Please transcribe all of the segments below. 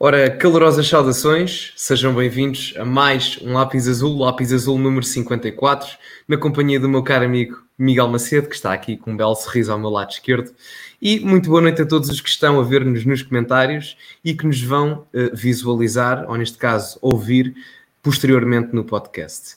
Ora, calorosas saudações, sejam bem-vindos a mais um Lápis Azul, Lápis Azul número 54, na companhia do meu caro amigo Miguel Macedo, que está aqui com um belo sorriso ao meu lado esquerdo. E muito boa noite a todos os que estão a ver-nos nos comentários e que nos vão uh, visualizar, ou neste caso, ouvir posteriormente no podcast.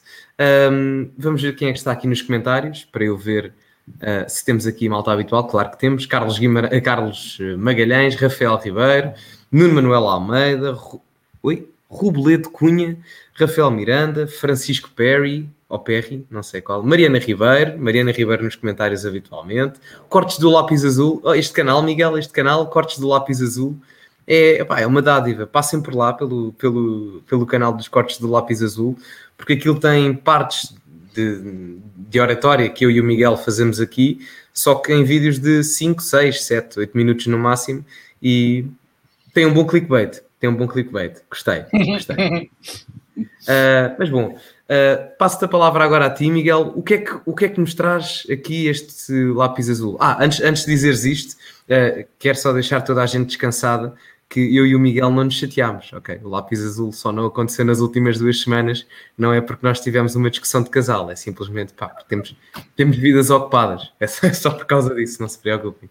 Um, vamos ver quem é que está aqui nos comentários para eu ver uh, se temos aqui malta habitual. Claro que temos: Carlos, Guimar uh, Carlos Magalhães, Rafael Ribeiro. Nuno Manuel Almeida, Ru... Oi? Rubledo Cunha, Rafael Miranda, Francisco Perry, ou Perry, não sei qual, Mariana Ribeiro, Mariana Ribeiro nos comentários habitualmente, Cortes do Lápis Azul, oh, este canal, Miguel, este canal, Cortes do Lápis Azul, é, é uma dádiva, passem por lá pelo, pelo, pelo canal dos Cortes do Lápis Azul, porque aquilo tem partes de, de oratória que eu e o Miguel fazemos aqui, só que em vídeos de 5, 6, 7, 8 minutos no máximo, e tem um bom clickbait. Tem um bom clickbait. Gostei. Gostei. uh, mas bom, uh, passo-te a palavra agora a ti, Miguel. O que, é que, o que é que nos traz aqui este lápis azul? Ah, antes, antes de dizeres isto, uh, quero só deixar toda a gente descansada que eu e o Miguel não nos chateámos, ok? O lápis azul só não aconteceu nas últimas duas semanas, não é porque nós tivemos uma discussão de casal, é simplesmente, pá, temos, temos vidas ocupadas, é só, é só por causa disso, não se preocupem.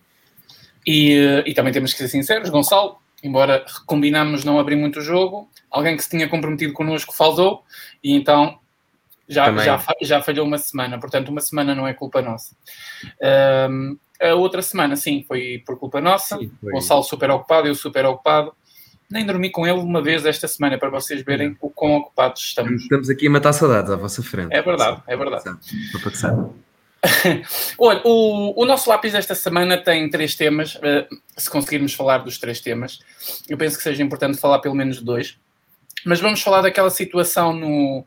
E, e também temos que ser sinceros, Gonçalo, embora combinámos não abrir muito o jogo, alguém que se tinha comprometido connosco faltou e então já, já, já falhou uma semana. Portanto, uma semana não é culpa nossa. Um, a outra semana, sim, foi por culpa nossa. Sim, foi. Gonçalo super ocupado, eu super ocupado. Nem dormi com ele uma vez esta semana para vocês verem o quão ocupados estamos. Estamos aqui a matar saudades à vossa frente. É verdade, é verdade. Para passar. Olha, o, o, nosso lápis desta semana tem três temas. Uh, se conseguirmos falar dos três temas, eu penso que seja importante falar pelo menos dois. Mas vamos falar daquela situação no.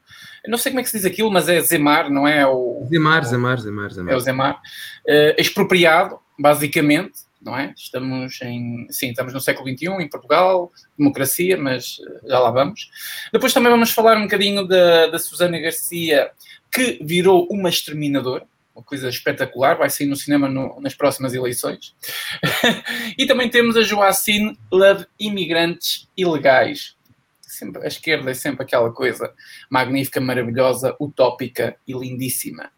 Não sei como é que se diz aquilo, mas é Zemar, não é? O, Zemar, Zemar, Zemar, Zemar. É o Zemar. Uh, expropriado, basicamente, não é? Estamos em. Sim, estamos no século XXI, em Portugal, democracia, mas eh, já lá vamos. Depois também vamos falar um bocadinho da, da Susana Garcia, que virou uma exterminadora uma coisa espetacular, vai sair no cinema no, nas próximas eleições. e também temos a Joacine Love Imigrantes Ilegais. Sempre, a esquerda é sempre aquela coisa magnífica, maravilhosa, utópica e lindíssima.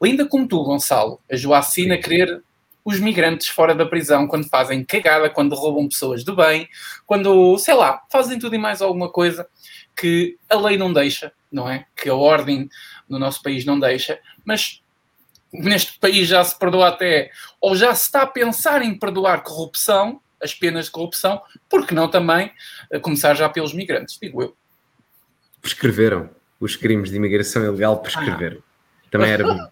Linda como tu, Gonçalo, a Joacine a querer os migrantes fora da prisão quando fazem cagada, quando roubam pessoas de bem, quando, sei lá, fazem tudo e mais alguma coisa que a lei não deixa, não é? Que a ordem no nosso país não deixa, mas neste país já se perdoa até, ou já se está a pensar em perdoar corrupção, as penas de corrupção, porque não também começar já pelos migrantes, digo eu. Prescreveram os crimes de imigração ilegal, prescreveram. Ah. Também era bonito.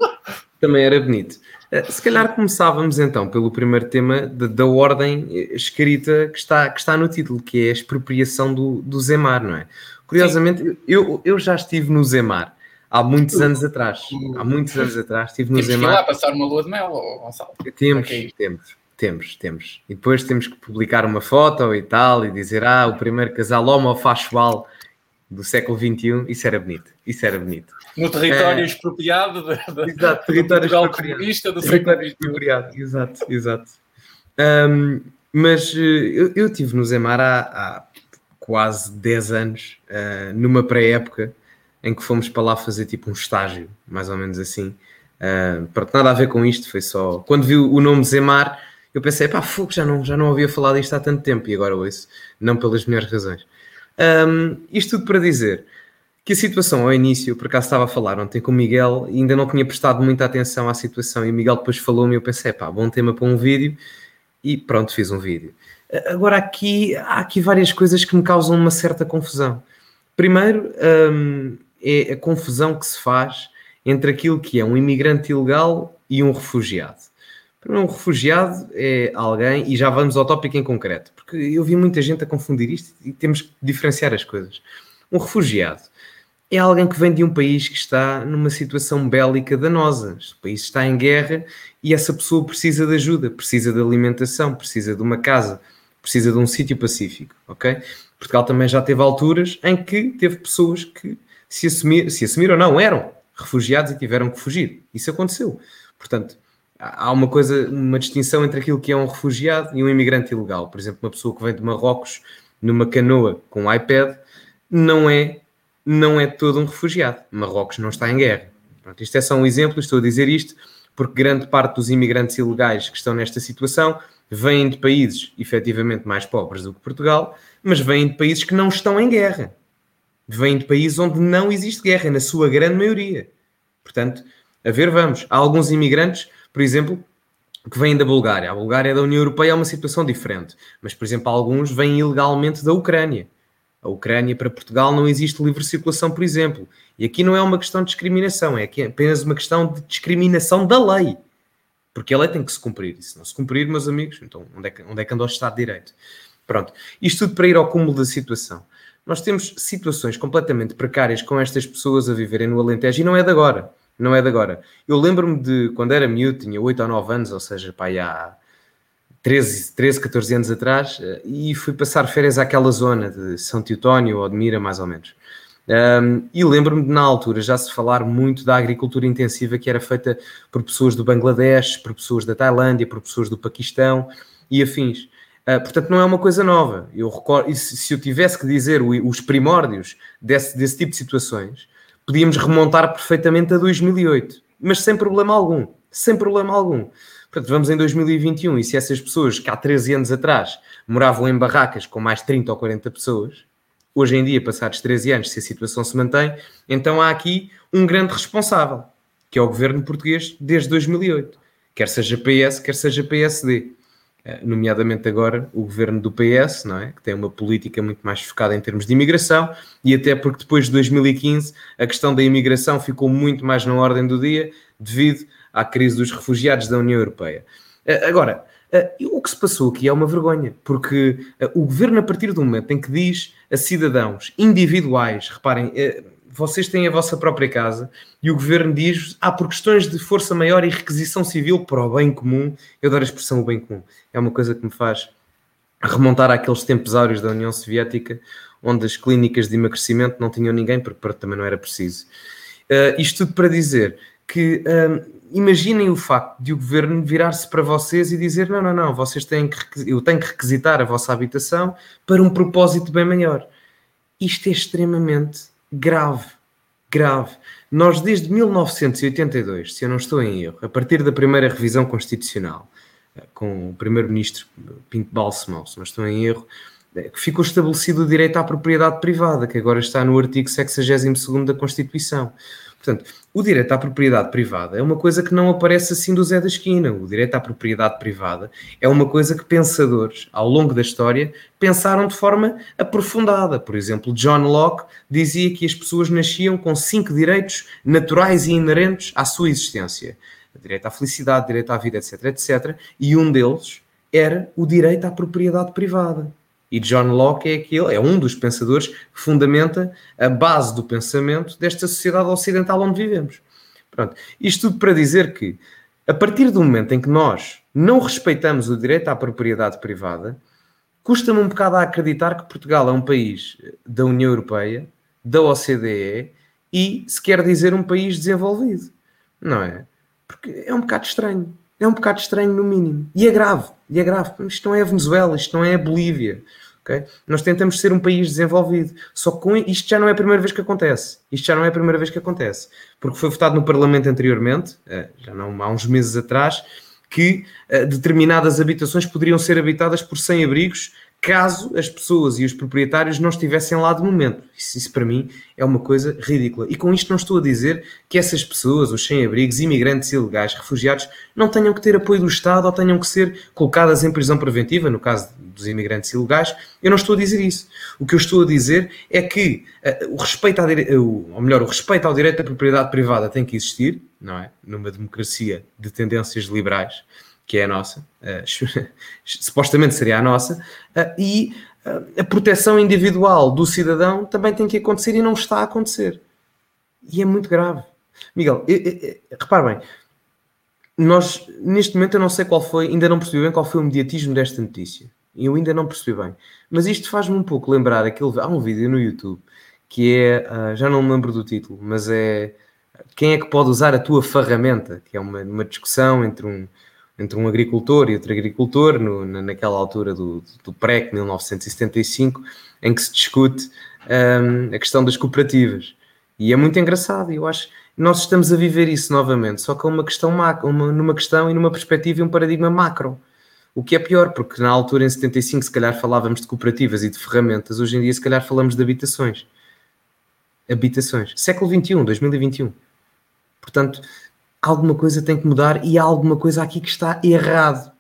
Também era bonito. Eh, se calhar começávamos então pelo primeiro tema de, da ordem escrita que está, que está no título, que é a expropriação do, do Zemar, não é? Curiosamente, eu, eu já estive no Zemar há muitos anos atrás. Há muitos anos atrás estive no Zemar. lá passar uma lua de mel, Gonçalo. Temos, okay. temos, temos, temos. E depois temos que publicar uma foto e tal e dizer, ah, o primeiro casal homofachual do século XXI, isso era bonito, isso era bonito. No território é... expropriado de, de, exato, território do expropriado. do século XXI. Exato, exato. Um, mas eh, eu, eu estive no Zemar há, há quase 10 anos, uh, numa pré-época, em que fomos para lá fazer tipo um estágio, mais ou menos assim. Uh, pronto, nada a ver com isto, foi só. Quando vi o nome Zemar, eu pensei, pá, fogo, já não, já não havia falado disto há tanto tempo e agora ouço, não pelas melhores razões. Um, isto tudo para dizer que a situação ao início, por acaso estava a falar ontem com o Miguel e ainda não tinha prestado muita atenção à situação e o Miguel depois falou-me e eu pensei, pá, bom tema para um vídeo e pronto, fiz um vídeo. Agora aqui, há aqui várias coisas que me causam uma certa confusão. Primeiro, um, é a confusão que se faz entre aquilo que é um imigrante ilegal e um refugiado. Um refugiado é alguém, e já vamos ao tópico em concreto, porque eu vi muita gente a confundir isto e temos que diferenciar as coisas. Um refugiado é alguém que vem de um país que está numa situação bélica danosa. O país está em guerra e essa pessoa precisa de ajuda, precisa de alimentação, precisa de uma casa, precisa de um sítio pacífico, ok? Portugal também já teve alturas em que teve pessoas que se, assumir, se assumiram ou não, eram refugiados e tiveram que fugir. Isso aconteceu. Portanto, há uma coisa, uma distinção entre aquilo que é um refugiado e um imigrante ilegal. Por exemplo, uma pessoa que vem de Marrocos numa canoa com um iPad, não é, não é todo um refugiado. Marrocos não está em guerra. Pronto, isto é só um exemplo, estou a dizer isto porque grande parte dos imigrantes ilegais que estão nesta situação vêm de países efetivamente mais pobres do que Portugal, mas vêm de países que não estão em guerra. Vêm de países onde não existe guerra, na sua grande maioria. Portanto, a ver, vamos. Há alguns imigrantes, por exemplo, que vêm da Bulgária. A Bulgária da União Europeia é uma situação diferente. Mas, por exemplo, alguns vêm ilegalmente da Ucrânia. A Ucrânia para Portugal não existe livre circulação, por exemplo. E aqui não é uma questão de discriminação, é apenas uma questão de discriminação da lei. Porque a lei tem que se cumprir. E se não se cumprir, meus amigos, então onde é que, onde é que anda o Estado de Direito? Pronto. Isto tudo para ir ao cúmulo da situação. Nós temos situações completamente precárias com estas pessoas a viverem no Alentejo e não é de agora. Não é de agora. Eu lembro-me de quando era miúdo, tinha 8 ou 9 anos, ou seja, pá, há 13, 13, 14 anos atrás, eh, e fui passar férias àquela zona de São Teutónio ou de Mira, mais ou menos. Um, e lembro-me de, na altura, já se falar muito da agricultura intensiva que era feita por pessoas do Bangladesh, por pessoas da Tailândia, por pessoas do Paquistão e afins. Uh, portanto, não é uma coisa nova. Eu recordo, se, se eu tivesse que dizer os primórdios desse, desse tipo de situações, podíamos remontar perfeitamente a 2008, mas sem problema algum. Sem problema algum. Portanto, vamos em 2021 e se essas pessoas que há 13 anos atrás moravam em barracas com mais 30 ou 40 pessoas, hoje em dia, passados 13 anos, se a situação se mantém, então há aqui um grande responsável, que é o governo português desde 2008, quer seja PS, quer seja PSD. Eh, nomeadamente agora o governo do PS, não é? que tem uma política muito mais focada em termos de imigração, e até porque depois de 2015 a questão da imigração ficou muito mais na ordem do dia devido à crise dos refugiados da União Europeia. Eh, agora, eh, o que se passou aqui é uma vergonha, porque o governo, a partir do momento em que diz a cidadãos individuais, reparem, vocês têm a vossa própria casa e o governo diz, ah, por questões de força maior e requisição civil para o bem comum, eu adoro a expressão o bem comum, é uma coisa que me faz remontar àqueles tempos áureos da União Soviética, onde as clínicas de emagrecimento não tinham ninguém, porque também não era preciso. Uh, isto tudo para dizer que imaginem o facto de o governo virar-se para vocês e dizer: não, não, não, vocês têm que, eu tenho que requisitar a vossa habitação para um propósito bem maior. Isto é extremamente grave. Grave. Nós, desde 1982, se eu não estou em erro, a partir da primeira revisão constitucional, eh, com o primeiro-ministro Pinto Balsemão, se não estou em erro, eh, ficou estabelecido o direito à propriedade privada, que agora está no artigo 62 da Constituição. Portanto, o direito à propriedade privada é uma coisa que não aparece assim do Zé da Esquina. O direito à propriedade privada é uma coisa que pensadores, ao longo da história, pensaram de forma aprofundada. Por exemplo, John Locke dizia que as pessoas nasciam com cinco direitos naturais e inerentes à sua existência: direito à felicidade, direito à vida, etc, etc. E um deles era o direito à propriedade privada. E John Locke é aquele, é um dos pensadores que fundamenta a base do pensamento desta sociedade ocidental onde vivemos. Pronto. Isto tudo para dizer que, a partir do momento em que nós não respeitamos o direito à propriedade privada, custa-me um bocado a acreditar que Portugal é um país da União Europeia, da OCDE e, se quer dizer, um país desenvolvido. Não é? Porque é um bocado estranho. É um bocado estranho, no mínimo. E é grave. E é grave. Isto não é a Venezuela, isto não é a Bolívia. Okay? Nós tentamos ser um país desenvolvido. Só que isto já não é a primeira vez que acontece. Isto já não é a primeira vez que acontece. Porque foi votado no Parlamento anteriormente, eh, já não há uns meses atrás, que eh, determinadas habitações poderiam ser habitadas por sem-abrigos caso as pessoas e os proprietários não estivessem lá de momento. Isso, isso, para mim é uma coisa ridícula. E com isto não estou a dizer que essas pessoas, os sem-abrigos, imigrantes ilegais, refugiados, não tenham que ter apoio do Estado ou tenham que ser colocadas em prisão preventiva, no caso dos imigrantes ilegais. Eu não estou a dizer isso. O que eu estou a dizer é que uh, o respeito, à uh, ou melhor, o respeito ao direito à propriedade privada tem que existir, não é? Numa democracia de tendências liberais que é a nossa, uh, supostamente seria a nossa, uh, e uh, a proteção individual do cidadão também tem que acontecer e não está a acontecer. E é muito grave. Miguel, repare bem, nós, neste momento, eu não sei qual foi, ainda não percebi bem qual foi o mediatismo desta notícia. Eu ainda não percebi bem. Mas isto faz-me um pouco lembrar aquele. Há um vídeo no YouTube que é. já não me lembro do título, mas é. Quem é que pode usar a tua ferramenta? Que é uma, uma discussão entre um, entre um agricultor e outro agricultor, no, naquela altura do, do PREC, 1975, em que se discute um, a questão das cooperativas. E é muito engraçado, eu acho nós estamos a viver isso novamente, só que uma questão macro, uma, numa questão e numa perspectiva e um paradigma macro. O que é pior, porque na altura, em 75, se calhar falávamos de cooperativas e de ferramentas, hoje em dia, se calhar, falamos de habitações. Habitações. Século XXI, 2021. Portanto, alguma coisa tem que mudar e há alguma coisa aqui que está errado.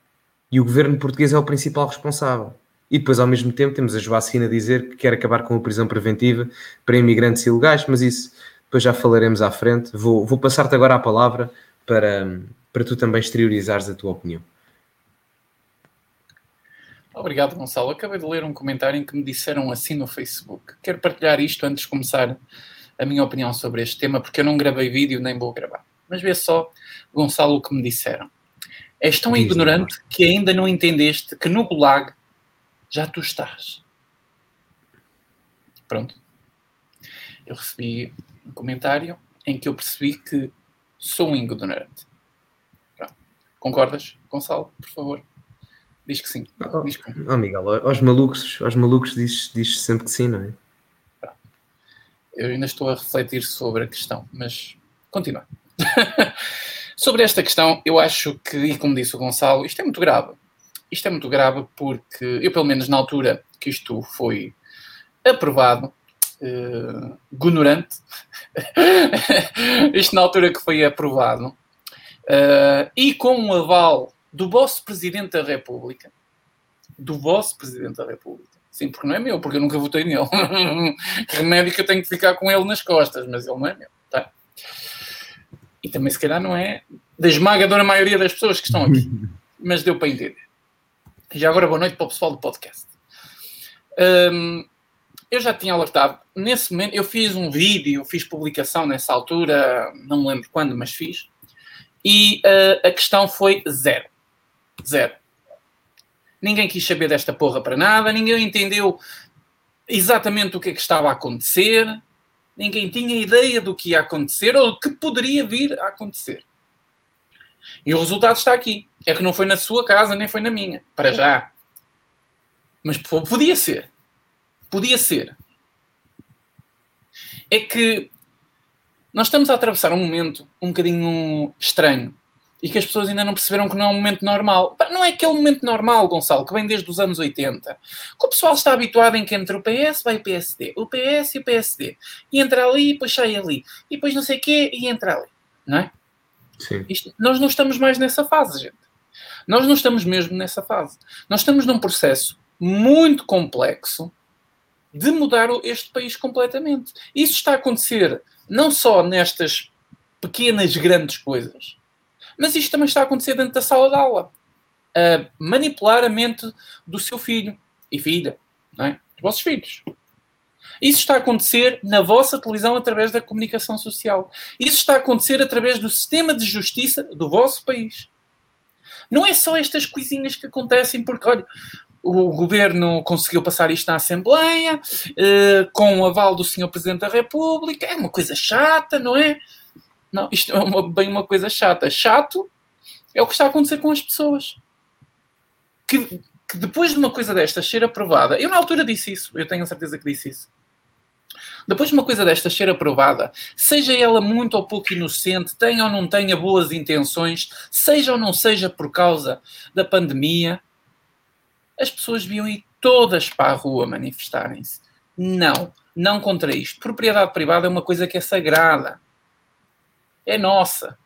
E o governo português é o principal responsável. E depois, ao mesmo tempo, temos a Joacina a dizer que quer acabar com a prisão preventiva para imigrantes ilegais, mas isso depois já falaremos à frente. Vou, vou passar-te agora a palavra para, para tu também exteriorizares a tua opinião. Obrigado, Gonçalo. Acabei de ler um comentário em que me disseram assim no Facebook. Quero partilhar isto antes de começar a minha opinião sobre este tema, porque eu não gravei vídeo nem vou gravar. Mas vê só, Gonçalo, o que me disseram. És tão Diz ignorante não. que ainda não entendeste que no Gulag já tu estás. Pronto. Eu recebi um comentário em que eu percebi que sou um ignorante. Pronto. Concordas, Gonçalo, por favor? Diz que sim. Oh, diz que... oh Miguel, aos malucos, aos malucos diz, diz sempre que sim, não é? Pronto. Eu ainda estou a refletir sobre a questão, mas continua. sobre esta questão, eu acho que, e como disse o Gonçalo, isto é muito grave. Isto é muito grave porque eu, pelo menos na altura que isto foi aprovado, uh, ignorante, isto na altura que foi aprovado, uh, e com um aval do vosso Presidente da República, do vosso Presidente da República, sim, porque não é meu, porque eu nunca votei nele, que remédio que eu tenho que ficar com ele nas costas, mas ele não é meu, tá? E também se calhar não é da esmagadora maioria das pessoas que estão aqui, mas deu para entender. E já agora boa noite para o pessoal do podcast. Um, eu já tinha alertado. Nesse momento, eu fiz um vídeo, fiz publicação nessa altura, não me lembro quando, mas fiz. E uh, a questão foi zero. Zero. Ninguém quis saber desta porra para nada, ninguém entendeu exatamente o que é que estava a acontecer, ninguém tinha ideia do que ia acontecer ou do que poderia vir a acontecer. E o resultado está aqui. É que não foi na sua casa, nem foi na minha, para já. Mas podia ser. Podia ser. É que nós estamos a atravessar um momento um bocadinho estranho e que as pessoas ainda não perceberam que não é um momento normal. Não é aquele momento normal, Gonçalo, que vem desde os anos 80. Que o pessoal está habituado em que entre o PS vai o PSD, o PS e o PSD. E entra ali, e depois sai ali. E depois não sei o quê, e entra ali. Não é? Sim. Isto, nós não estamos mais nessa fase, gente. Nós não estamos mesmo nessa fase. Nós estamos num processo muito complexo de mudar este país completamente. Isso está a acontecer não só nestas pequenas, grandes coisas, mas isto também está a acontecer dentro da sala de aula. A manipular a mente do seu filho e filha, não é? Dos vossos filhos. Isso está a acontecer na vossa televisão através da comunicação social. Isso está a acontecer através do sistema de justiça do vosso país. Não é só estas coisinhas que acontecem porque, olha, o governo conseguiu passar isto na Assembleia, eh, com o aval do Sr. Presidente da República. É uma coisa chata, não é? Não, isto é uma, bem uma coisa chata. Chato é o que está a acontecer com as pessoas. Que, que depois de uma coisa destas ser aprovada, eu na altura disse isso, eu tenho a certeza que disse isso. Depois de uma coisa destas ser aprovada, seja ela muito ou pouco inocente, tenha ou não tenha boas intenções, seja ou não seja por causa da pandemia, as pessoas deviam ir todas para a rua manifestarem-se. Não, não contra isto. Propriedade privada é uma coisa que é sagrada. É nossa.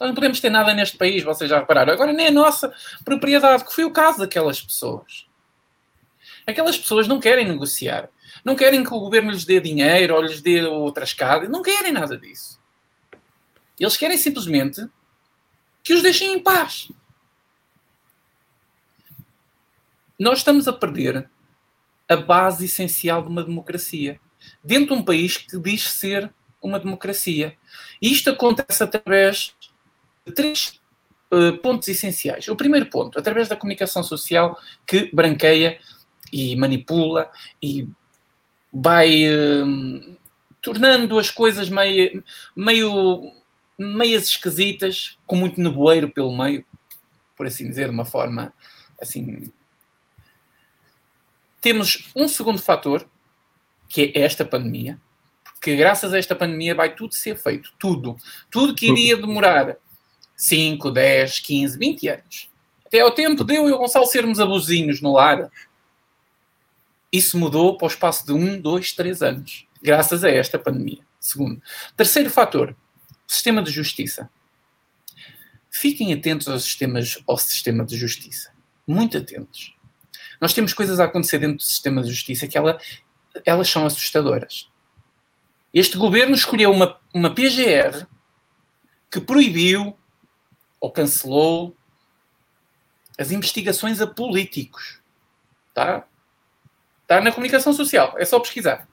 Nós não podemos ter nada neste país, vocês já repararam. Agora nem é nossa propriedade, que foi o caso daquelas pessoas. Aquelas pessoas não querem negociar. Não querem que o governo lhes dê dinheiro ou lhes dê outras casas. Não querem nada disso. Eles querem simplesmente que os deixem em paz. Nós estamos a perder a base essencial de uma democracia. Dentro de um país que diz ser uma democracia. E isto acontece através de três uh, pontos essenciais. O primeiro ponto, através da comunicação social que branqueia e manipula e vai uh, tornando as coisas meio, meio meias esquisitas, com muito nevoeiro pelo meio. por assim dizer, de uma forma assim. Temos um segundo fator, que é esta pandemia, porque graças a esta pandemia vai tudo ser feito, tudo. Tudo que iria demorar 5, 10, 15, 20 anos. Até ao tempo de eu e o Gonçalo sermos abusinhos no lar, isso mudou para o espaço de 1, 2, 3 anos, graças a esta pandemia. Segundo. Terceiro fator, sistema de justiça. Fiquem atentos aos sistemas, ao sistema de justiça. Muito atentos. Nós temos coisas a acontecer dentro do sistema de justiça que ela, elas são assustadoras. Este governo escolheu uma, uma PGR que proibiu ou cancelou as investigações a políticos. Está tá na comunicação social. É só pesquisar.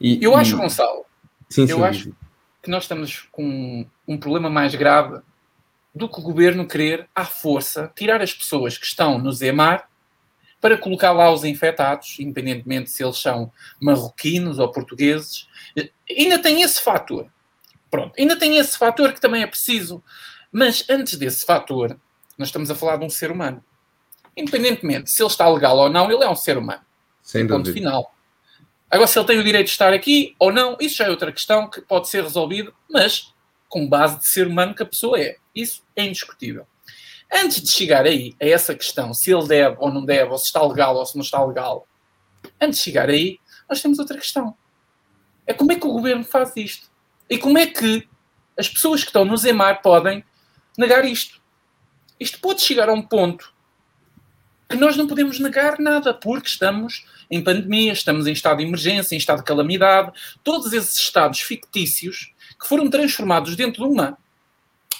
E, eu acho, Gonçalo, sim, eu sim, acho sim. que nós estamos com um problema mais grave do que o governo querer, à força, tirar as pessoas que estão no Zemar para colocar lá os infectados, independentemente se eles são marroquinos ou portugueses. Ainda tem esse fator. Pronto, ainda tem esse fator que também é preciso. Mas antes desse fator, nós estamos a falar de um ser humano. Independentemente se ele está legal ou não, ele é um ser humano. Sem ponto dúvida. final. Agora, se ele tem o direito de estar aqui ou não, isso já é outra questão que pode ser resolvido, mas com base de ser humano que a pessoa é. Isso é indiscutível. Antes de chegar aí, a essa questão, se ele deve ou não deve, ou se está legal ou se não está legal, antes de chegar aí, nós temos outra questão. É como é que o governo faz isto? E como é que as pessoas que estão no Zemar podem negar isto? Isto pode chegar a um ponto que nós não podemos negar nada, porque estamos em pandemia, estamos em estado de emergência, em estado de calamidade, todos esses estados fictícios que foram transformados dentro de uma.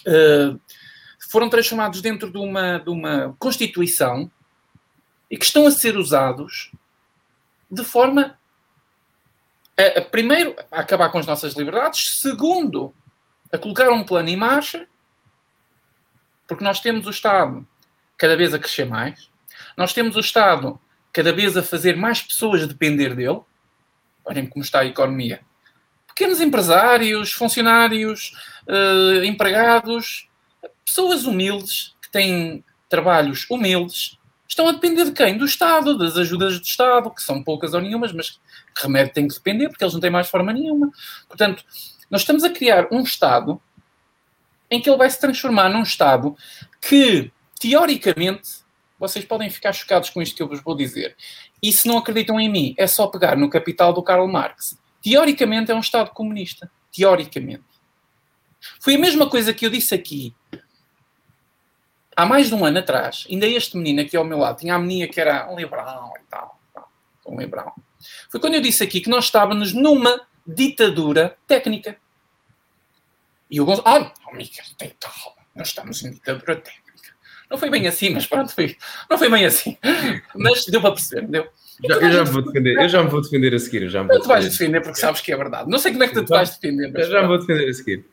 Uh, foram transformados dentro de uma, de uma Constituição e que estão a ser usados de forma. A, a, primeiro, a acabar com as nossas liberdades, segundo, a colocar um plano em marcha, porque nós temos o Estado cada vez a crescer mais, nós temos o Estado cada vez a fazer mais pessoas depender dele. Olhem como está a economia. Pequenos empresários, funcionários, uh, empregados, pessoas humildes que têm trabalhos humildes, estão a depender de quem? Do Estado, das ajudas do Estado, que são poucas ou nenhumas, mas que remédio tem que depender, porque eles não têm mais forma nenhuma. Portanto, nós estamos a criar um Estado em que ele vai se transformar num Estado que, teoricamente, vocês podem ficar chocados com isto que eu vos vou dizer. E se não acreditam em mim, é só pegar no Capital do Karl Marx. Teoricamente é um Estado comunista. Teoricamente. Foi a mesma coisa que eu disse aqui há mais de um ano atrás. Ainda este menino aqui ao meu lado tinha a menina que era um liberal e tal. Um liberal. Foi quando eu disse aqui que nós estávamos numa ditadura técnica. E o Gonçalo, ah, oh, Miguel, tem calma, nós estamos em ditadura técnica. Não foi bem assim, mas pronto, foi. Não foi bem assim. Mas deu para perceber, deu. Já, eu já me vou defender, eu já me vou defender a seguir. já me não te vais defender porque sabes que é verdade. Não sei como é que tu te vais defender. Mas já me vou defender a seguir.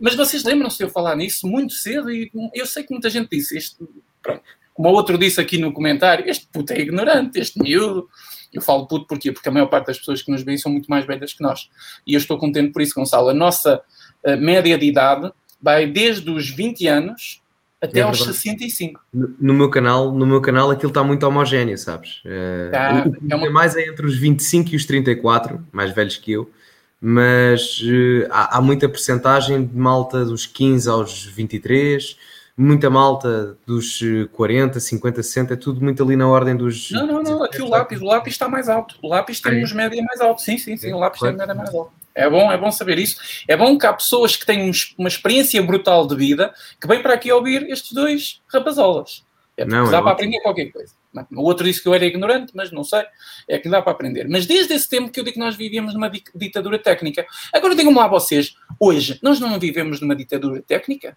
Mas vocês lembram-se de eu falar nisso muito cedo e eu sei que muita gente disse isto. Pronto. Como o outro disse aqui no comentário, este puto é ignorante, este miúdo. Eu falo puto porquê? Porque a maior parte das pessoas que nos veem são muito mais velhas que nós. E eu estou contente por isso, Gonçalo. A nossa uh, média de idade vai desde os 20 anos até é aos 65. No, no, meu canal, no meu canal aquilo está muito homogéneo, sabes? Tá, o, é uma... mais é entre os 25 e os 34, mais velhos que eu, mas uh, há, há, muita percentagem de malta dos 15 aos 23, muita malta dos 40, 50, 60, é tudo muito ali na ordem dos. Não, não, não, aqui o lápis, o lápis está mais alto. O lápis tem uns média mais alto, sim, sim, sim, o lápis tem média mais alto. É bom, é bom saber isso. É bom que há pessoas que têm uma experiência brutal de vida que vêm para aqui ouvir estes dois rapazolas. É não, dá é para aprender qualquer coisa. O outro disse que eu era ignorante, mas não sei. É que dá para aprender. Mas desde esse tempo que eu digo que nós vivíamos numa ditadura técnica. Agora digam-me lá vocês, hoje, nós não vivemos numa ditadura técnica?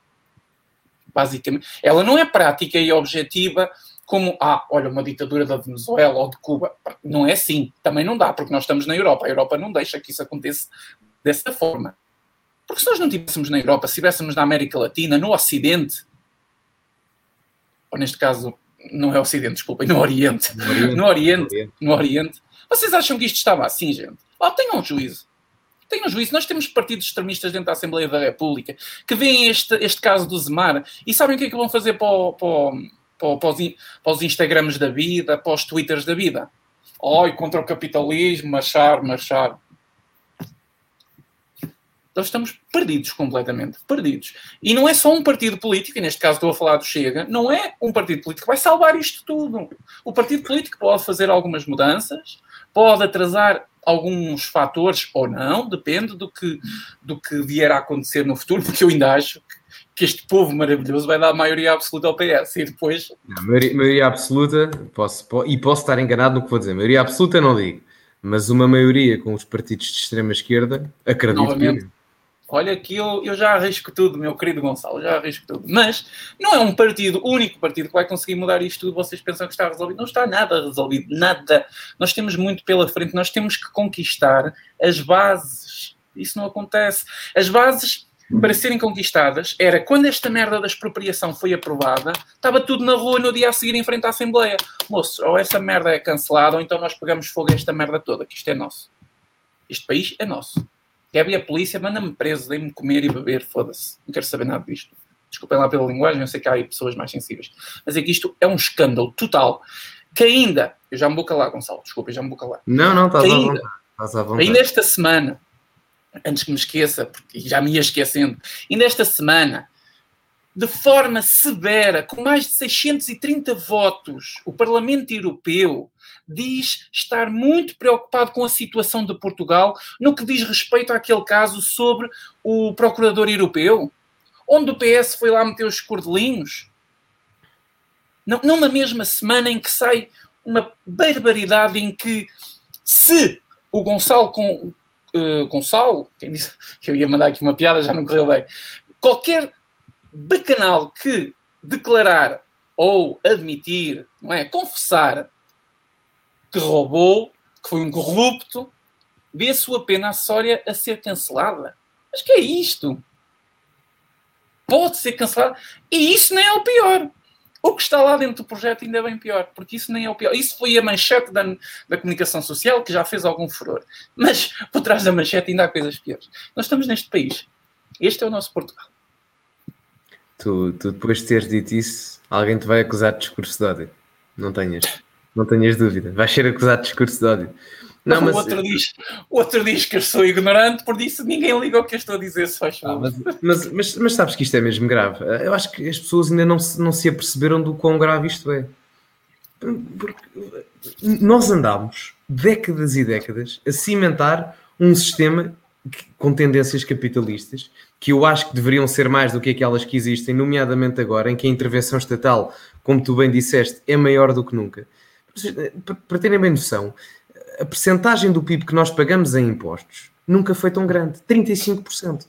Basicamente. Ela não é prática e objetiva como, ah, olha, uma ditadura da Venezuela ou de Cuba. Não é assim. Também não dá, porque nós estamos na Europa. A Europa não deixa que isso aconteça dessa forma. Porque se nós não estivéssemos na Europa, se estivéssemos na América Latina, no Ocidente, ou neste caso, não é Ocidente, desculpem, no Oriente. No Oriente, no Oriente, no Oriente, vocês acham que isto estava assim, gente? Lá tenham um juízo. Tenham juízo. Nós temos partidos extremistas dentro da Assembleia da República que veem este, este caso do Zemar e sabem o que é que vão fazer para, para, para, para, os, para os Instagrams da vida, para os Twitters da vida. Oi, contra o capitalismo, marchar, marchar. Nós estamos perdidos completamente, perdidos. E não é só um partido político, e neste caso estou a falar do Chega, não é um partido político que vai salvar isto tudo. O partido político pode fazer algumas mudanças, pode atrasar alguns fatores ou não, depende do que, do que vier a acontecer no futuro, porque eu ainda acho que este povo maravilhoso vai dar maioria absoluta ao PS e depois. Não, maioria, maioria, absoluta, posso, e posso estar enganado no que vou dizer, maioria absoluta não digo, mas uma maioria com os partidos de extrema esquerda, acredito Novamente. que. Olha que eu, eu já arrisco tudo, meu querido Gonçalo, já arrisco tudo. Mas não é um partido, único partido que vai conseguir mudar isto tudo. Vocês pensam que está resolvido? Não está nada resolvido, nada. Nós temos muito pela frente, nós temos que conquistar as bases. Isso não acontece. As bases para serem conquistadas era quando esta merda da expropriação foi aprovada, estava tudo na rua no dia a seguir em frente à Assembleia. Moço, ou essa merda é cancelada, ou então nós pegamos fogo a esta merda toda, que isto é nosso. Este país é nosso. Quer vir a polícia, manda-me preso, dê-me comer e beber, foda-se. Não quero saber nada disto. Desculpem lá pela linguagem, eu sei que há aí pessoas mais sensíveis. Mas é que isto é um escândalo total. Que ainda, eu já me vou calar, Gonçalo, desculpa, já me vou calar. Não, não, estás ainda, à vontade. Ainda esta semana, antes que me esqueça, porque já me ia esquecendo, ainda esta semana, de forma severa, com mais de 630 votos, o Parlamento Europeu diz estar muito preocupado com a situação de Portugal no que diz respeito àquele caso sobre o Procurador Europeu, onde o PS foi lá meter os cordelinhos. Não, não na mesma semana em que sai uma barbaridade em que se o Gonçalo com uh, Gonçalo, quem disse que eu ia mandar aqui uma piada, já não correu bem. Qualquer bacanal que declarar ou admitir, não é, confessar que roubou, que foi um corrupto, vê a sua pena acessória a ser cancelada. Mas que é isto? Pode ser cancelado. E isso nem é o pior. O que está lá dentro do projeto ainda é bem pior, porque isso nem é o pior. Isso foi a manchete da, da comunicação social que já fez algum furor. Mas por trás da manchete ainda há coisas piores. Nós estamos neste país. Este é o nosso Portugal. Tu, tu depois de teres dito isso, alguém te vai acusar de discurso de ódio. Não tenhas. Não tenhas dúvida. Vais ser acusado de discurso de ódio. Não, mas... o, outro diz, o outro diz que eu sou ignorante, por isso ninguém liga ao que eu estou a dizer, se faz ah, mas, mas, mas, mas, sabes que isto é mesmo grave. Eu acho que as pessoas ainda não se, não se aperceberam do quão grave isto é. Porque nós andámos décadas e décadas a cimentar um sistema com tendências capitalistas que eu acho que deveriam ser mais do que aquelas que existem, nomeadamente agora, em que a intervenção estatal, como tu bem disseste, é maior do que nunca. Eh, para terem bem noção, a percentagem do PIB que nós pagamos em impostos nunca foi tão grande. 35%.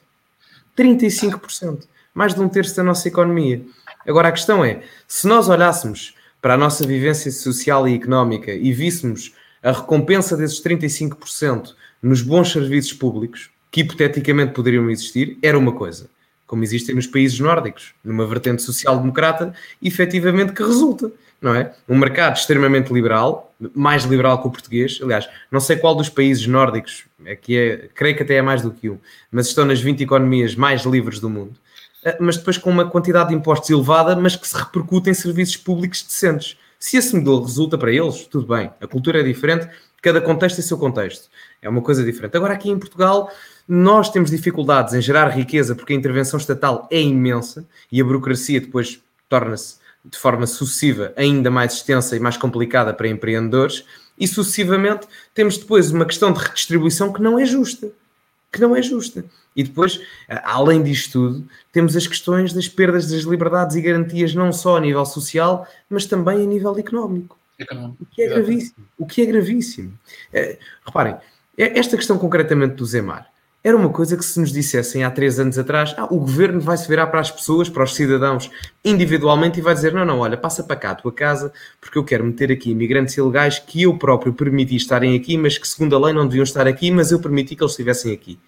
35%. Mais de um terço da nossa economia. Agora a questão é, se nós olhássemos para a nossa vivência social e económica e víssemos a recompensa desses 35% nos bons serviços públicos, que hipoteticamente poderiam existir, era uma coisa. Como existem nos países nórdicos, numa vertente social-democrata, efetivamente que resulta não é? Um mercado extremamente liberal, mais liberal que o português. Aliás, não sei qual dos países nórdicos, é que é, creio que até é mais do que um, mas estão nas 20 economias mais livres do mundo. Eh, mas depois com uma quantidade de impostos elevada, mas que se repercute em serviços públicos decentes. Se esse modelo resulta para eles, tudo bem. A cultura é diferente, cada contexto tem seu contexto. É uma coisa diferente. Agora, aqui em Portugal, nós temos dificuldades em gerar riqueza porque a intervenção estatal é imensa e a burocracia depois torna-se de forma sucessiva ainda mais extensa e mais complicada para empreendedores, e sucessivamente temos depois uma questão de redistribuição que não é justa. Que não é justa. E depois, além disto tudo, temos as questões das perdas das liberdades e garantias não só a nível social, mas também a nível económico. O que é gravíssimo. O que é gravíssimo. É, reparem, esta questão concretamente do Zemar era uma coisa que se nos dissessem há três anos atrás, ah, o governo vai se virar para as pessoas, para os cidadãos individualmente e vai dizer, não, não, olha, passa para cá a tua casa porque eu quero meter aqui imigrantes ilegais que eu próprio permiti estarem aqui, mas que segundo a lei não deviam estar aqui, mas eu permiti que eles estivessem aqui.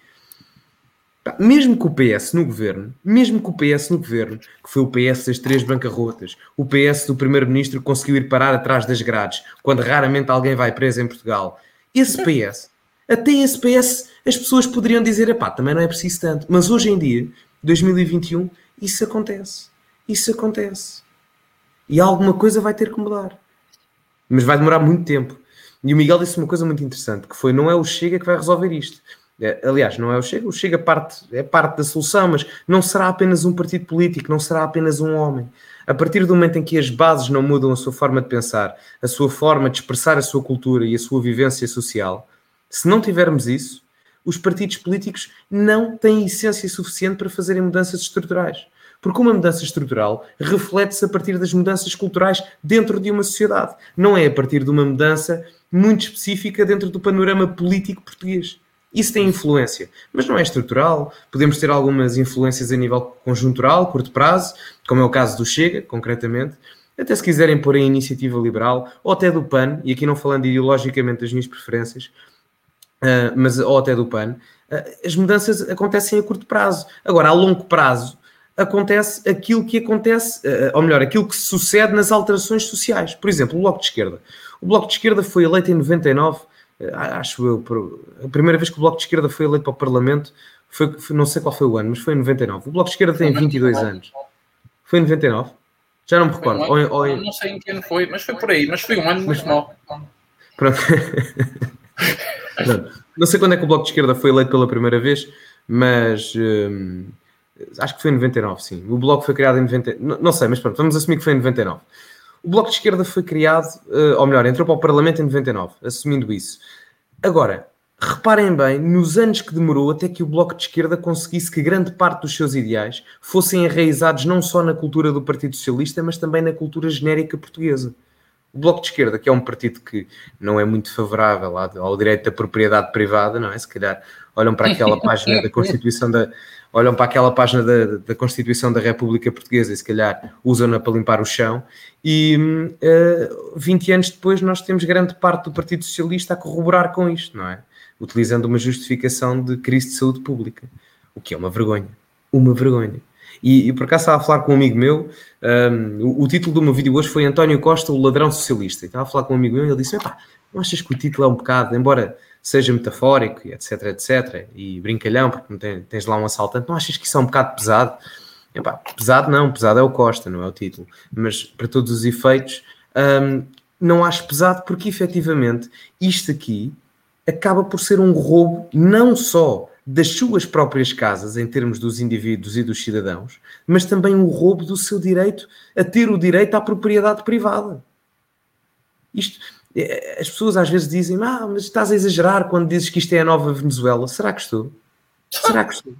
Mesmo que o PS no governo, mesmo que o PS no governo, que foi o PS das três bancarrotas, o PS do primeiro-ministro conseguiu ir parar atrás das grades, quando raramente alguém vai preso em Portugal, esse PS Até esse PS as pessoas poderiam dizer, epá, também não é preciso tanto. Mas hoje em dia, 2021, isso acontece. Isso acontece. E alguma coisa vai ter que mudar. Mas vai demorar muito tempo. E o Miguel disse uma coisa muito interessante, que foi, não é o Chega que vai resolver isto. É, aliás, não é o Chega, o Chega parte, é parte da solução, mas não será apenas um partido político, não será apenas um homem. A partir do momento em que as bases não mudam a sua forma de pensar, a sua forma de expressar a sua cultura e a sua vivência social, se não tivermos isso, os partidos políticos não têm essência suficiente para fazerem mudanças estruturais. Porque uma mudança estrutural reflete-se a partir das mudanças culturais dentro de uma sociedade. Não é a partir de uma mudança muito específica dentro do panorama político português. Isso tem influência, mas não é estrutural. Podemos ter algumas influências a nível conjuntural, curto prazo, como é o caso do Chega, concretamente. Até se quiserem pôr em iniciativa liberal, ou até do PAN, e aqui não falando ideologicamente das minhas preferências, uh, mas ou até do PAN, uh, as mudanças acontecem a curto prazo. Agora, a longo prazo, acontece aquilo que acontece, uh, ou melhor, aquilo que sucede nas alterações sociais. Por exemplo, o Bloco de Esquerda. O Bloco de Esquerda foi eleito em 99, acho eu, a primeira vez que o Bloco de Esquerda foi eleito para o Parlamento, foi, foi, não sei qual foi o ano, mas foi em 99. O Bloco de Esquerda tem 22 anos. Foi em 99? Já não me recordo. Um ou, ou... Não sei em que ano foi, mas foi por aí, mas foi um ano muito mal. Pronto. Não sei quando é que o Bloco de Esquerda foi eleito pela primeira vez, mas hum, acho que foi em 99, sim. O Bloco foi criado em 90, não, não, sei, mas pronto, vamos assumir que foi em 99. O Bloco de Esquerda foi criado, uh, ou melhor, entrou para o Parlamento em 99, assumindo isso. Agora, reparem bem, nos anos que demorou até que o Bloco de Esquerda conseguisse que grande parte dos seus ideais fossem enraizados não só na cultura do Partido Socialista, mas também na cultura genérica portuguesa. O Bloco de Esquerda, que é um partido que não é muito favorável ao direito da propriedade privada, não é? Se calhar olham para aquela página da Constituição da olham para aquela página da, da Constituição da República Portuguesa e se calhar usam-na para limpar o chão e uh, eh, 20 anos depois nós temos grande parte do Partido Socialista a corroborar com isto, não é? Utilizando uma justificação de crise de saúde pública, o que é uma vergonha, uma vergonha. E, e por acaso estava a falar com um amigo meu, um, o, o, título do meu vídeo hoje foi António Costa, o ladrão socialista. E estava a falar com um amigo meu e ele disse: Epá, não achas que o título é um bocado, embora seja metafórico etc, etc, e brincalhão, porque tem, tens lá um assaltante, não achas que isso é um bocado pesado? Epá, pesado não, pesado é o Costa, não é o título. Mas para todos os efeitos, um, não acho pesado porque efetivamente isto aqui acaba por ser um roubo não só das suas próprias casas, em termos dos indivíduos e dos cidadãos, mas também o roubo do seu direito a ter o direito à propriedade privada. Isto, é, as pessoas às vezes dizem, ah, mas estás a exagerar quando dizes que isto é a nova Venezuela. Será que estou? Será que estou?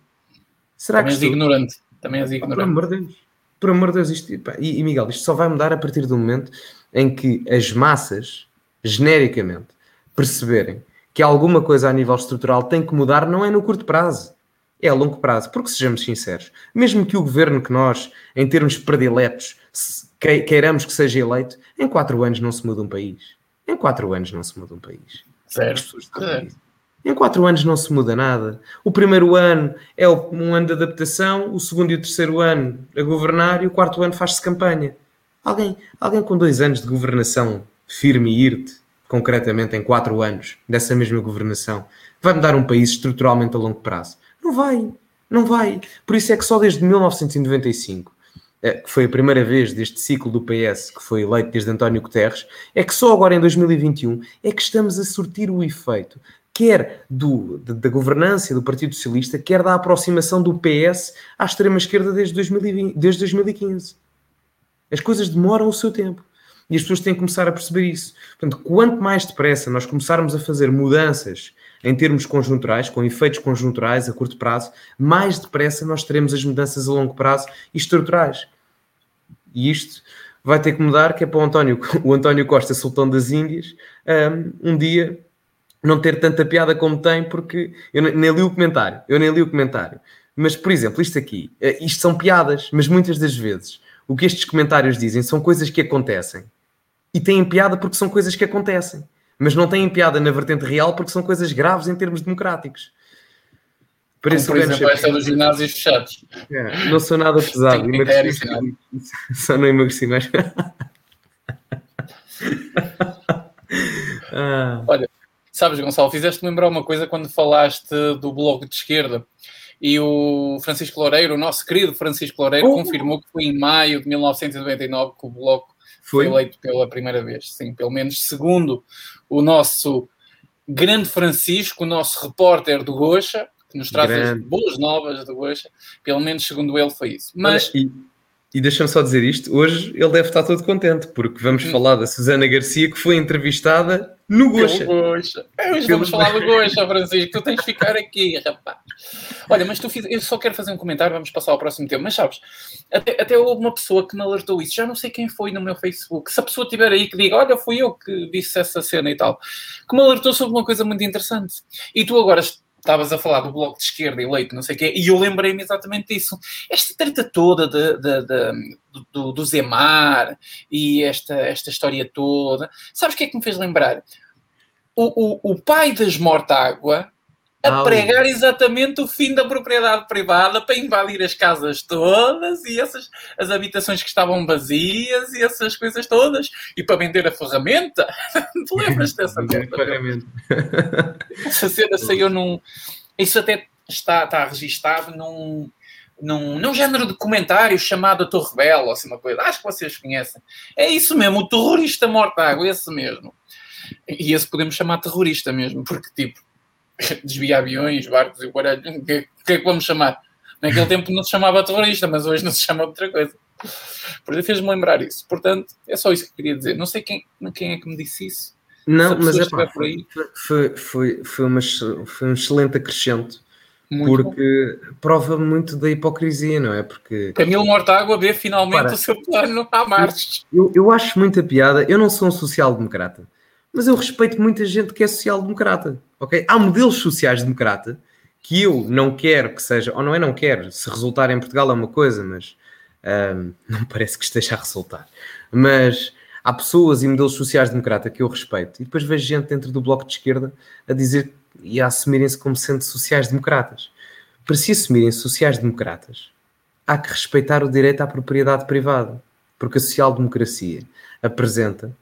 Será Também que és estou? ignorante. Também és ignorante. por amor de Deus. Por amor de Deus, isto, e, e Miguel, isto só vai mudar a partir do momento em que as massas, genericamente, perceberem que alguma coisa a nível estrutural tem que mudar, não é no curto prazo, é a longo prazo. Porque sejamos sinceros, mesmo que o governo que nós, em termos prediletos, queiramos que seja eleito, em quatro anos não se muda um país. Em quatro anos não se muda um país. Certo. Em quatro anos não se muda nada. O primeiro ano é um ano de adaptação, o segundo e o terceiro ano a governar e o quarto ano faz-se campanha. Alguém, alguém com dois anos de governação firme e irte concretamente em quatro anos dessa mesma governação, vai mudar um país estruturalmente a longo prazo? Não vai, não vai. Por isso é que só desde 1995, eh, que foi a primeira vez deste ciclo do PS que foi eleito desde António Guterres, é que só agora em 2021 é que estamos a sortir o efeito quer do, da governança do Partido Socialista, quer da aproximação do PS à extrema-esquerda desde, 2020, desde 2015. As coisas demoram o seu tempo. E as pessoas têm que começar a perceber isso. Portanto, quanto mais depressa nós começarmos a fazer mudanças em termos conjunturais, com efeitos conjunturais a curto prazo, mais depressa nós teremos as mudanças a longo prazo e estruturais. E isto vai ter que mudar, que é para o António, o António Costa, sultão das Índias, um, um dia não ter tanta piada como tem, porque eu nem li o comentário, eu nem li o comentário. Mas, por exemplo, isto aqui, eh, isto são piadas, mas muitas das vezes o que estes comentários dizem são coisas que acontecem e têm piada porque são coisas que acontecem, mas não têm piada na vertente real porque são coisas graves em termos democráticos. Por, isso, por exemplo, esta dos ginásios fechados. É, não sou nada pesado. Emagreci, só não emagreci mais. ah. Olha, Sabes, Gonçalo, fizeste-me lembrar uma coisa quando falaste do Bloco de Esquerda e o Francisco Loureiro, o nosso querido Francisco Loureiro, oh. confirmou que foi em maio de 1999 que o Bloco foi? eleito pela primeira vez. Sim, pelo menos segundo o nosso grande Francisco, o nosso repórter do Gocha, que nos traz as boas novas do Gocha, pelo menos segundo ele foi isso. Mas... E, e deixa-me só dizer isto, hoje ele deve estar todo contente, porque vamos hum. falar da Susana Garcia, que foi entrevistada no Gocha. Gocha. É, hoje vamos falar do Gocha, Francisco, tu tens de ficar aqui, rapaz. Olha, mas tu fiz... eu só quero fazer um comentário, vamos passar ao próximo tema. Mas sabes, até, até houve uma pessoa que me alertou isso, já não sei quem foi no meu Facebook. Se a pessoa estiver aí que diga, olha, fui eu que disse essa cena e tal, que me alertou sobre uma coisa muito interessante. E tu agora estavas a falar do Bloco de Esquerda eleito, não sei o quê, e eu lembrei-me exatamente disso. Esta treta toda de, de, de, do, do Zemar e esta, esta história toda, sabes o que é que me fez lembrar? O, o, o pai das Mortágua a pregar exatamente o fim da propriedade privada para invadir as casas todas e essas as habitações que estavam vazias e essas coisas todas e para vender a ferramenta. tu lembras dessa ferramenta? Essa cena saiu num. Isso até está, está registado num, num, num género de comentário chamado a Torre Bela, assim uma coisa. Acho que vocês conhecem. É isso mesmo, o terrorista morto-água, esse mesmo. E esse podemos chamar terrorista mesmo, porque tipo desvia aviões, barcos e o baralho. O que, que é que vamos chamar? Naquele tempo não se chamava terrorista, mas hoje não se chama outra coisa. Por isso fez-me lembrar isso. Portanto, é só isso que queria dizer. Não sei quem, quem é que me disse isso. Não, mas é pá, foi, foi, foi, foi, uma, foi um excelente acrescento. Muito porque bom. prova muito da hipocrisia, não é? Porque Camilo Mortágua vê finalmente Para, o seu plano à marcha. Eu, eu acho muita piada. Eu não sou um social-democrata mas eu respeito muita gente que é social-democrata, ok? Há modelos sociais-democrata que eu não quero que seja, ou não é não quero, se resultar em Portugal é uma coisa, mas não parece que esteja a resultar. Mas há pessoas e modelos sociais-democrata que eu respeito, e depois vejo gente dentro do Bloco de Esquerda a dizer e a assumirem-se como sendo sociais-democratas. Para se assumirem sociais-democratas, há que respeitar o direito à propriedade privada, porque a social-democracia apresenta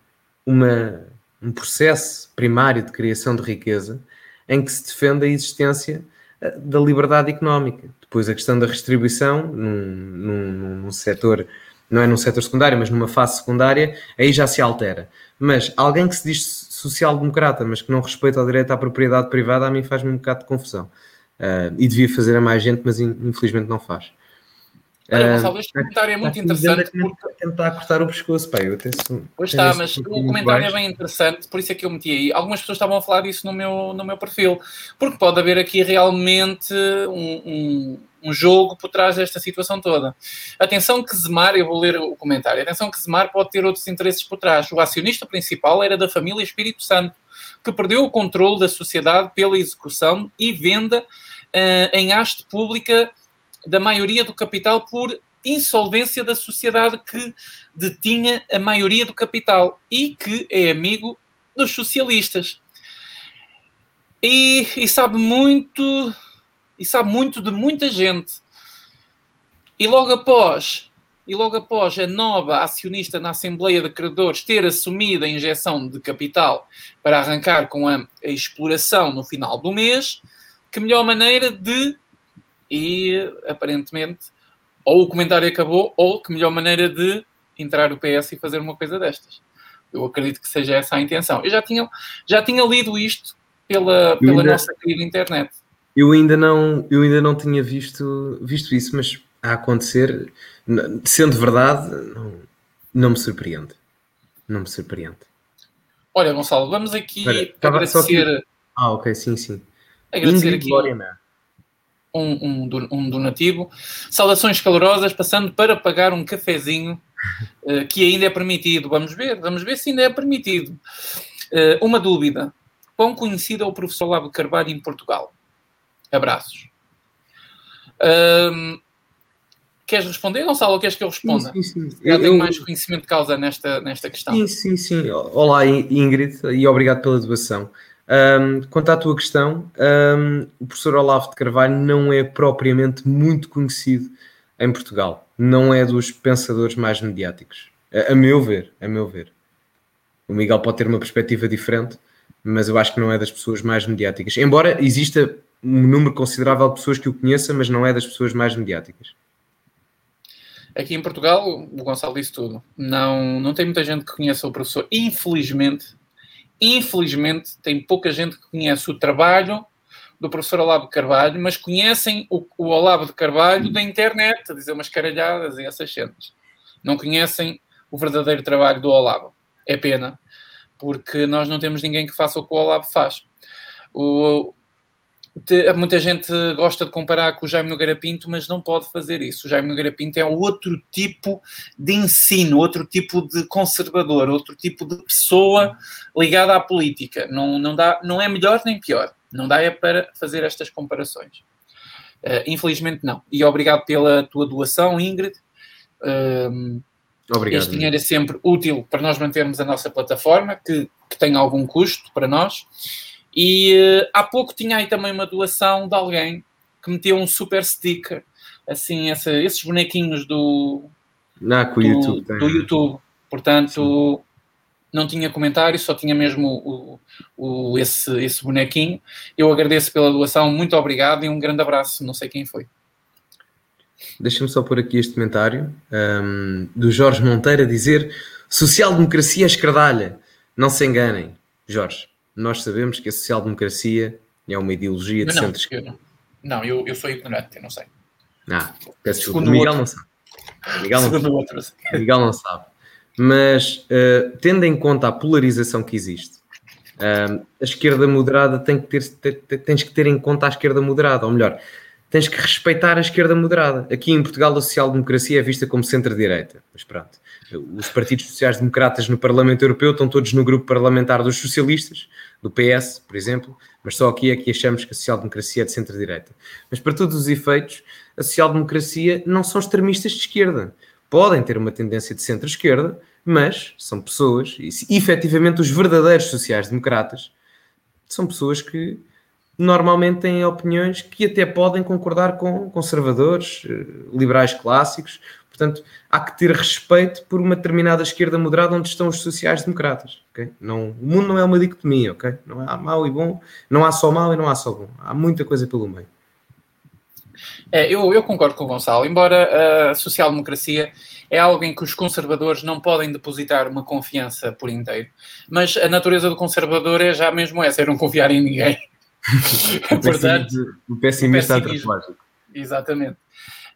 uma um processo primário de criação de riqueza em que se defende a existência eh, da liberdade económica. Depois a questão da restribuição num, num, num setor, não é num setor secundário, mas numa fase secundária, aí já se altera. Mas alguém que se diz social-democrata, mas que não respeita o direito à propriedade privada, a mim faz-me um bocado de confusão. Uh, e devia fazer a mais gente, mas infelizmente não faz. Olha, Gonçalo, este comentário é muito interessante. Porque... Tentar cortar o pescoço, pá, eu tenho Pois está, mas o comentário é bem interessante, por isso é que eu meti aí. Algumas pessoas estavam a falar disso no meu, no meu perfil, porque pode haver aqui realmente um, um, um jogo por trás desta situação toda. Atenção que Zemar, eu vou ler o comentário, atenção que Zemar pode ter outros interesses por trás. O acionista principal era da família Espírito Santo, que perdeu o controle da sociedade pela execução e venda uh, em haste pública da maioria do capital por insolvência da sociedade que detinha a maioria do capital e que é amigo dos socialistas. E, e sabe muito e sabe muito de muita gente. E logo após e logo após a nova acionista na Assembleia de Credores ter assumido a injeção de capital para arrancar com a, a exploração no final do mês, que melhor maneira de e aparentemente ou o comentário acabou ou que melhor maneira de entrar o PS e fazer uma coisa destas. Eu acredito que seja essa a intenção. Eu já tinha, já tinha lido isto pela, pela ainda, nossa querida internet. Eu ainda não, eu ainda não tinha visto, visto isso, mas a acontecer, sendo verdade, não, não me surpreende. Não me surpreende. Olha, Gonçalo, vamos aqui Olha, agradecer. Ah, ok, sim, sim. Agradecer Ingrid aqui. Lorena um, um, um donativo. Saudações calorosas, passando para pagar um cafezinho uh, que ainda é permitido. Vamos ver, vamos ver se ainda é permitido. Uh, uma dúvida. Quão conhecido é o professor Lavo Carvalho em Portugal? Abraços. Uh, queres responder, Gonçalo, ou queres que eu responda? Sim, sim, sim. Já eu tenho mais conhecimento de causa nesta, nesta questão. Sim, sim, sim. Olá, Ingrid, e obrigado pela doação. Um, quanto à tua questão, um, o professor Olavo de Carvalho não é propriamente muito conhecido em Portugal. Não é dos pensadores mais mediáticos. A, a meu ver, a meu ver. O Miguel pode ter uma perspectiva diferente, mas eu acho que não é das pessoas mais mediáticas. Embora exista um número considerável de pessoas que o conheça, mas não é das pessoas mais mediáticas. Aqui em Portugal, o Gonçalo disse tudo. Não, não tem muita gente que conheça o professor. Infelizmente, infelizmente, tem pouca gente que conhece o trabalho do professor Olavo de Carvalho, mas conhecem o, o Olavo de Carvalho da internet, a dizer umas caralhadas e essas cenas. Não conhecem o verdadeiro trabalho do Olavo. É pena, porque nós não temos ninguém que faça o que o Olavo faz. O, muita gente gosta de comparar com o Jaime Nogueira Pinto, mas não pode fazer isso. O Jaime Nogueira Pinto é outro tipo de ensino, outro tipo de conservador, outro tipo de pessoa ligada à política. Não, não, dá, não é melhor nem pior. Não dá é para fazer estas comparações. Uh, infelizmente não. E obrigado pela tua doação, Ingrid. Uh, Obrigado. Este dinheiro é sempre útil para nós mantermos a nossa plataforma, que, que tem algum custo para nós. E uh, há pouco tinha aí também uma doação de alguém que meteu um super sticker, assim, essa, esses bonequinhos do, Não, do, YouTube, do YouTube. Portanto, Sim. não tinha comentário, só tinha mesmo o, o, esse, esse bonequinho. Eu agradeço pela doação, muito obrigado e um grande abraço. Não sei quem foi. Deixa-me só pôr aqui este comentário um, do Jorge Monteiro a dizer: social-democracia escardalha. Não se enganem, Jorge nós sabemos que a social-democracia é uma ideologia de centro-esquerda. Não, eu, eu sou ignorante, eu não sei. Ah, peço desculpa. Miguel não sabe. Miguel não, sabe. Outro. Miguel não sabe. Mas, uh, tendo em conta a polarização que existe, uh, a esquerda moderada tem que ter, ter, tens que ter em conta a esquerda moderada, ou melhor, tens que respeitar a esquerda moderada. Aqui em Portugal a social-democracia é vista como centro-direita. Mas pronto, os partidos sociais-democratas no Parlamento Europeu estão todos no grupo parlamentar dos socialistas, do PS, por exemplo, mas só aqui é que achamos que a social-democracia é de centro-direita. Mas para todos os efeitos, a social-democracia não são extremistas de esquerda. Podem ter uma tendência de centro-esquerda, mas são pessoas, e efetivamente os verdadeiros sociais-democratas, são pessoas que normalmente têm opiniões que até podem concordar com conservadores, eh, liberais clássicos. Portanto, há que ter respeito por uma determinada esquerda moderada onde estão os sociais-democratas. Okay? Não, o mundo não é uma dicotomia? Não há mau e bom, não há só mau e não há só bom. Há muita coisa pelo meio. É, eu, eu concordo com o Gonçalo. Embora a social-democracia é algo em que os conservadores não podem depositar uma confiança por inteiro, mas a natureza do conservador é já mesmo essa, é não confiar em ninguém. Portanto, o pessimista antropológico. Exatamente.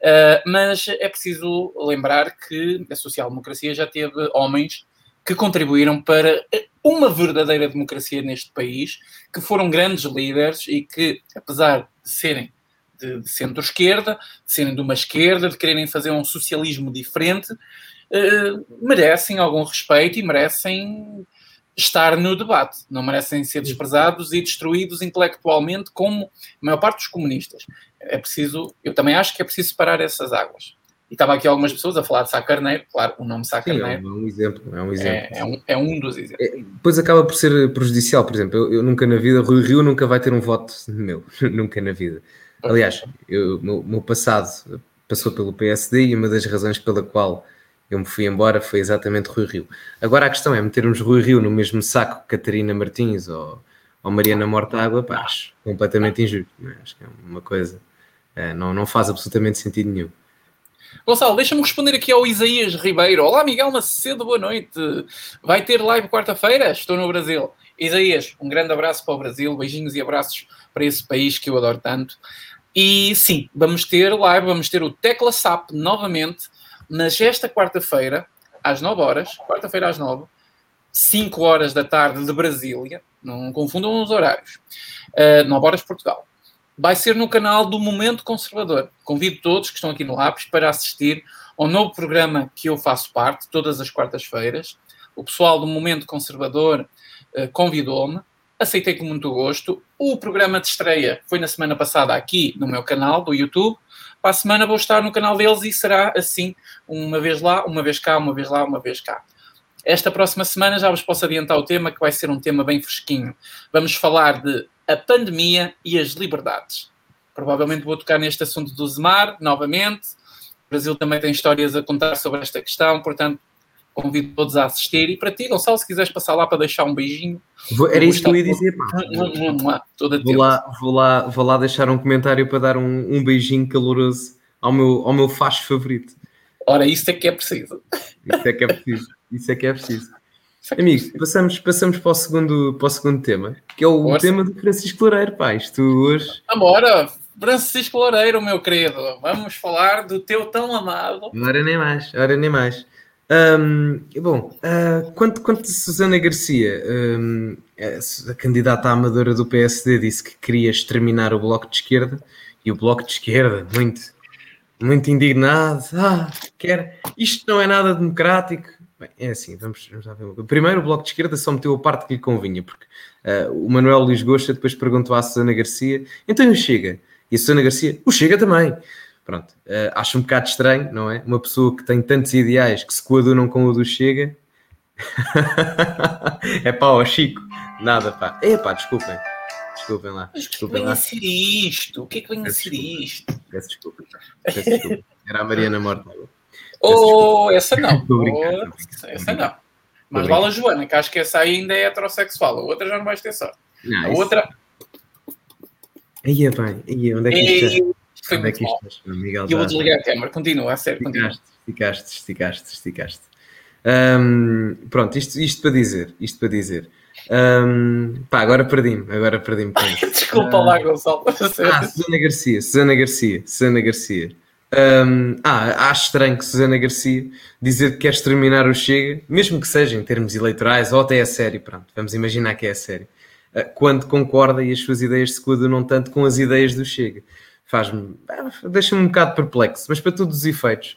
Uh, mas é preciso lembrar que a social-democracia já teve homens que contribuíram para uma verdadeira democracia neste país, que foram grandes líderes e que, apesar de serem de, de centro-esquerda, de serem de uma esquerda, de quererem fazer um socialismo diferente, uh, merecem algum respeito e merecem estar no debate. Não merecem ser desprezados e destruídos intelectualmente como a maior parte dos comunistas. É preciso, eu também acho que é preciso separar essas águas. E estava aqui algumas pessoas a falar de Sá Carneiro, claro, o nome Sá Carneiro. Sim, é um exemplo, é um exemplo. É, é, um, é um dos exemplos. É, depois acaba por ser prejudicial, por exemplo, eu, eu, nunca na vida, Rui Rio nunca vai ter um voto meu, nunca na vida. Aliás, o meu, meu passado passou pelo PSD e uma das razões pela qual eu me fui embora foi exatamente Rui Rio. Agora a questão é metermos Rui Rio no mesmo saco que Catarina Martins ou, ou Mariana Mortágua, pá, acho completamente injusto. É? Acho que é uma coisa, é, não, não faz absolutamente sentido nenhum. Gonçalo, deixa-me responder aqui ao Isaías Ribeiro. Olá, Miguel Macedo, boa noite. Vai ter live quarta-feira? Estou no Brasil. Isaías, um grande abraço para o Brasil, beijinhos e abraços para esse país que eu adoro tanto. E sim, vamos ter live, vamos ter o Tecla SAP novamente mas esta quarta-feira, às 9 horas, quarta-feira às 9, 5 horas da tarde de Brasília, não confundam os horários, uh, eh, 9 horas de Portugal, vai ser no canal do Momento Conservador. Convido todos que estão aqui no Lápis para assistir ao novo programa que eu faço parte, todas as quartas-feiras. O pessoal do Momento Conservador uh, convidou-me, aceitei com muito gosto. O programa de estreia foi na semana passada aqui no meu canal do YouTube. Para a semana vou estar no canal deles e será assim, uma vez lá, uma vez cá, uma vez lá, uma vez cá. Esta próxima semana já vos posso adiantar o tema, que vai ser um tema bem fresquinho. Vamos falar de a pandemia e as liberdades. Provavelmente vou tocar neste assunto do Zemar, novamente. O Brasil também tem histórias a contar sobre esta questão, portanto, Convido todos a assistir. E para ti, Gonçalo, se quiseres passar lá para deixar um beijinho. Vou, era isso que eu ia dizer. vou, lá, vou, lá, vou lá deixar um comentário para dar um, um beijinho caloroso ao meu, ao meu facho favorito. Ora, isso é que é preciso. Isso é que é preciso. Isso é que é preciso. Amigos, passamos, passamos para, o segundo, para o segundo tema, que é o Força. tema do Francisco Loureiro, pá. Isto hoje. Amora, Francisco Loureiro, meu querido, vamos falar do teu tão amado. Ora nem mais, ora nem mais. Um, bom, uh, quanto, quanto Susana Garcia, um, a candidata amadora do PSD, disse que queria exterminar o Bloco de Esquerda e o Bloco de Esquerda, muito, muito indignado, ah, quer, isto não é nada democrático, Bem, é assim, vamos, vamos lá ver. Primeiro, o Bloco de Esquerda só meteu a parte que lhe convinha, porque uh, o Manuel Luís Gosta depois perguntou à Susana Garcia, então o Chega? E a Susana Garcia, o Chega também. Pronto, uh, acho um bocado estranho, não é? Uma pessoa que tem tantos ideais que se coadunam com o do Chega. é pá, ó Chico, nada pá. É pá, desculpem. Desculpem lá. Mas o que vem a ser isto? O que é que vem a ser isto? Peço desculpa. Peço desculpa. Era a Mariana Morta. Ou oh, essa não. Oh, essa não. Mas vale a Joana, que acho que essa ainda é heterossexual. A outra já não vais ter sorte. Não, a isso... outra. Aí é bem. Aí, onde é que isto Foi onde é que isto Miguel, eu vou desligar a câmera. Continua, a sério. Esticaste, esticaste, esticaste, esticaste. Um, pronto, isto, isto para dizer. Isto para dizer. Um, pá, agora perdi-me. Agora perdi-me. Desculpa uh, lá, Gonçalo. Ah, Susana Garcia. Susana Garcia. Susana Garcia. Um, ah, acho estranho que Susana Garcia dizer que quer exterminar o Chega, mesmo que seja em termos eleitorais ou até a sério, pronto, vamos imaginar que é a sério, uh, quando concorda e as suas ideias se coadunam tanto com as ideias do Chega. Faz-me, ah, deixa-me um bocado perplexo, mas para todos os efeitos,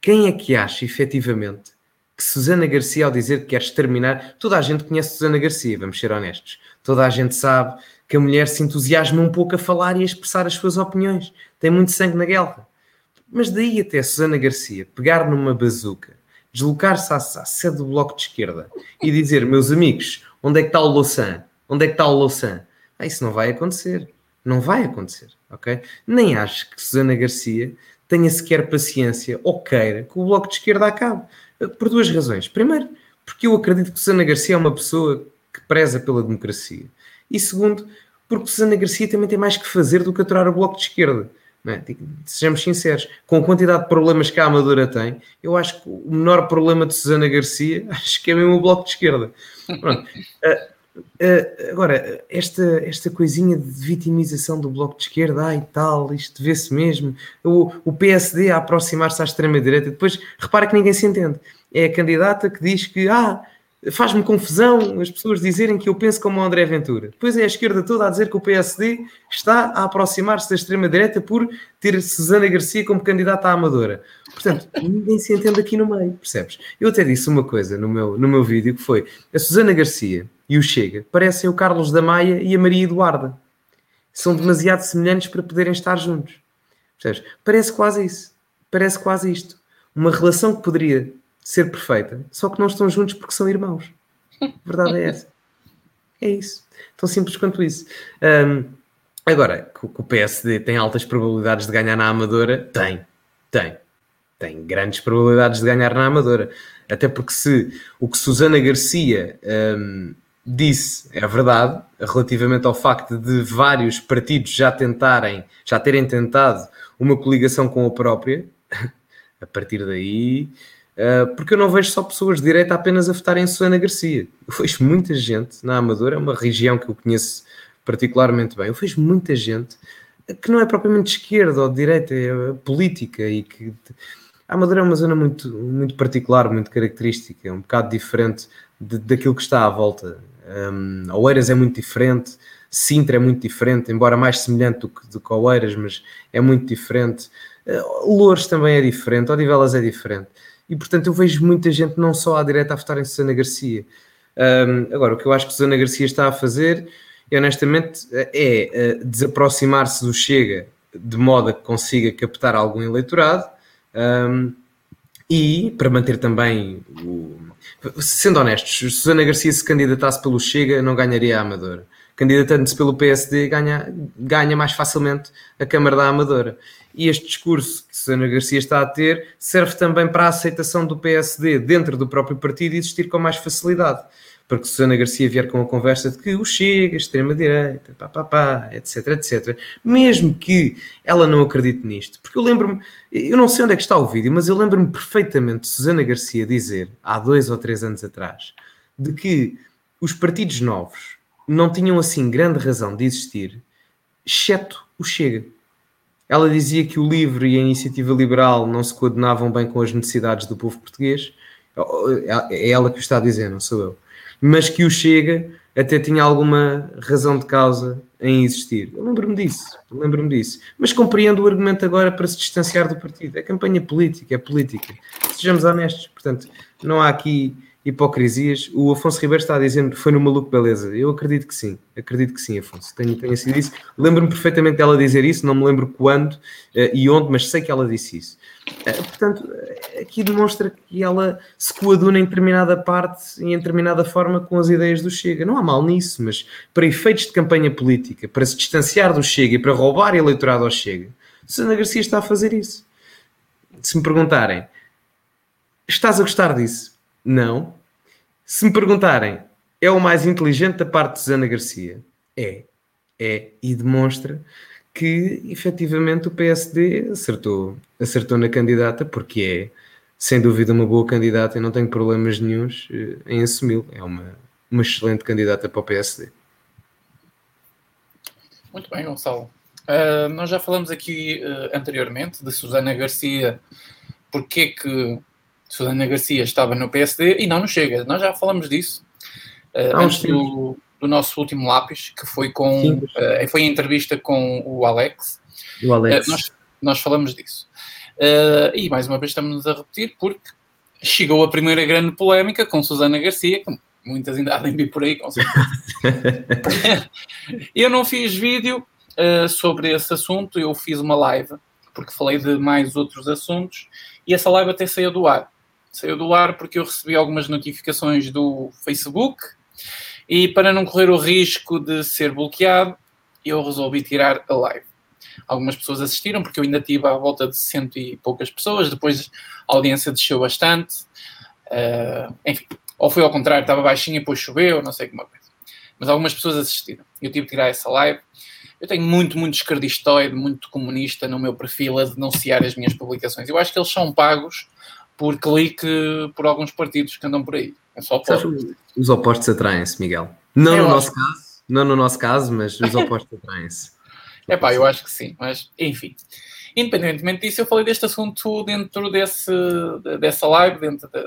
quem é que acha efetivamente que Susana Garcia, ao dizer que quer exterminar, toda a gente conhece Susana Garcia, vamos ser honestos, toda a gente sabe que a mulher se entusiasma um pouco a falar e a expressar as suas opiniões, tem muito sangue na guerra mas daí até Susana Garcia pegar numa bazuca, deslocar-se à, à sede do Bloco de Esquerda e dizer, meus amigos, onde é que está o Louçã? Onde é que está o Louçã? Ah, isso não vai acontecer. Não vai acontecer, ok? Nem acho que Susana Garcia tenha sequer paciência ou queira que o Bloco de Esquerda acabe. Por duas razões. Primeiro, porque eu acredito que Susana Garcia é uma pessoa que preza pela democracia. E segundo, porque Susana Garcia também tem mais que fazer do que aturar o Bloco de Esquerda. É? Sejamos sinceros, com a quantidade de problemas que a Amadora tem, eu acho que o menor problema de Susana Garcia, acho que é mesmo o Bloco de Esquerda. Pronto. Uh, agora, esta, esta coisinha de vitimização do Bloco de Esquerda, ai tal, isto vê-se mesmo, o, o PSD a aproximar-se à extrema-direita, depois repara que ninguém se entende. É a candidata que diz que, ah, faz-me confusão as pessoas dizerem que eu penso como o André Ventura. Depois é a esquerda toda a dizer que o PSD está a aproximar-se da extrema-direita por ter Susana Garcia como candidata à amadora. Portanto, ninguém se entende aqui no meio, percebes? Eu até disse uma coisa no meu, no meu vídeo que foi a Susana Garcia e o Chega parecem o Carlos da Maia e a Maria Eduarda. São demasiado semelhantes para poderem estar juntos. Percebes? Parece quase isso. Parece quase isto. Uma relação que poderia ser perfeita, só que não estão juntos porque são irmãos. A verdade é essa. É isso. Tão simples quanto isso. Um, agora, que o PSD tem altas probabilidades de ganhar na Amadora, tem. Tem. Tem grandes probabilidades de ganhar na Amadora. Até porque se o que Susana Garcia um, disse é verdade, relativamente ao facto de vários partidos já tentarem, já terem tentado uma coligação com a própria, a partir daí porque eu não vejo só pessoas de direita apenas a votarem em Susana Garcia. Eu vejo muita gente na Amadora, é uma região que eu conheço particularmente bem. Eu vejo muita gente que não é propriamente de esquerda ou de direita, é política e que a Amadora é uma zona muito, muito particular, muito característica, é um bocado diferente de, daquilo que está à volta. Um, Oeiras é muito diferente, Sintra é muito diferente, embora mais semelhante do que, do que Oeiras, mas é muito diferente. Uh, Loures também é diferente, Odivelas é diferente e portanto eu vejo muita gente não só à direita a votar em Susana Garcia. Um, agora, o que eu acho que Susana Garcia está a fazer, honestamente, é uh, desaproximar-se do Chega de modo a que consiga captar algum eleitorado um, e para manter também o. Sendo honestos, Susana Garcia se candidatasse pelo Chega, não ganharia a Amadora. candidatando-se pelo PSD, ganha, ganha mais facilmente a Câmara da Amadora. E este discurso Susana Garcia está a ter serve também para a aceitação do PSD dentro do próprio partido existir com mais facilidade porque Susana Garcia vier com a conversa de que o Chega, extrema-direita, pá, pá, pá, etc, etc, mesmo que ela não acredite nisto, porque eu lembro-me, eu não sei onde é que está o vídeo, mas eu lembro-me perfeitamente de Susana Garcia dizer, há dois ou três anos atrás, de que os partidos novos não tinham assim grande razão de existir, exceto o Chega. Ela dizia que o LIVRE e a iniciativa liberal não se coordenavam bem com as necessidades do povo português. É ela que o está a dizer, não sou eu mas que o Chega até tinha alguma razão de causa em existir. Eu lembro-me disso, lembro-me disso. Mas compreendo o argumento agora para se distanciar do partido. É campanha política, é política. Sejamos honestos, portanto, não há aqui hipocrisias. O Afonso Ribeiro está dizer que foi no maluco beleza. Eu acredito que sim, acredito que sim, Afonso. Tenho, tenho sido isso. Lembro-me perfeitamente dela dizer isso, não me lembro quando uh, e onde, mas sei que ela disse isso. Uh, portanto, aqui demonstra que ela se coaduna em determinada parte e em determinada forma com as ideias do Chega. Não há mal nisso, mas para efeitos de campanha política, para se distanciar do Chega e para roubar eleitorado ao Chega, Sana Garcia está a fazer isso. Se me perguntarem, estás a gostar disso? Não. Se me perguntarem, é o mais inteligente da parte de Susana Garcia? É. É. E demonstra que efetivamente o PSD acertou, acertou na candidata, porque é, sem dúvida, uma boa candidata e não tenho problemas nenhums eh, em assumi-lo. É uma, uma excelente candidata para o PSD. Muito bem, Gonçalo. Uh, nós já falamos aqui uh, anteriormente de Susana Garcia, porque que Susana Garcia estava no PSD e não nos chega. Nós já falamos disso uh, antes do, do, nosso último lápis, que foi com uh, foi a entrevista com o Alex. O Alex. Uh, nós, nós falamos disso. e mais uma vez estamos a repetir porque chegou a primeira grande polémica com Susana Garcia, que muitas ainda há vir por aí, com certeza. eu não fiz vídeo sobre esse assunto, eu fiz uma live porque falei de mais outros assuntos e essa live até saiu do ar saiu do ar porque eu recebi algumas notificações do Facebook e para não correr o risco de ser bloqueado, eu resolvi tirar a live. Algumas pessoas assistiram porque eu ainda tive à volta de cento e poucas pessoas, depois a audiência desceu bastante. Uh, enfim, ou foi ao contrário, estava baixinho e depois choveu, não sei como é. Mas algumas pessoas assistiram. Eu tive que tirar essa live. Eu tenho muito, muito esquerdistoide, muito comunista no meu perfil a denunciar as minhas publicações. Eu acho que eles são pagos por clique por alguns partidos que andam por aí. É só pode. Os opostos atraem-se, Miguel. Não eu no nosso caso, não no nosso caso, mas os opostos atraem-se. É pá, eu acho que sim, mas enfim. Independentemente disso, eu falei deste assunto dentro desse, dessa live dentro de,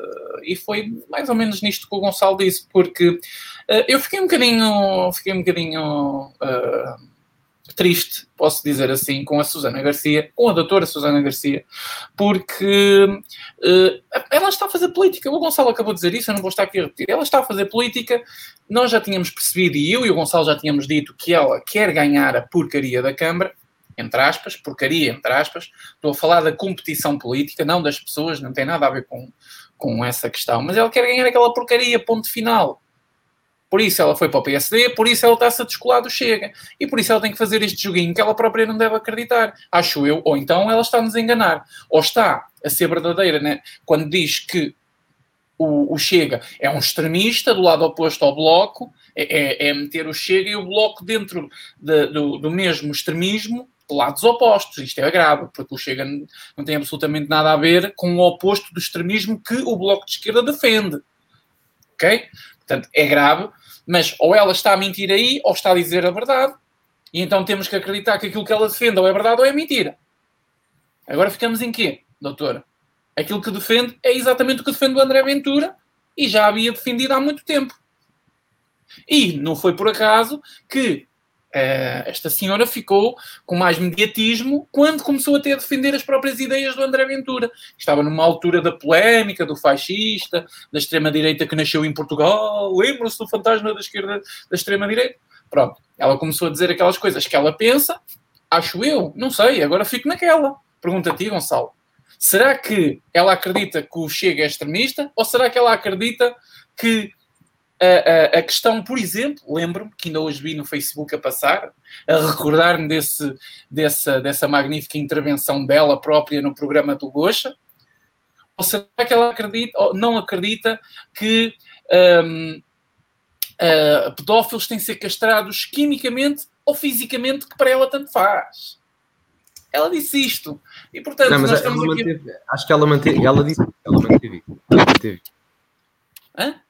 e foi mais ou menos nisto que o Gonçalo disse, porque uh, eu fiquei um bocadinho, fiquei um bocadinho uh, triste, posso dizer assim, com a Susana Garcia, com a doutora Susana Garcia, porque uh, ela está a fazer política. O Gonçalo acabou de dizer isso, eu não vou estar aqui a repetir. Ela está a fazer política, nós já tínhamos percebido, e eu e o Gonçalo já tínhamos dito que ela quer ganhar a porcaria da Câmara, entre aspas, porcaria, entre aspas. Estou a falar da competição política, não das pessoas, não tem nada a ver com, com essa questão, mas ela quer ganhar aquela porcaria, ponto final. Por isso ela foi para o PSD, por isso ela está-se a descolar do Chega. E por isso ela tem que fazer este joguinho que ela própria não deve acreditar. Acho eu. Ou então ela está-nos a enganar. Ou está a ser verdadeira, né? Quando diz que o, o Chega é um extremista do lado oposto ao Bloco, é, é, é meter o Chega e o Bloco dentro de, do, do mesmo extremismo, de lados opostos. Isto é grave, porque o Chega não tem absolutamente nada a ver com o oposto do extremismo que o Bloco de Esquerda defende. Ok? Portanto, é grave, mas ou ela está a mentir aí, ou está a dizer a verdade, e então temos que acreditar que aquilo que ela defende ou é verdade ou é mentira. Agora ficamos em quê, doutora? Aquilo que defende é exatamente o que defende o André Ventura e já havia defendido há muito tempo. E não foi por acaso que esta senhora ficou com mais mediatismo quando começou a ter a defender as próprias ideias do André Ventura. Estava numa altura da polémica, do fascista, da extrema-direita que nasceu em Portugal. Lembram-se do fantasma da esquerda, da extrema-direita? Pronto, ela começou a dizer aquelas coisas que ela pensa, acho eu, não sei, agora fico naquela. Pergunta a ti, Gonçalo. Será que ela acredita que o Chega é extremista ou será que ela acredita que a, a, a questão, por exemplo, lembro-me que ainda hoje vi no Facebook a passar, a recordar-me desse, dessa, dessa magnífica intervenção dela própria no programa do Gocha. Ou será que ela acredita, ou não acredita que um, uh, pedófilos têm de ser castrados quimicamente ou fisicamente, que para ela tanto faz? Ela disse isto. E portanto, Não, nós estamos aqui. manteve- acho que ela manteve, ela disse, ela manteve, ela manteve. Hã?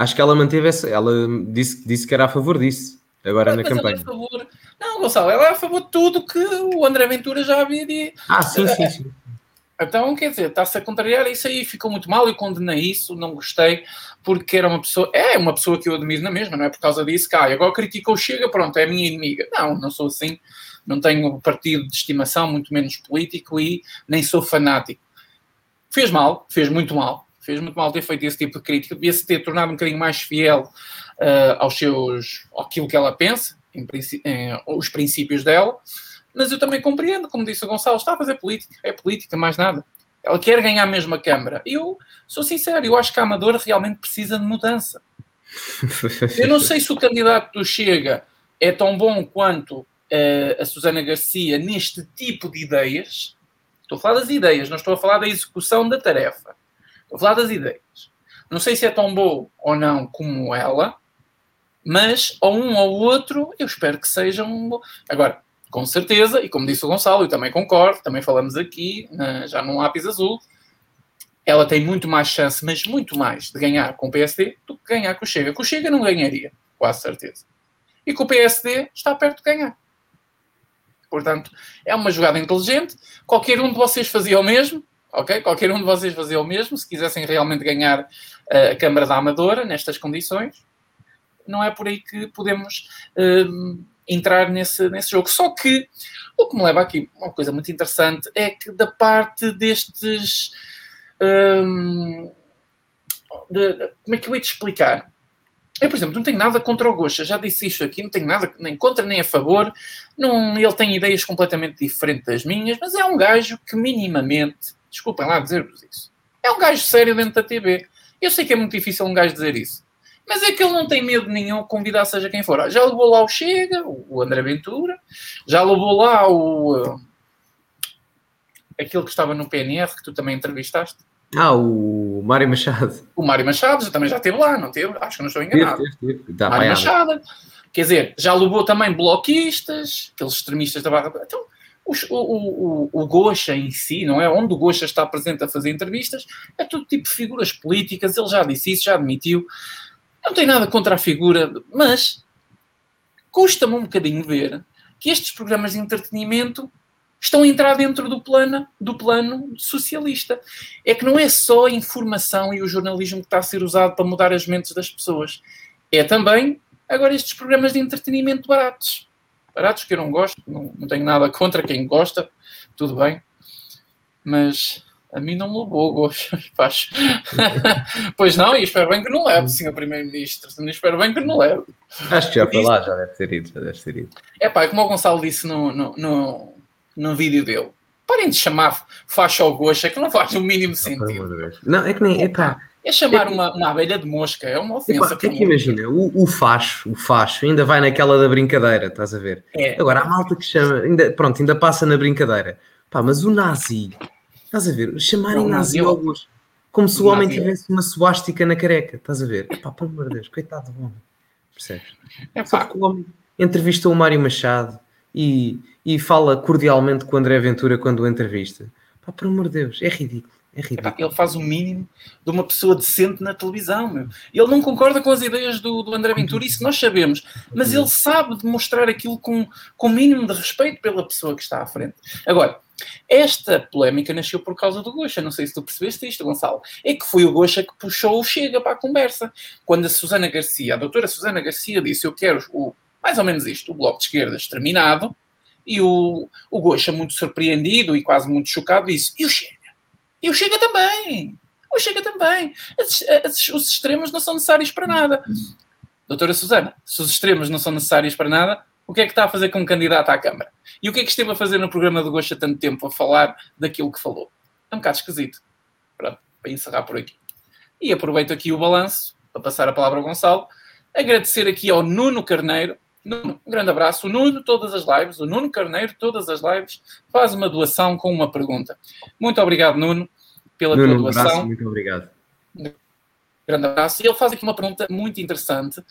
Acho que ela manteve essa, ela disse, disse que era a favor disso, agora na Mas ela é campanha. a favor. Não, Gonçalo, ela é a favor de tudo que o André Ventura já havia dito. Ah, sim, sim, sim. Então, quer dizer, está-se a contrariar isso aí, ficou muito mal, eu condenei isso, não gostei, porque era uma pessoa, é uma pessoa que eu admiro na mesma, não é por causa disso que, ah, agora criticou Chega, pronto, é a minha inimiga. Não, não sou assim, não tenho partido de estimação, muito menos político e nem sou fanático. Fez mal, fez muito mal, fez muito mal ter feito esse tipo de crítica, devia-se ter tornado um bocadinho mais fiel ah, aos seus, àquilo que ela pensa, em, em- os princípios dela, mas eu também compreendo, como disse o Gonçalo, está a fazer política, é política, mais nada. Ela quer ganhar mesmo a Câmara. Eu sou sincero, eu acho que a Amadora realmente precisa de mudança. Eu não sei se o candidato do Chega é tão bom quanto eh, a Susana Garcia neste tipo de ideias. Estou a falar das ideias, não estou a falar da execução da tarefa. Estou a falar das ideias. Não sei se é tão bom ou não como ela, mas ou um ou outro, eu espero que sejam. bo- Agora, com certeza, e como disse o Gonçalo, eu também concordo, também falamos aqui, já num lápis azul, ela tem muito mais chance, mas muito mais, de ganhar com o PSD do que ganhar com o Chega. Com o Chega não ganharia, quase certeza. E com o PSD está perto de ganhar. Portanto, é uma jogada inteligente. Qualquer um de vocês fazia o mesmo, ok? Qualquer um de vocês fazia o mesmo, se quisessem realmente ganhar eh, a Câmara da Amadora nestas condições. Não é por aí que podemos hum, entrar nesse, nesse jogo. Só que o que me leva aqui, uma coisa muito interessante, é que da parte destes. hum, de- de- como é que eu ia te explicar? Eu, por exemplo, não tenho nada contra o Gocha, já disse isto aqui, não tenho nada nem contra nem a favor. Não, ele tem ideias completamente diferentes das minhas, mas é um gajo que minimamente, desculpem lá dizer-vos isso, é um gajo sério dentro da TV. Eu sei que é muito difícil um gajo dizer isso, mas é que ele não tem medo nenhum de convidar seja quem for. Já levou lá o Chega, o André Ventura, já levou lá o. uh, aquele que estava no PNR, que tu também entrevistaste, Ah, o Mário Machado. o Mário Machado, já também já esteve lá, não teve? Acho que não estou enganado. Teve, teve, teve. Mário Machado. Quer dizer, já levou também bloquistas, aqueles extremistas da barra. Então, o, o, o, o Gocha em si, não é? Onde o Gocha está presente a fazer entrevistas, é todo tipo de figuras políticas. Ele já disse isso, já admitiu. Não tem nada contra a figura, mas custa-me um bocadinho ver que estes programas de entretenimento estão a entrar dentro do plano, do plano socialista. É que não é só a informação e o jornalismo que está a ser usado para mudar as mentes das pessoas. É também, agora, estes programas de entretenimento baratos. Baratos que eu não gosto, não, não tenho nada contra quem gosta, tudo bem. Mas a mim não me levou o gosto. Faz. pois não, e espero bem que não leve, senhor Primeiro-Ministro. Espero bem que não leve. Acho que já foi lá, já deve ter ido, já deve ter ido. É pá, como o Gonçalo disse no, no, no, no vídeo dele, parem de chamar faixa ao gosto, é que não faz o mínimo sentido. Não, é que nem, epá, É chamar uma, uma abelha de mosca, é uma ofensa. é que imagina, o, o facho, o facho ainda vai naquela da brincadeira, estás a ver? É, Agora, a malta que chama, ainda, pronto, ainda passa na brincadeira. Pá, mas o nazi, estás a ver? Chamarem nazi nazi é. Como se o, homem nazi é- tivesse uma suástica na careca, estás a ver? Epá, pelo amor de Deus, coitado do homem. Percebes? é Só pá, porque o homem entrevistou o Mário Machado e, e fala cordialmente com o André Ventura quando o entrevista. Pá, por amor de Deus, é ridículo. É ele faz o mínimo de uma pessoa decente na televisão. Meu. Ele não concorda com as ideias do, do André Ventura, isso nós sabemos. Mas ele sabe demonstrar aquilo com, com o mínimo de respeito pela pessoa que está à frente. Agora, esta polémica nasceu por causa do Gocha. Não sei se tu percebeste isto, Gonçalo. É que foi o Gocha que puxou o Chega para a conversa. Quando a Susana Garcia, a doutora Susana Garcia, disse: Eu quero o, mais ou menos isto, o Bloco de Esquerda exterminado. E o, o Gocha, muito surpreendido e quase muito chocado, disse: E o Chega? E o Chega também. O Chega também. As- as- os extremos não são necessários para nada. Doutora Susana, se os extremos não são necessários para nada, o que é que está a fazer como candidato à Câmara? E o que é que esteve a fazer no programa do Gosto há tanto tempo a falar daquilo que falou? É um bocado esquisito. Pronto, para encerrar por aqui. E aproveito aqui o balanço para passar a palavra ao Gonçalo, agradecer aqui ao Nuno Carneiro. Nuno, um grande abraço. O Nuno, todas as lives, o Nuno Carneiro, todas as lives, faz uma doação com uma pergunta. Muito obrigado, Nuno, pela Nuno, tua doação. abraço, muito obrigado. Grande abraço. E ele faz aqui uma pergunta muito interessante,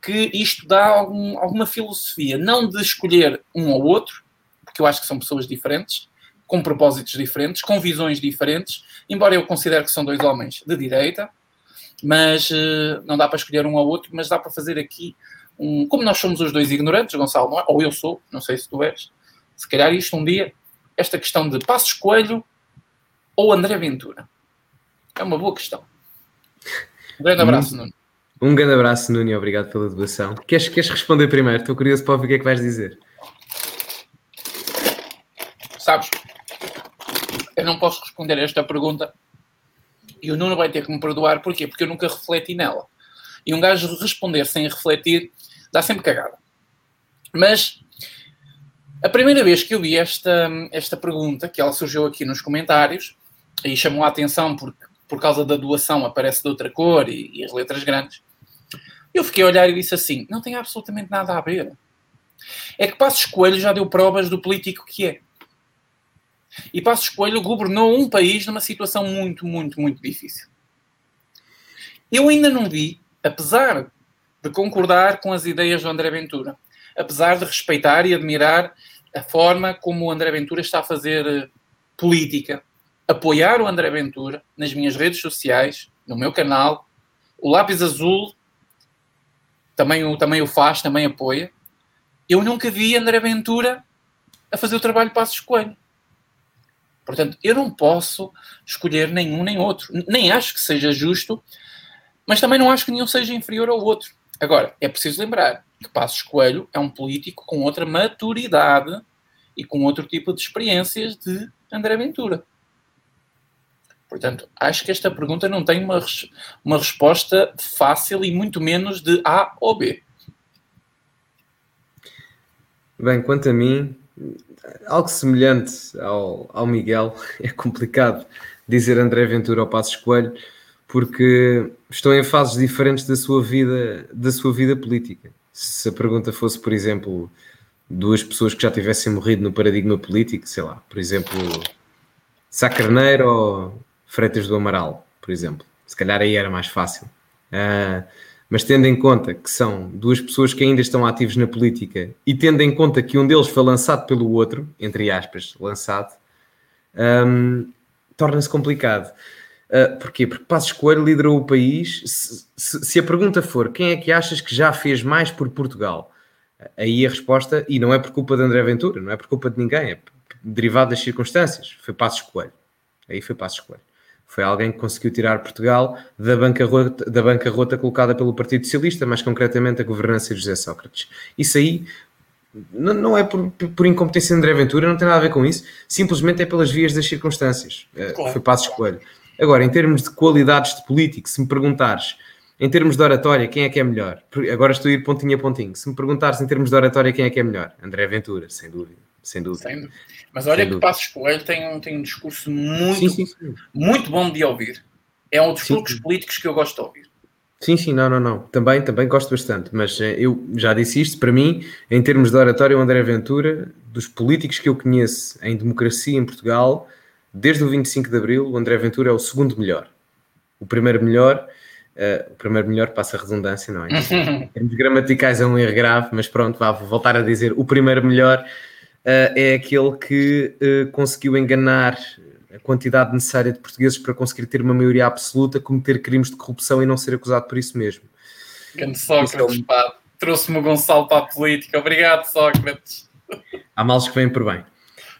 que isto dá algum, alguma filosofia, não de escolher um ou outro, porque eu acho que são pessoas diferentes, com propósitos diferentes, com visões diferentes, embora eu considere que são dois homens de direita, mas uh, não dá para escolher um ou outro, mas dá para fazer aqui um. Como nós somos os dois ignorantes, Gonçalo, não é? ou eu sou, não sei se tu és, se calhar isto um dia, esta questão de Passos Coelho ou André Ventura. É uma boa questão. Um grande abraço, Nuno. Um grande abraço, Nuno, e obrigado pela doação. Queres, queres responder primeiro? Estou curioso para ouvir o que é que vais dizer. Sabes, eu não posso responder a esta pergunta e o Nuno vai ter que me perdoar. Porquê? Porque eu nunca refleti nela. E um gajo responder sem refletir dá sempre cagada. Mas a primeira vez que eu vi esta, esta pergunta, que ela surgiu aqui nos comentários, e chamou a atenção porque por causa da doação aparece de outra cor e, e as letras grandes, eu fiquei a olhar e disse assim: não tem absolutamente nada a ver. É que Passos Coelho já deu provas do político que é. E Passos Coelho governou um país numa situação muito, muito, muito difícil. Eu ainda não vi, apesar de concordar com as ideias do André Ventura, apesar de respeitar e admirar a forma como o André Ventura está a fazer eh, política, apoiar o André Ventura nas minhas redes sociais, no meu canal, o Lápis Azul também o, também o faz, também apoia. Eu nunca vi André Ventura a fazer o trabalho Passos Coelho. Portanto, eu não posso escolher nenhum nem outro. Nem acho que seja justo, mas também não acho que nenhum seja inferior ao outro. Agora, é preciso lembrar que Passos Coelho é um político com outra maturidade e com outro tipo de experiências de André Ventura. Portanto, acho que esta pergunta não tem uma, uma resposta fácil e muito menos de A ou B. Bem, quanto a mim, algo semelhante ao, ao Miguel, é complicado dizer André Ventura ou Passos Coelho, porque estão em fases diferentes da sua vida, da sua vida política. Se a pergunta fosse, por exemplo, duas pessoas que já tivessem morrido no paradigma político, sei lá, por exemplo, Sá Carneiro ou Freitas do Amaral, por exemplo, se calhar aí era mais fácil. Uh, mas tendo em conta que são duas pessoas que ainda estão ativos na política e tendo em conta que um deles foi lançado pelo outro, entre aspas, lançado, um, torna-se complicado. Uh, porquê? Porque Passos Coelho liderou o país. Se, se, se, a pergunta for quem é que achas que já fez mais por Portugal, aí a resposta, e não é por culpa de André Ventura, não é por culpa de ninguém, é derivado das circunstâncias, foi Passos Coelho. Aí foi Passos Coelho. Foi alguém que conseguiu tirar Portugal da bancarrota, da bancarrota colocada pelo Partido Socialista, mais concretamente a governança de José Sócrates. Isso aí não, não é por, por, incompetência de André Ventura, não tem nada a ver com isso, simplesmente é pelas vias das circunstâncias. É, claro. Foi passo escolha. Agora, em termos de qualidades de político, se me perguntares em termos de oratória, quem é que é melhor? Agora estou a ir pontinho a pontinho. Se me perguntares em termos de oratória, quem é que é melhor? André Ventura, sem dúvida. Sem dúvida. Sem dúvida. Mas olha que Passos Coelho tem um, tem um discurso muito, sim, sim, sim. muito bom de ouvir. É um dos poucos políticos que eu gosto de ouvir. Sim, sim, não, não, não. Também, também gosto bastante, mas eh, eu já disse isto, para mim, em termos de oratório, o André Ventura, dos políticos que eu conheço em democracia em Portugal, desde o 25 de Abril, o André Ventura é o segundo melhor. O primeiro melhor, uh, o primeiro melhor passa a redundância, não é? em termos gramaticais é um erro grave, mas pronto, vá voltar a dizer o primeiro melhor uh, é aquele que uh, conseguiu enganar a quantidade necessária de portugueses para conseguir ter uma maioria absoluta, cometer crimes de corrupção e não ser acusado por isso mesmo. Grande Sócrates, pá, trouxe-me o Gonçalo para a política. Obrigado, Sócrates. Há males que vêm por bem.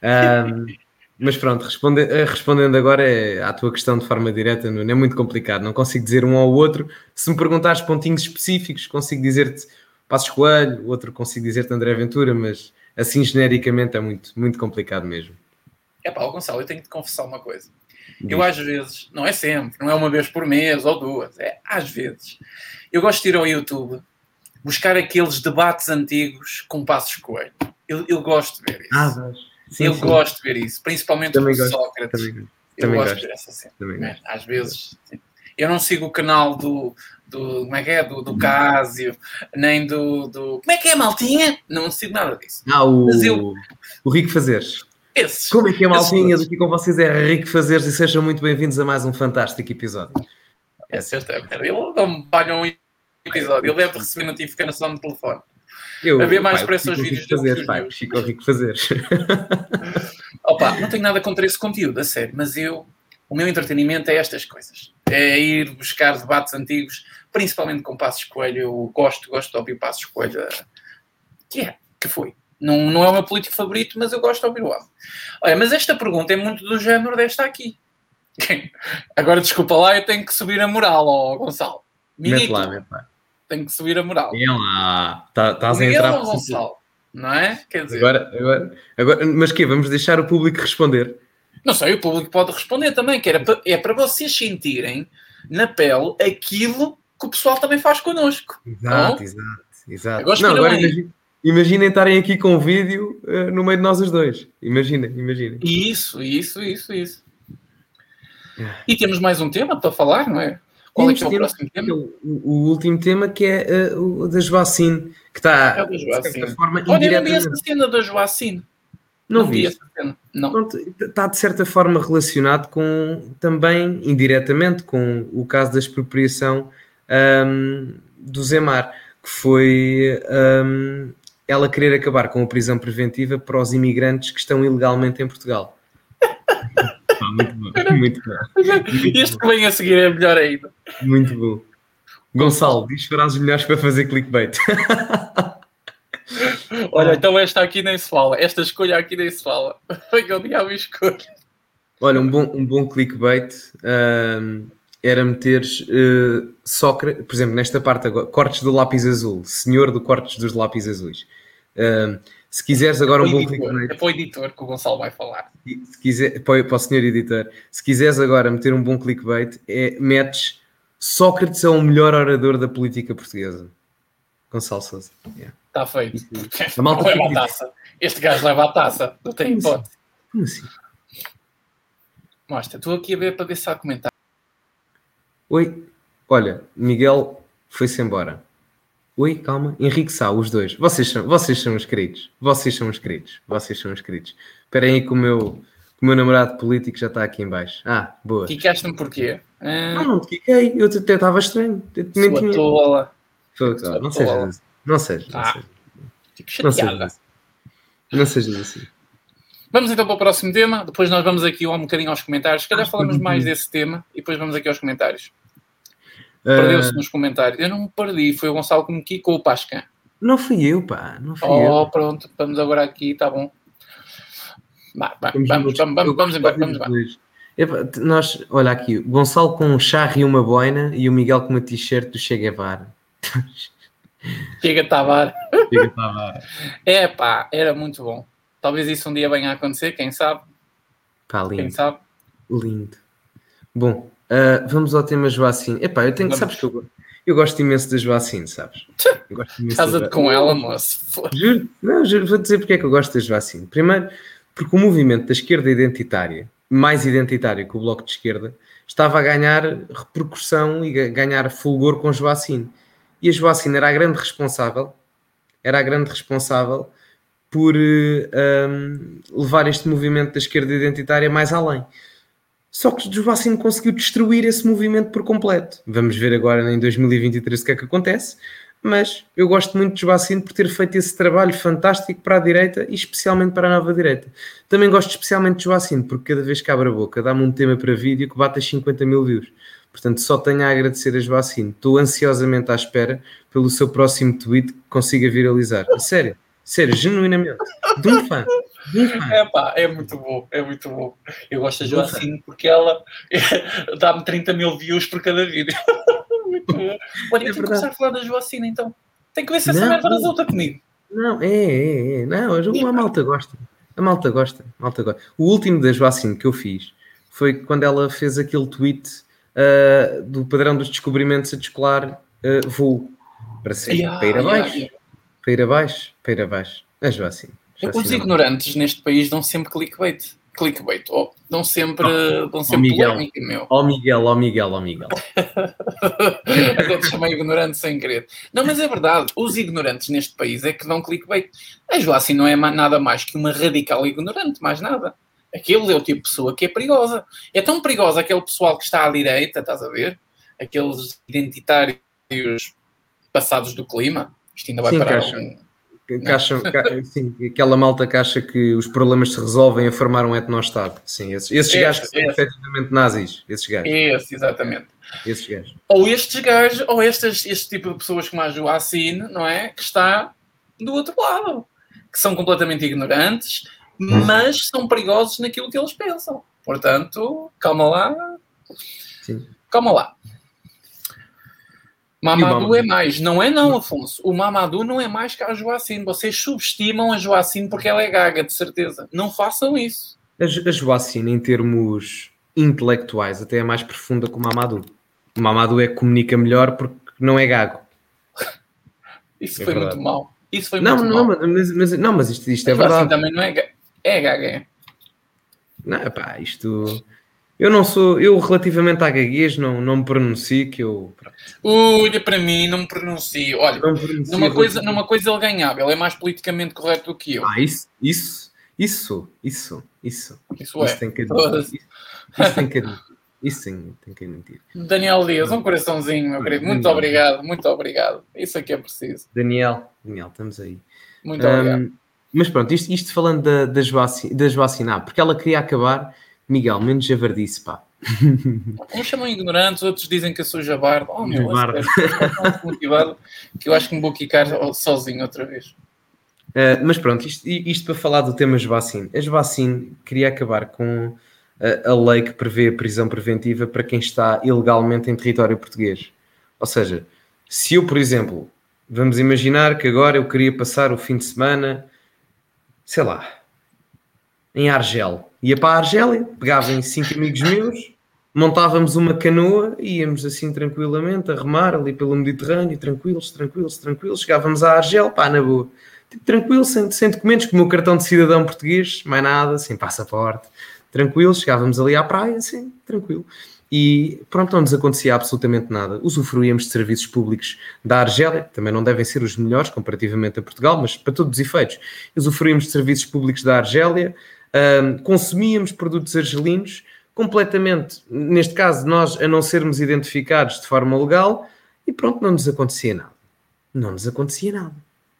Um, mas pronto, responde, eh, respondendo agora é, à tua questão de forma direta, não é muito complicado, não consigo dizer um ao outro. Se me perguntares pontinhos específicos, consigo dizer-te Passos Coelho, outro consigo dizer-te André Ventura, mas assim genericamente é muito, muito complicado mesmo. É pá, Gonçalo, eu tenho que te confessar uma coisa. Diz. Eu às vezes, não é sempre, não é uma vez por mês ou duas, é às vezes. Eu gosto de ir ao YouTube buscar aqueles debates antigos com passos coelho. Eu, eu gosto de ver isso. Ah, sim, eu sim. gosto de ver isso, principalmente com Sócrates. Também, eu também gosto, gosto de ver essa cena. Às vezes. Sim. eu não sigo o canal do, do como é que é? Do, do Cásio, nem do, do. Como é que é, Maltinha? Não sigo nada disso. Ah, o, eu, o Rico Fazeres. Esses, como é que é, Maltinha? Daqui com vocês é Rico Fazeres e sejam muito bem-vindos a mais um fantástico episódio. É certo, é. Ele não me um episódio, ele deve receber notificação no telefone. Eu, Havia mais para esses vídeos fazer, pai, Chico Rico fazer. Opa, não tenho nada contra esse conteúdo, a sério, mas eu, o meu entretenimento é estas coisas. É ir buscar debates antigos, principalmente com Passos Coelho. Eu gosto, gosto de ouvir Passos Coelho. Que é, que foi. Não, não é o meu político favorito, mas eu gosto de ouvir o homem. Olha, mas esta pergunta é muito do género desta aqui. Agora, desculpa lá, eu tenho que subir a moral, ó, Gonçalo. Mete lá, mete lá tem que subir a moral. E lá, tá, estás a entrar. Gonçalo, não é? Quer dizer. Agora, agora, agora, mas que Vamos deixar o público responder? Não sei, o público pode responder também, que era para, é para vocês sentirem na pele aquilo que o pessoal também faz connosco. Exato, não? exato, exato. Agora, não, agora imaginem, imaginem estarem aqui com o vídeo uh, no meio de nós os dois. Imaginem, imaginem. Isso, isso, isso, isso. E temos mais um tema para falar, não é? Qual é que é o próximo tema? O, o, último tema que é uh, o da Joacine, que está, é de certa forma, Olha, eu não vi essa cena da Joacine. Não, não vi essa cena. Não. está, de certa forma, relacionado com, também, indiretamente, com o caso da expropriação um, do Zemar, que foi um, ela querer acabar com a prisão preventiva para os imigrantes que estão ilegalmente em Portugal. muito bom, muito bom. Este que vem a seguir é melhor ainda. Muito bom. Gonçalo, diz frases melhores para fazer clickbait. Olha, então esta aqui nem se fala. Esta escolha aqui nem se fala. Foi o diabo escolha. Olha, um bom, um bom clickbait um, era meteres uh, Sócrates, por exemplo, nesta parte agora, cortes do lápis azul, senhor do cortes dos lápis azuis. Se quiseres agora um bom clickbait. É para o editor que o Gonçalo vai falar. Se quiser, para, para o senhor editor, se quiseres agora meter um bom clickbait, é, metes Sócrates é o melhor orador da política portuguesa. Gonçalo Souza. Yeah. Está feito. A malta leva a taça. Este gajo leva a taça. Não tem assim? hipótese. Como assim? Mostra, estou aqui a ver para ver se há comentário. Oi. Olha, Miguel foi-se embora. Oi, calma. Henrique Sá, os dois. Vocês são, vocês são os queridos. Vocês são os queridos. Vocês são os queridos. Espera aí que o meu, o meu namorado político já está aqui em baixo. Ah, boa. Quicaste-me porquê? Ah, não, não te quiquei. Eu até estava estranho. Sua tola. Não seja assim. Não seja. Ah, fico chateada. Não seja assim. Vamos então para o próximo tema. Depois nós vamos aqui um bocadinho aos comentários. Se calhar ah, falamos mais desse tema e depois vamos aqui aos comentários. Perdeu-se uh... nos comentários. Eu não me perdi, foi o Gonçalo que me quicou o Pasca. Não fui eu, pá. Não fui oh, eu. pronto, vamos agora aqui, tá bom. Vai, vai, vamos, vamos, vamos, vamos, vamos embora, vamos embora. nós, olha aqui, o Gonçalo com um charro e uma boina e o Miguel com uma t-shirt do Che Guevara. Chega Tavar. Chega Tavar. É pá, era muito bom. Talvez isso um dia venha a acontecer, quem sabe? Pá, lindo. Quem sabe? Lindo. Bom, Uh, vamos ao tema Joacine. Epá, eu tenho, sabes que eu, eu gosto imenso da Joacine, sabes? Casa-te com ela, moço. Juro, não, juro, vou dizer porque é que eu gosto da Joacine. Primeiro, porque o movimento da esquerda identitária, mais identitário que o Bloco de Esquerda, estava a ganhar repercussão e a ganhar fulgor com Joacine. E a Joacine era a grande responsável, era a grande responsável por uh, um, levar este movimento da esquerda identitária mais além. Só que Joacim conseguiu destruir esse movimento por completo. Vamos ver agora em 2023 o que é que acontece. Mas eu gosto muito de Joacim por ter feito esse trabalho fantástico para a direita e especialmente para a nova direita. Também gosto especialmente de Joacim porque cada vez que abre a boca dá-me um tema para vídeo que bate a 50 mil views. Portanto, só tenho a agradecer a Joacim. Estou ansiosamente à espera pelo seu próximo tweet que consiga viralizar. Sério, sério, genuinamente. De um fã. É pá, é muito bom, é muito bom. Eu gosto da Joacine porque ela dá-me 30 mil views por cada vídeo. muito bom. Olha, eu é tenho que começar a falar da Joacine então. Tem que ver se essa não, merda resulta comigo. Não, é, é, é. Não, a malta gosta. A malta gosta. A malta gosta. O último da Joacine que eu fiz foi quando ela fez aquele tweet uh, do padrão dos descobrimentos a descolar uh, voo. Para ser yeah, para ir abaixo. Yeah, yeah. Para ir abaixo, para ir abaixo. A Joacine. Os ignorantes neste país dão sempre clickbait. clickbait. Oh, dão sempre, oh, dão sempre oh, Miguel, polémica, meu. Ó oh, Miguel, ó oh, Miguel, ó oh, Miguel. Até te chamei ignorante sem querer. Não, mas é verdade. Os ignorantes neste país é que dão clickbait. A Joacim não é nada mais que uma radical ignorante, mais nada. Aquele é o tipo de pessoa que é perigosa. É tão perigosa aquele pessoal que está à direita, estás a ver? Aqueles identitários passados do clima. Isto ainda vai Sim, parar. Um que que, sim, aquela malta que acha que os problemas se resolvem a formar um etnostado. Sim, esses, esses esse, gajos que são efetivamente nazis. Esses gajos. Esse, exatamente. Esses gajos. Ou estes gajos, ou estes, este tipo de pessoas como a Joacine, não é? Que está do outro lado. Que são completamente ignorantes, mas são perigosos naquilo que eles pensam. Portanto, calma lá. Sim. Calma lá. Mamadou é mais. Não é não, Afonso. O Mamadou não é mais que a Joacine. Vocês subestimam a Joacine porque ela é gaga, de certeza. Não façam isso. A, a Joacine, em termos intelectuais, até é mais profunda que o Mamadou. O Mamadou é que comunica melhor porque não é gago. Isso é foi verdade. muito mal. Isso foi não, muito não, mal. Mas, mas, não, mas isto, isto é verdade. também não é gaga. É gaga, é. Não, pá, isto... Eu não sou, eu relativamente à gaguez não, não me pronuncio que eu. Olha para mim, não me pronuncio. Olha, me pronuncio numa, coisa, numa coisa ele ganhava, ele é mais politicamente correto do que eu. Ah, isso, isso, isso, isso, isso. Isso, é. Tem que admitir. Isso, isso tem que admitir. Isso sim, tem que admitir. Daniel Dias, um coraçãozinho, meu querido. Muito Daniel. obrigado, muito obrigado. Isso aqui é preciso. Daniel, Daniel, estamos aí. Muito um, obrigado. Mas pronto, isto, isto falando da, das, vaci das vacinar, porque ela queria acabar Miguel, menos javardice, pá. Uns chamam ignorantes, outros dizem que eu sou jabardo. Oh, meu, jabardo. Motivado que eu acho que me vou quicar sozinho outra vez. Uh, mas pronto, isto, isto, para falar do tema Esbacine. A Esbacine queria acabar com a, a lei que prevê a prisão preventiva para quem está ilegalmente em território português. Ou seja, se eu, por exemplo, vamos imaginar que agora eu queria passar o fim de semana, sei lá, em Argel. Ia para a Argélia, pegava em cinco amigos meus, montávamos uma canoa e íamos assim tranquilamente a remar ali pelo Mediterrâneo, tranquilos, tranquilos, tranquilos. Chegávamos à Argel, pá, na boa. Tipo, tranquilo, sem, sem documentos, com o meu cartão de cidadão português, mais nada, sem passaporte. Tranquilo, chegávamos ali à praia, assim, tranquilo. E pronto, não nos acontecia absolutamente nada. Usufruíamos de serviços públicos da Argélia, que também não devem ser os melhores comparativamente a Portugal, mas para todos os efeitos. Usufruímos de serviços públicos da Argélia, um, consumíamos produtos argelinos completamente, neste caso, nós a não sermos identificados de forma legal e pronto, não nos acontecia nada. Não nos acontecia nada.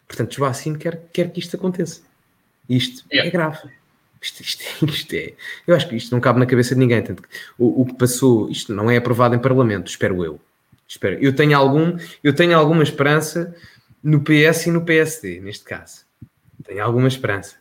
Portanto, Joacim quer, quer que isto aconteça. Isto yeah. é grave. Isto, isto, isto, é. Eu acho que isto não cabe na cabeça de ninguém. Tanto o, o que passou, isto não é aprovado em Parlamento, espero eu. Espero. Eu tenho algum, eu tenho alguma esperança no PS e no PSD, neste caso. Tenho alguma esperança.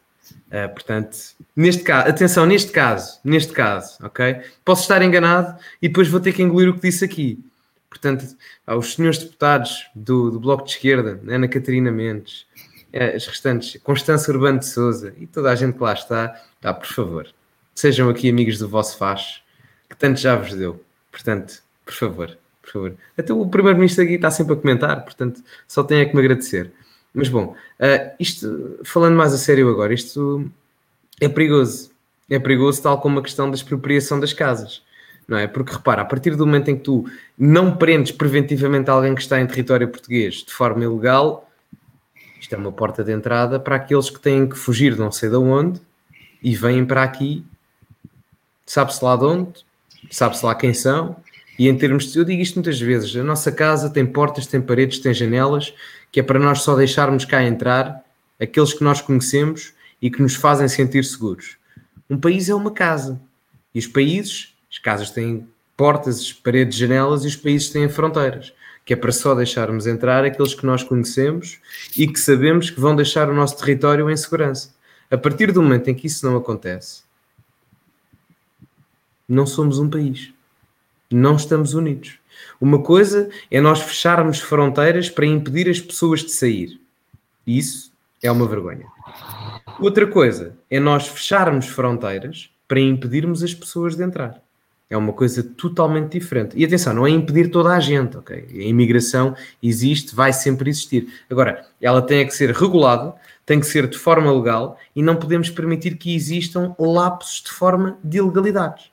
Uh, portanto, neste caso, atenção, neste caso, neste caso, ok? Posso estar enganado e depois vou ter que engolir o que disse aqui. Portanto, aos senhores deputados do, do Bloco de Esquerda, Ana Catarina Mendes, uh, as restantes, Constância Urbano de Souza e toda a gente que lá está, tá, por favor, sejam aqui amigos do vosso faz, que tanto já vos deu. Portanto, por favor, por favor. Até o Primeiro-Ministro aqui está sempre a comentar, portanto, só tenho é que me agradecer. Mas bom, uh, isto, falando mais a sério agora, isto é perigoso. É perigoso, tal como a questão da expropriação das casas. Não é? Porque repara, a partir do momento em que tu não prendes preventivamente alguém que está em território português de forma ilegal, isto é uma porta de entrada para aqueles que têm que fugir de não sei de onde e vêm para aqui, sabe-se lá de onde, sabe-se lá quem são, e em termos de, eu digo isto muitas vezes, a nossa casa tem portas, tem paredes, tem janelas, que é para nós só deixarmos cá entrar aqueles que nós conhecemos e que nos fazem sentir seguros. Um país é uma casa. E os países, as casas têm portas, paredes, janelas e os países têm fronteiras. Que é para só deixarmos entrar aqueles que nós conhecemos e que sabemos que vão deixar o nosso território em segurança. A partir do momento em que isso não acontece, não somos um país. Não estamos unidos. Uma coisa é nós fecharmos fronteiras para impedir as pessoas de sair. Isso é uma vergonha. Outra coisa é nós fecharmos fronteiras para impedirmos as pessoas de entrar. É uma coisa totalmente diferente. E atenção, não é impedir toda a gente, ok? A imigração existe, vai sempre existir. Agora, ela tem que ser regulada, tem que ser de forma legal e não podemos permitir que existam lapsos de forma de ilegalidades.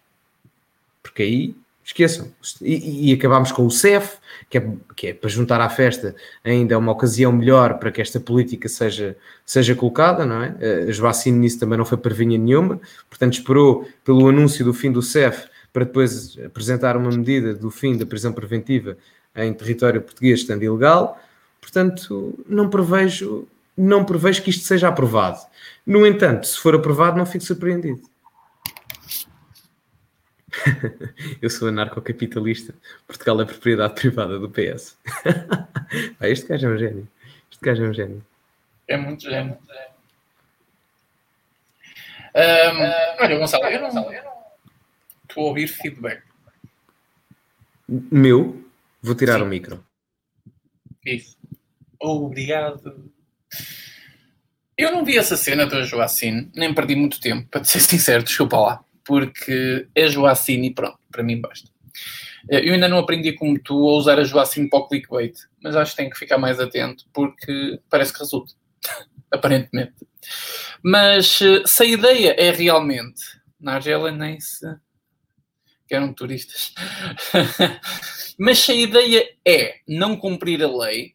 Porque aí, esqueçam. E, e acabamos com o CEF, que é, que é para juntar à festa ainda uma ocasião melhor para que esta política seja, seja colocada, não é? A Joacine nisso também não foi pervinha nenhuma, portanto esperou pelo anúncio do fim do CEF para depois apresentar uma medida do fim da prisão preventiva em território português estando ilegal. Portanto, não prevejo, não prevejo que isto seja aprovado. No entanto, se for aprovado, não fico surpreendido. Eu sou anarcocapitalista. Portugal é propriedade privada do PS. ah, este gajo é um gênio. Este gajo é um gênio. É muito gênio. Um, olha, Gonçalo, eu não, Estou a ouvir feedback. Meu? Vou tirar Sim. o micro. Isso. Obrigado. Eu não vi essa cena da Joacine, nem perdi muito tempo, para ser sincero, desculpa lá, porque é Joacine e pronto, para mim basta. Eh, eu ainda não aprendi como tu a usar a Joacine para o clickbait, mas acho que tenho que ficar mais atento, porque parece que resulta, aparentemente. Mas eh, se a ideia é realmente, na Argélia nem se que eram turistas. Mas se a ideia é não cumprir a lei,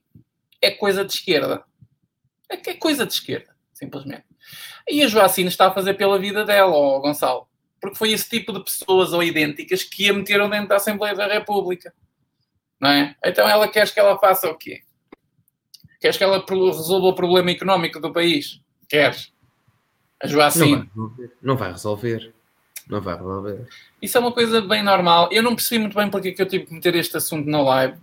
é coisa de esquerda. É que é coisa de esquerda, simplesmente. E a Joacine está a fazer pela vida dela, ó Gonçalo. Porque foi esse tipo de pessoas ou idênticas que a meteram dentro da Assembleia da República. Não é? Então ela quer que ela faça o quê? Queres que ela resolva o problema económico do país? Queres? A Joacine. Não vai Não vai resolver. Não vai resolver. Isso é uma coisa bem normal. Eu não percebi muito bem porque é que eu tive que meter este assunto na live.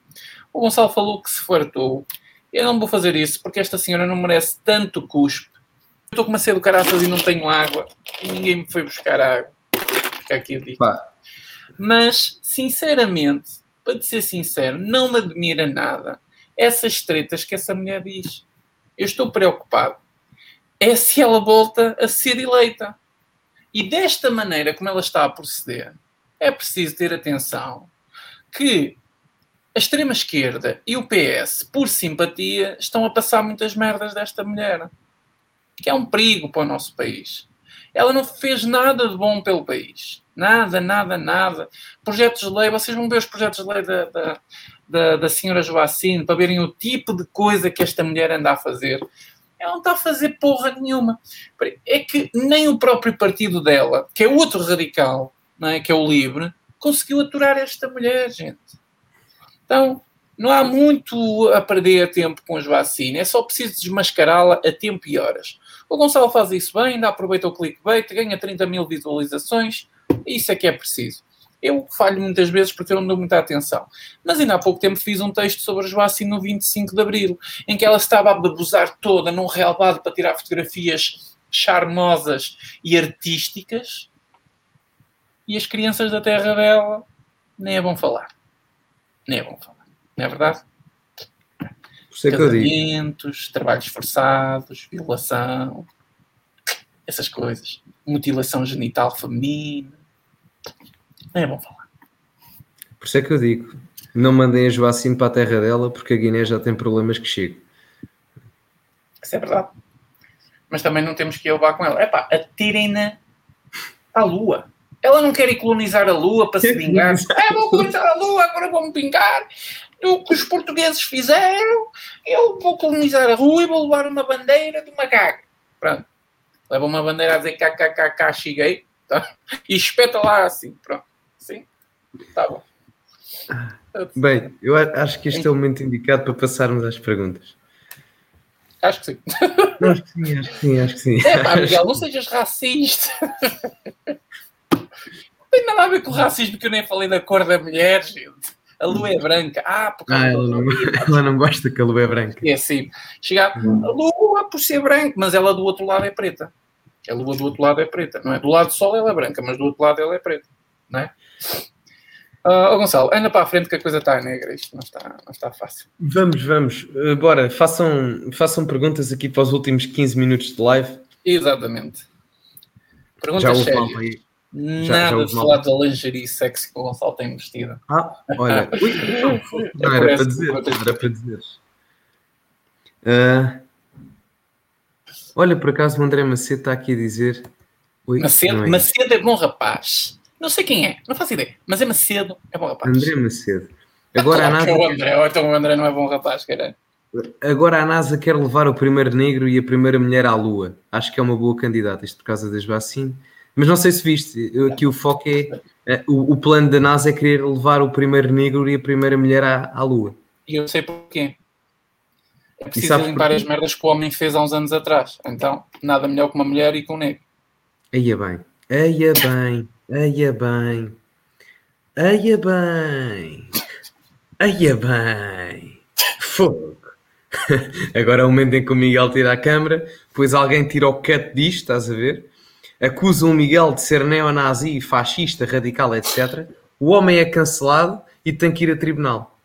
O Gonçalo falou que se fartou. Eu não vou fazer isso porque esta senhora não merece tanto cuspe. Eu estou com uma sede do caraças e não tenho água. E ninguém me foi buscar água. Fica aqui a dica. Mas, sinceramente, para te ser sincero, não me admira nada essas tretas que essa mulher diz. Eu estou preocupado. É se ela volta a ser eleita. E desta maneira como ela está a proceder, é preciso ter atenção que a extrema-esquerda e o PS, por simpatia, estão a passar muitas merdas desta mulher. Que é um perigo para o nosso país. Ela não fez nada de bom pelo país. Nada, nada, nada. Projetos de lei, vocês vão ver os projetos de lei da, da, da, da senhora Joacine para verem o tipo de coisa que esta mulher anda a fazer ela não está a fazer porra nenhuma. É que nem o próprio partido dela, que é outro radical, não é? que é o Livre, conseguiu aturar esta mulher, gente. Então, não há muito a perder tempo com as vacinas, é só preciso desmascará-la a tempo e horas. O Gonçalo faz isso bem, ainda aproveita o clickbait, ganha 30 mil visualizações, isso é que é preciso. Eu falho muitas vezes porque eu não dou muita atenção. Mas ainda há pouco tempo fiz um texto sobre a Joacine no 25 de Abril, em que ela estava a babuzar toda num relvado para tirar fotografias charmosas e artísticas. E as crianças da terra dela nem é bom falar. Nem é bom falar. Não é verdade? Por Casamentos, trabalhos forçados, violação, essas coisas. Mutilação genital feminina é bom falar. Por isso é que eu digo: não mandem a Joacine para a terra dela, porque a Guiné já tem problemas que chegam. Isso é verdade. Mas também não temos que ir levar com ela. É pá, atirem-na à Lua. Ela não quer ir colonizar a Lua para se vingar. é, vou colonizar a Lua, agora vou-me vingar. O que os portugueses fizeram, eu vou colonizar a Lua e vou levar uma bandeira de uma gaga. Pronto. Leva uma bandeira a dizer kkkk, cheguei. Tá? E espeta lá assim. Pronto. Sim, tá bom. Bem, eu acho que este é o momento indicado para passarmos às perguntas. Acho que sim. Acho que sim, acho que sim, acho que sim. É pá, Miguel, não sejas racista. Não tem nada a ver com o racismo que eu nem falei da cor da mulher, gente. A lua é branca. Ah, porque ah, ela, não, ela não gosta que a lua é branca. É assim. Chega a lua por ser branca, mas ela do outro lado é preta. A lua do outro lado é preta, não é? Do lado do sol ela é branca, mas do outro lado ela é preta, não é? Uh, oh Gonçalo, anda para a frente que a coisa está negra, isto não está, não está fácil. Vamos, vamos. Uh, bora, façam, façam perguntas aqui para os últimos 15 minutos de live. Exatamente. Perguntas Já houve malta Nada de falar da lingerie sexy que o Gonçalo tem vestido. Ah, olha, ui, não, era para dizer, era para dizer. Uh, olha, por acaso o André Macedo está aqui a dizer. Ui, Macedo, é Macedo é bom rapaz. Não sei quem é, não faço ideia, mas é Macedo, é bom rapaz. André Macedo. Agora claro a NASA. É o André, então o André não é bom rapaz, caralho. Agora a NASA quer levar o primeiro negro e a primeira mulher à Lua. Acho que é uma boa candidata, isto por causa das vacinas. Mas não sei se viste, aqui o foco é, é o, o, plano da NASA é querer levar o primeiro negro e a primeira mulher à, à Lua. E eu sei porquê. É preciso limpar as merdas que o homem fez há uns anos atrás. Então, nada melhor que uma mulher e com um negro. Aí é bem, aí é bem, aí é bem, aí é bem, aí é bem. Fogo. Agora é o momento em que o Miguel tira a câmera, depois alguém tira o cut disto, estás a ver? Acusam o Miguel de ser neonazi, fascista, radical, etc. O homem é cancelado e tem que ir a tribunal.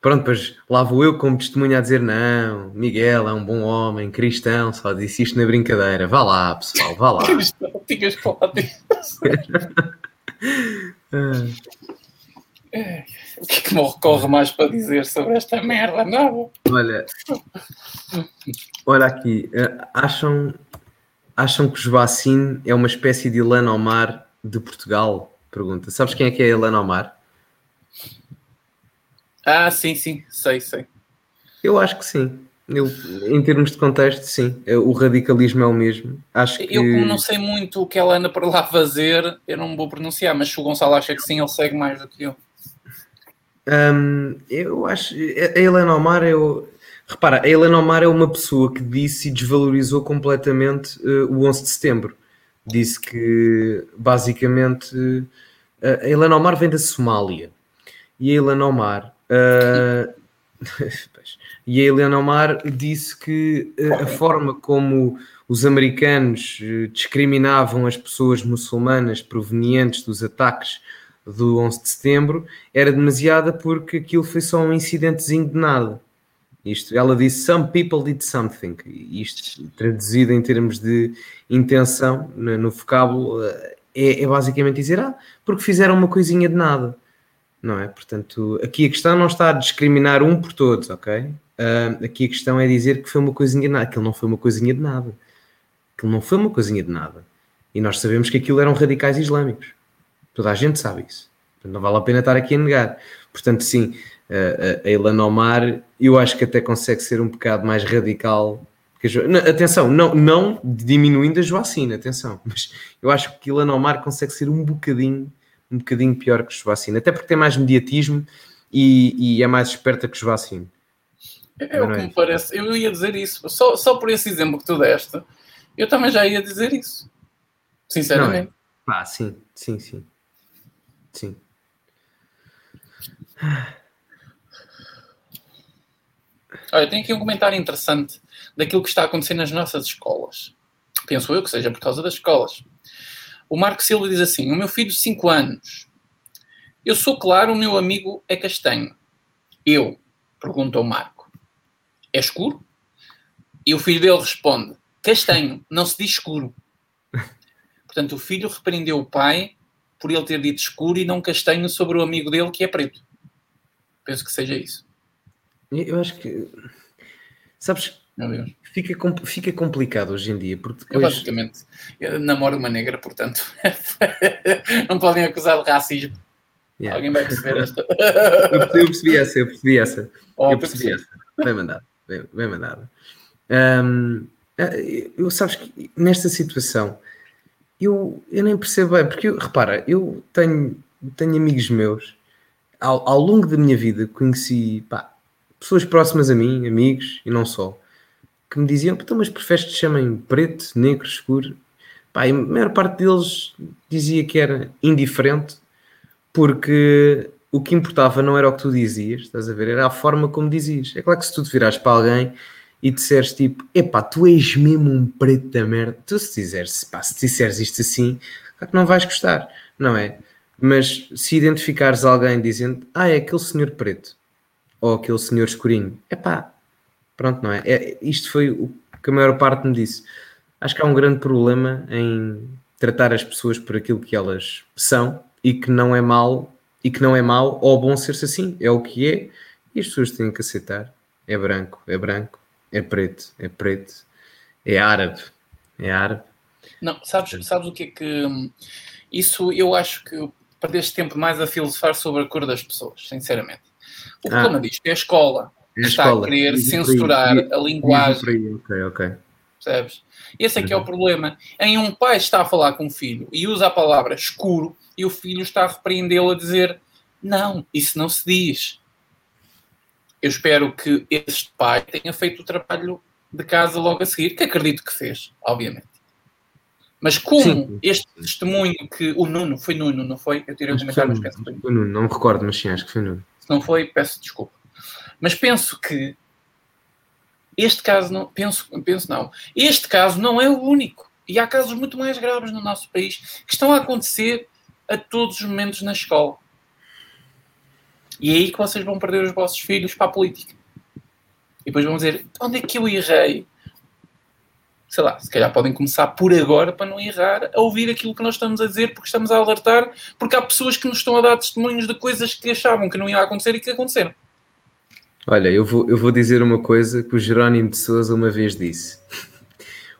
Pronto, pois lá vou eu como testemunha a dizer: não, Miguel é um bom homem, cristão, só disse isto na brincadeira. Vá lá, pessoal, vá lá. Cristão, tinhas falado disso. O que é que me ocorre mais para dizer sobre esta merda? Não. Olha, olha aqui, eh, acham acham que o Joacine é uma espécie de Ilana Omar de Portugal? Pergunta. Sabes quem é que é a Ilana Omar? Ah, sim, sim, sei, sei. Eu acho que sim. Eu, em termos de contexto, sim. É, o radicalismo é o mesmo. Acho que... Eu, como não sei muito o que ela anda para lá fazer, eu não vou pronunciar, mas se o Gonçalo acha que sim, ele segue mais do que eu. Um, eu acho. A Helena Omar, eu, Repara, a Helena Omar é uma pessoa que disse e desvalorizou completamente uh, o 11 de setembro. Disse que, basicamente, uh, a Helena Omar vem da Somália. E a Helena Omar... Uh, e a Helena Omar disse que a forma como os americanos discriminavam as pessoas muçulmanas provenientes dos ataques do 11 de setembro era demasiada porque aquilo foi só um incidentezinho de nada. Isto, ela disse some people did something. Isto traduzido em termos de intenção no, no vocábulo é, é, basicamente dizer ah, porque fizeram uma coisinha de nada. Não é? Portanto, aqui a questão não está a discriminar um por todos, ok? Uh, aqui a questão é dizer que foi uma coisinha de nada. Aquilo não foi uma coisinha de nada. Aquilo não foi uma coisinha de nada. E nós sabemos que aquilo eram radicais islâmicos. Toda a gente sabe isso. Portanto, não vale a pena estar aqui a negar. Portanto, sim, a Ilana Omar, eu acho que até consegue ser um bocado mais radical. Que a jo... não, atenção, não, não diminuindo a Joacina, atenção, mas eu acho que Ilana Omar consegue ser um bocadinho, um bocadinho pior que Joacina, até porque tem mais mediatismo e, e é mais esperta que Joacina. É, é o que me parece. Eu ia dizer isso, só, só por esse exemplo que tu deste, eu também já ia dizer isso. Sinceramente. Não é? Ah, sim, sim, sim. Sim. Olha, tem aqui um comentário interessante daquilo que está acontecendo nas nossas escolas. Penso eu que seja por causa das escolas. O Marco Silva diz assim: O meu filho de 5 anos. Eu sou claro, o meu amigo é castanho. Eu, pergunta o Marco, é escuro? E o filho dele responde: Castanho, não se diz escuro. Portanto, o filho repreendeu o pai por ele ter dito escuro e não castanho sobre o amigo dele que é preto. Penso que seja isso. Eu acho que. Sabes, fica, fica complicado hoje em dia. Porque depois... Eu basicamente eu namoro uma negra, portanto, não podem acusar de racismo. Yeah. Alguém vai perceber esta. eu, percebi essa, eu percebi essa. Oh, eu percebi essa. Bem mandado, bem, bem mandado. Um, eu sabes que nesta situação eu, eu nem percebo bem, porque eu, repara, eu tenho, tenho amigos meus ao, ao longo da minha vida conheci pá, pessoas próximas a mim, amigos e não só, que me diziam: então, mas preferes que te chamem preto, negro, escuro? Pá, a maior parte deles dizia que era indiferente, porque o que importava não era o que tu dizias, estás a ver? Era a forma como dizias. É claro que se tu te virares para alguém e disseres tipo, epá, tu és mesmo um preto da merda, tu se disseres, pá, se disseres isto assim, claro que não vais gostar, não é? Mas se identificares alguém dizendo, ah, é aquele senhor preto, ou aquele senhor escurinho. É pá, pronto, não é? é? Isto foi o que a maior parte me disse. Acho que há um grande problema em, tratar as pessoas por aquilo que elas são e que não é mal e que não é mau ou bom ser-se assim, é o que é e as pessoas têm que aceitar. É branco, é branco, é preto, é preto, é árabe, é árabe. Não, sabes, sabes o que é que. Hum, isso eu acho que perdeste tempo mais a filosofar sobre a cor das pessoas, sinceramente. O ah. problema disto é a escola que está escola. a querer censurar a linguagem. Ok, ok. Percebes? Esse é que é o uhum. problema. Em um pai está a falar com o filho e usa a palavra escuro e o filho está a repreendê-lo a dizer não, isso não se diz. Eu espero que este pai tenha feito o trabalho de casa logo a seguir, que acredito que fez, obviamente. Mas como sim. este testemunho que o Nuno, foi Nuno, não foi? Eu tirei o comentário, mas penso foi Nuno. Não me recordo, mas sim, acho que foi Nuno. Não foi, peço desculpa. Mas penso que este caso não, penso, penso não, este caso não é o único. E há casos muito mais graves no nosso país que estão a acontecer a todos os momentos na escola. E é aí que vocês vão perder os vossos filhos para a política. E depois vão dizer, onde é que eu errei? Sei lá, se calhar podem começar por agora para não errar a ouvir aquilo que nós estamos a dizer, porque estamos a alertar, porque há pessoas que nos estão a dar testemunhos de coisas que achavam que não ia acontecer e que aconteceram. Olha, eu vou, eu vou dizer uma coisa que o Jerónimo de Souza uma vez disse.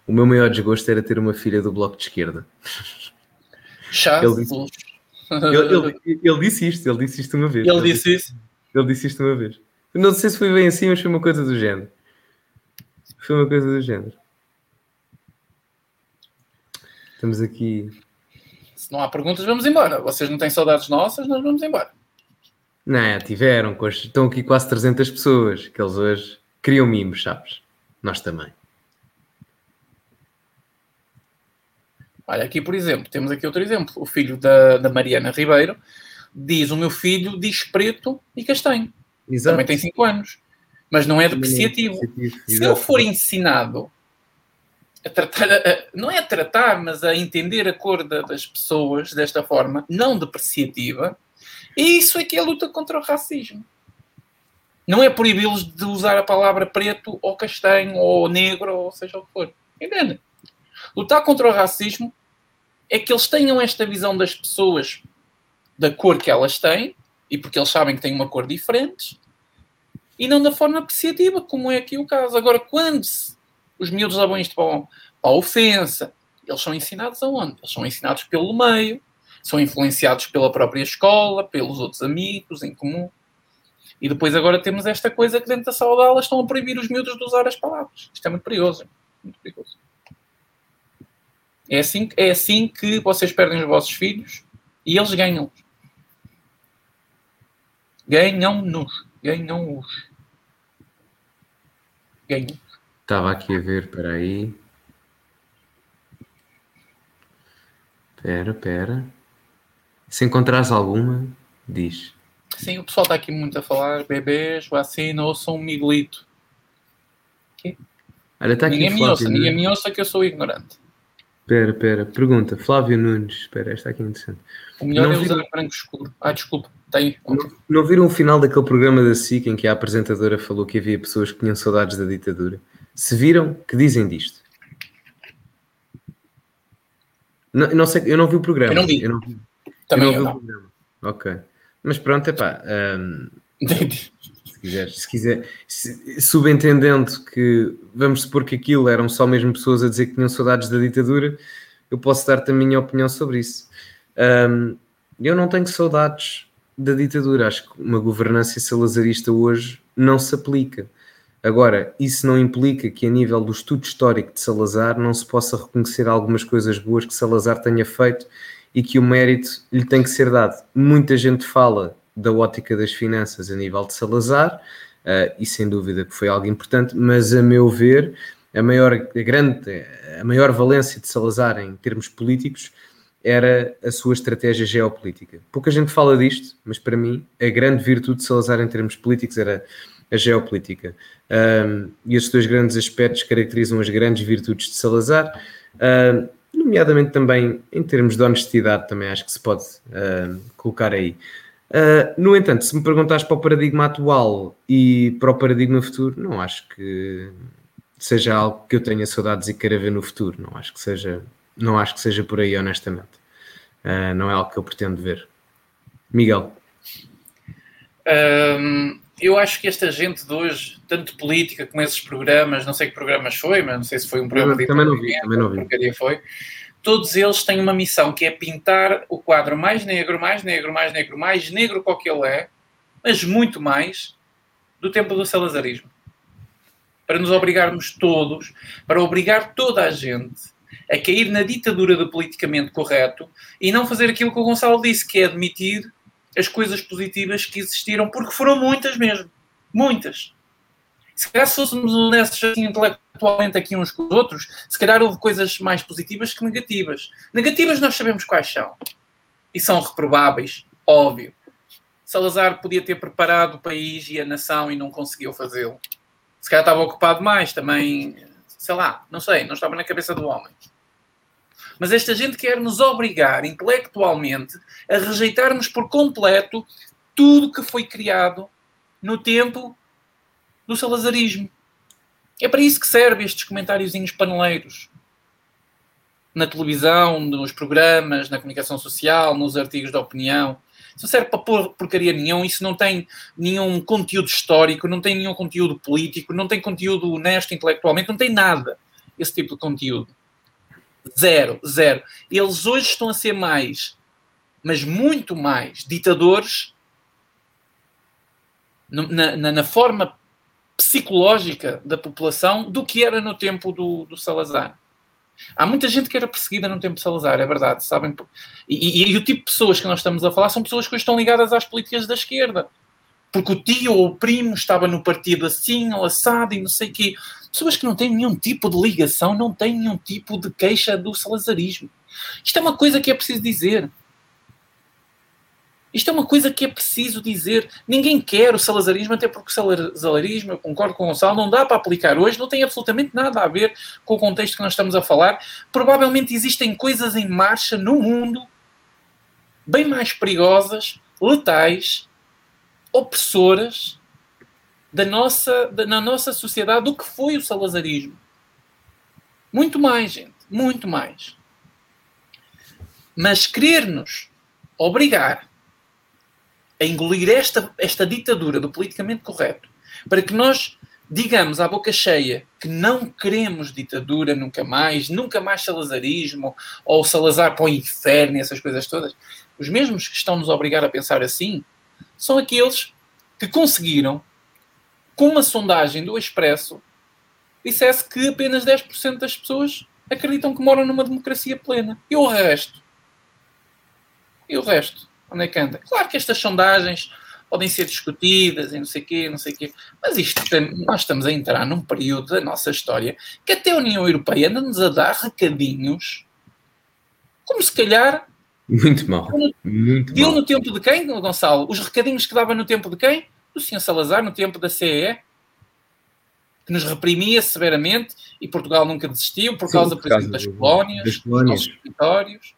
O meu maior desgosto era ter uma filha do Bloco de Esquerda. Chato. Ele disse, ele, ele, ele disse isto, ele disse isto uma vez. Ele, ele disse isso? Ele disse isto uma vez. Não sei se foi bem assim, mas foi uma coisa do género. Foi uma coisa do género. Estamos aqui. Se não há perguntas, vamos embora. Vocês não têm saudades nossas, nós vamos embora. Não, tiveram. Estão aqui quase 300 pessoas que eles hoje criam mimos, sabes? Nós também. Olha, aqui, por exemplo, temos aqui outro exemplo. O filho da, da Mariana Ribeiro diz: O meu filho diz preto e castanho. Exato. Também tem 5 anos. Mas não é depreciativo. Se eu for ensinado a tratar, a, não é a tratar, mas a entender a cor da, das pessoas desta forma, não depreciativa, isso é que é a luta contra o racismo. Não é proibi-los de usar a palavra preto ou castanho ou negro ou seja o que for. Entende? Lutar contra o racismo é que eles tenham esta visão das pessoas da cor que elas têm, e porque eles sabem que têm uma cor diferente, e não da forma apreciativa, como é aqui o caso. Agora, quando os miúdos levam isto para, para a ofensa, eles são ensinados aonde? Eles são ensinados pelo meio, são influenciados pela própria escola, pelos outros amigos em comum. E depois agora temos esta coisa que dentro da sala de aula estão a proibir os miúdos de usar as palavras. Isto é muito perigoso. Muito perigoso. É assim, é assim que vocês perdem os vossos filhos e eles ganham. Ganham-nos. Ganham-os. Ganham. Estava aqui a ver, espera aí. Espera, espera. Se encontrares alguma, diz. Sim, o pessoal está aqui muito a falar. Bebês, vacina, ou sou um miguelito. Olha, está aqui ninguém me ouça, ninguém me ouça que eu sou ignorante. Espera, espera. Pergunta. Flávio Nunes. Espera, esta aqui é interessante. O melhor não é usar branco escuro. Ah, desculpa. Tem. Não, não viram o final daquele programa da SIC em que a apresentadora falou que havia pessoas que tinham saudades da ditadura? Se viram, que dizem disto? Não, não sei, eu não vi o programa. Eu não vi. Eu não. Também eu não vi o programa. Ok. Mas pronto, é pá. Um, se quiser, se quiser, se, subentendendo que vamos supor que aquilo eram só mesmo pessoas a dizer que tinham saudades da ditadura, eu posso dar-te a minha opinião sobre isso. Um, eu não tenho saudades da ditadura, acho que uma governança salazarista hoje não se aplica. Agora, isso não implica que, a nível do estudo histórico de Salazar, não se possa reconhecer algumas coisas boas que Salazar tenha feito e que o mérito lhe tem que ser dado. Muita gente fala da ótica das finanças a nível de Salazar, uh, e sem dúvida que foi algo importante, mas a meu ver, a maior, a grande, a maior valência de Salazar em termos políticos era a sua estratégia geopolítica. Pouca gente fala disto, mas para mim a grande virtude de Salazar em termos políticos era a geopolítica. Um, e estes dois grandes aspectos caracterizam as grandes virtudes de Salazar, uh, nomeadamente também em termos de honestidade, também acho que se pode uh, colocar aí. Uh, no entanto, se me perguntares para o paradigma atual e para o paradigma futuro, não acho que seja algo que eu tenha saudades e queira ver no futuro. Não acho que seja não acho que seja por aí, honestamente. Uh, não é algo que eu pretendo ver. Miguel. Um, eu acho que esta gente de hoje, tanto política como esses programas, não sei que programas foi, mas não sei se foi um programa de também não vi, também não vi. foi. Todos eles têm uma missão que é pintar o quadro mais negro, mais negro, mais negro, mais negro qual que ele é, mas muito mais do tempo do salazarismo. Para nos obrigarmos todos, para obrigar toda a gente a cair na ditadura do politicamente correto e não fazer aquilo que o Gonçalo disse, que é admitir as coisas positivas que existiram, porque foram muitas mesmo. Muitas. Se calhar se fôssemos honestos assim, intelectualmente aqui uns com os outros, se calhar houve coisas mais positivas que negativas. Negativas nós sabemos quais são. E são reprováveis, óbvio. Salazar podia ter preparado o país e a nação e não conseguiu fazê-lo. Se calhar estava ocupado mais também, sei lá, não sei, não estava na cabeça do homem. Mas esta gente quer nos obrigar intelectualmente a rejeitarmos por completo tudo que foi criado no tempo do salazarismo. É para isso que servem estes comentáriozinhos paneleiros. Na televisão, nos programas, na comunicação social, nos artigos de opinião. Isso serve para pôr porcaria nenhuma, isso não tem nenhum conteúdo histórico, não tem nenhum conteúdo político, não tem conteúdo honesto intelectualmente, não tem nada esse tipo de conteúdo. Zero, zero. Eles hoje estão a ser mais, mas muito mais, ditadores na, na, na forma psicológica da população do que era no tempo do, do, Salazar. Há muita gente que era perseguida no tempo de Salazar, é verdade, sabem? E, e, e, o tipo de pessoas que nós estamos a falar são pessoas que estão ligadas às políticas da esquerda. Porque o tio ou o primo estava no partido assim, ou assado, e não sei o quê. Pessoas que não têm nenhum tipo de ligação, não têm nenhum tipo de queixa do salazarismo. Isto é uma coisa que é preciso dizer. Isto é uma coisa que é preciso dizer. Ninguém quer o salazarismo, até porque o salazarismo, eu concordo com o Gonçalo, não dá para aplicar hoje, não tem absolutamente nada a ver com o contexto que nós estamos a falar. Provavelmente existem coisas em marcha no mundo bem mais perigosas, letais, opressoras da nossa, da, na nossa sociedade do que foi o salazarismo. Muito mais, gente. Muito mais. Mas querer-nos obrigar a engolir esta, esta ditadura do politicamente correto para que nós digamos à boca cheia que não queremos ditadura nunca mais, nunca mais salazarismo, ou Salazar para o inferno essas coisas todas, os mesmos que estão nos a obrigar a pensar assim são aqueles que conseguiram com uma sondagem do Expresso, dissesse que apenas 10% das pessoas acreditam que moram numa democracia plena. E o resto? E o resto? Onde é que anda? Claro que estas sondagens podem ser discutidas e não sei quê, não sei quê, mas isto nós estamos a entrar num período da nossa história que até a União Europeia anda-nos a dar recadinhos como se calhar muito mal. Muito deu mal. no tempo de quem, Gonçalo? Os recadinhos que dava no tempo de quem? do Sr. Salazar no tempo da CE, que nos reprimia severamente e Portugal nunca desistiu por causa, Sim, por, exemplo, das colónias, das colónias. dos territórios.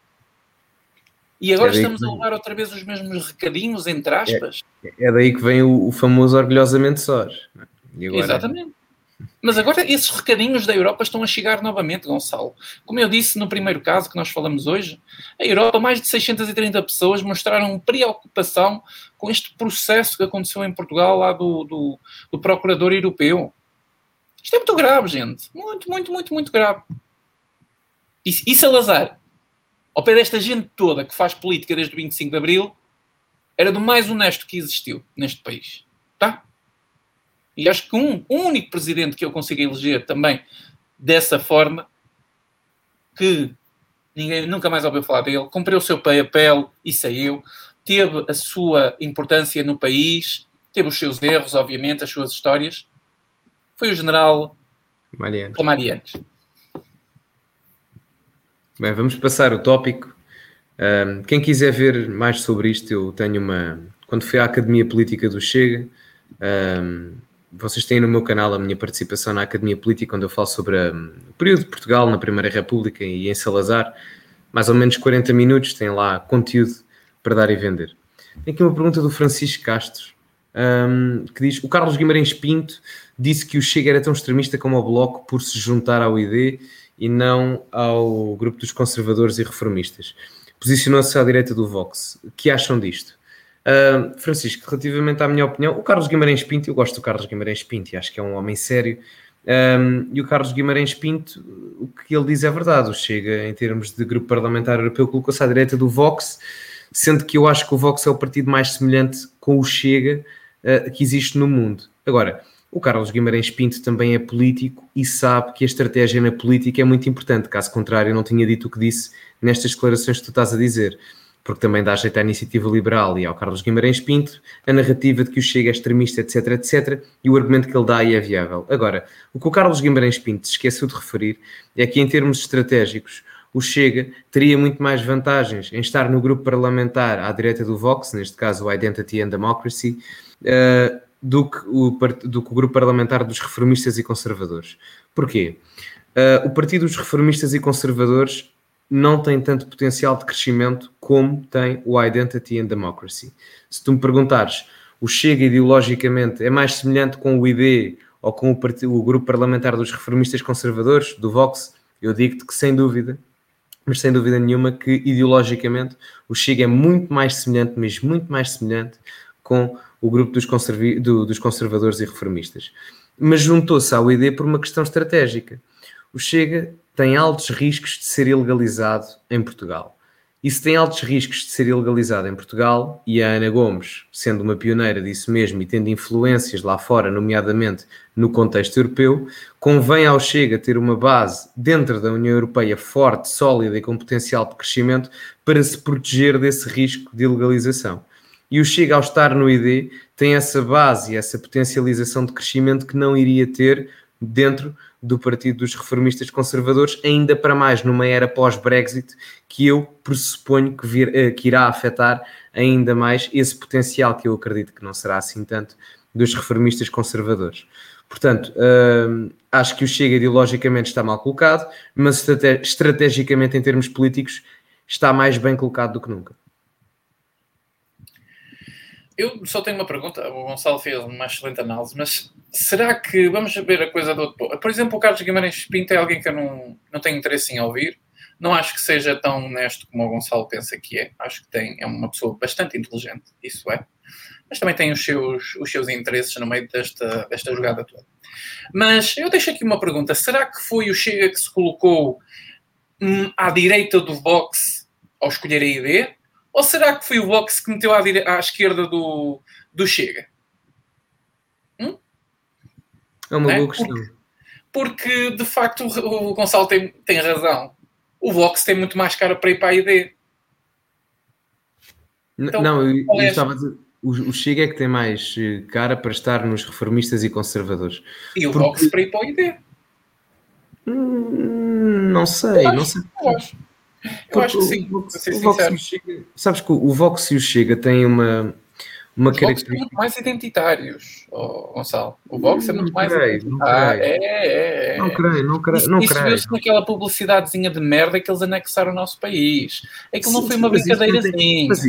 E agora estamos a levar outra vez os mesmos recadinhos, entre aspas. É, é daí que vem o, o famoso orgulhosamente sós. Agora... Exatamente. Mas agora esses recadinhos da Europa estão a chegar novamente, Gonçalo. Como eu disse no primeiro caso que nós falamos hoje, a Europa, mais de 630 pessoas mostraram preocupação com este processo que aconteceu em Portugal lá do, do, do procurador europeu. Isto é muito grave, gente. Muito, muito, muito, muito grave. E, e Salazar, ao pé desta gente toda que faz política desde o 25 de Abril, era do mais honesto que existiu neste país. Tá? E acho que um, um único presidente que eu consigo eleger também dessa forma, que ninguém nunca mais ouviu falar dele, cumpriu o seu papel e saiu, teve a sua importância no país, teve os seus erros, obviamente, as suas histórias, foi o general. Marianes. Bem, vamos passar o tópico. Um, quem quiser ver mais sobre isto, eu tenho uma. Quando fui à Academia Política do Chega, um, vocês têm no meu canal a minha participação na Academia Política, onde eu falo sobre um, o período de Portugal na Primeira República e em Salazar. Mais ou menos 40 minutos, tem lá conteúdo para dar e vender. Tem aqui uma pergunta do Francisco Castro. um, que diz: O Carlos Guimarães Pinto disse que o Chega era tão extremista como o Bloco por se juntar ao ID e não ao grupo dos conservadores e reformistas. Posicionou-se à direita do Vox. O que acham disto? Uh, Francisco, relativamente à minha opinião, o Carlos Guimarães Pinto, eu gosto do Carlos Guimarães Pinto e acho que é um homem sério. Um, e o Carlos Guimarães Pinto, o que ele diz é verdade. O Chega, em termos de grupo parlamentar europeu, colocou-se à direita do Vox, sendo que eu acho que o Vox é o partido mais semelhante com o Chega uh, que existe no mundo. Agora, o Carlos Guimarães Pinto também é político e sabe que a estratégia na política é muito importante. Caso contrário, eu não tinha dito o que disse nestas declarações que tu estás a dizer porque também dá jeito à iniciativa liberal e ao Carlos Guimarães Pinto, a narrativa de que o Chega é extremista, etc, etc, e o argumento que ele dá aí é viável. Agora, o que o Carlos Guimarães Pinto se esqueceu de referir é que, em termos estratégicos, o Chega teria muito mais vantagens em estar no grupo parlamentar à direita do Vox, neste caso o Identity and Democracy, uh, do, que o, do que o grupo parlamentar dos reformistas e conservadores. Porquê? Uh, o Partido dos Reformistas e Conservadores não tem tanto potencial de crescimento como tem o Identity and Democracy. Se tu me perguntares, o Chega ideologicamente é mais semelhante com o ID ou com o, o grupo parlamentar dos reformistas conservadores, do Vox, eu digo-te que sem dúvida, mas sem dúvida nenhuma que ideologicamente o Chega é muito mais semelhante, mas muito mais semelhante com o grupo dos, conservi- do, dos conservadores e reformistas. Mas juntou-se ao ID por uma questão estratégica. O Chega tem altos riscos de ser ilegalizado em Portugal. E se tem altos riscos de ser ilegalizado em Portugal, e a Ana Gomes, sendo uma pioneira disso mesmo e tendo influências lá fora, nomeadamente no contexto europeu, convém ao Chega ter uma base dentro da União Europeia forte, sólida e com potencial de crescimento para se proteger desse risco de ilegalização. E o Chega, ao estar no ID, tem essa base e essa potencialização de crescimento que não iria ter dentro do Partido dos Reformistas Conservadores, ainda para mais numa era pós-Brexit, que eu pressuponho que, vir, eh, que irá afetar ainda mais esse potencial que eu acredito que não será assim tanto dos reformistas conservadores. Portanto, hum, acho que o Chega ideologicamente está mal colocado, mas estrategicamente, em termos políticos, está mais bem colocado do que nunca. Eu só tenho uma pergunta. O Gonçalo fez uma excelente análise, mas será que vamos ver a coisa do outro Por exemplo, o Carlos Guimarães Pinto é alguém que eu não, não tenho interesse em ouvir. Não acho que seja tão honesto como o Gonçalo pensa que é. Acho que tem, é uma pessoa bastante inteligente, isso é. Mas também tem os seus, os seus interesses no meio desta, desta jogada toda. Mas eu deixo aqui uma pergunta: será que foi o Chega que se colocou hum, à direita do Vox ao escolher a ID? Ou será que foi o Vox que meteu à, dire... à esquerda do, do Chega? Hum? É uma é? boa questão. Porque, porque, de facto, o Gonçalo tem, tem razão. O Vox tem muito mais cara para ir para a ID. Então, não, eu, eu é estava a dizer, o, o Chega é que tem mais eh, cara para estar nos reformistas e conservadores. E o porque... Vox para ir para a ID? Hum, não sei, não sei. Eu acho. Eu acho que sim, o, Vox, o Vox Chega, sabes que o Vox e o Chega têm uma, uma Os característica. são muito mais identitários, oh, Gonçalo. O Vox é muito não mais creio, não Ah, creio. é, é, é. Não creio, não creio. Isso, Não isso viu-se naquela publicidadezinha de merda que eles anexaram ao nosso país. Aquilo não Sim, foi uma não brincadeirazinha. Mas,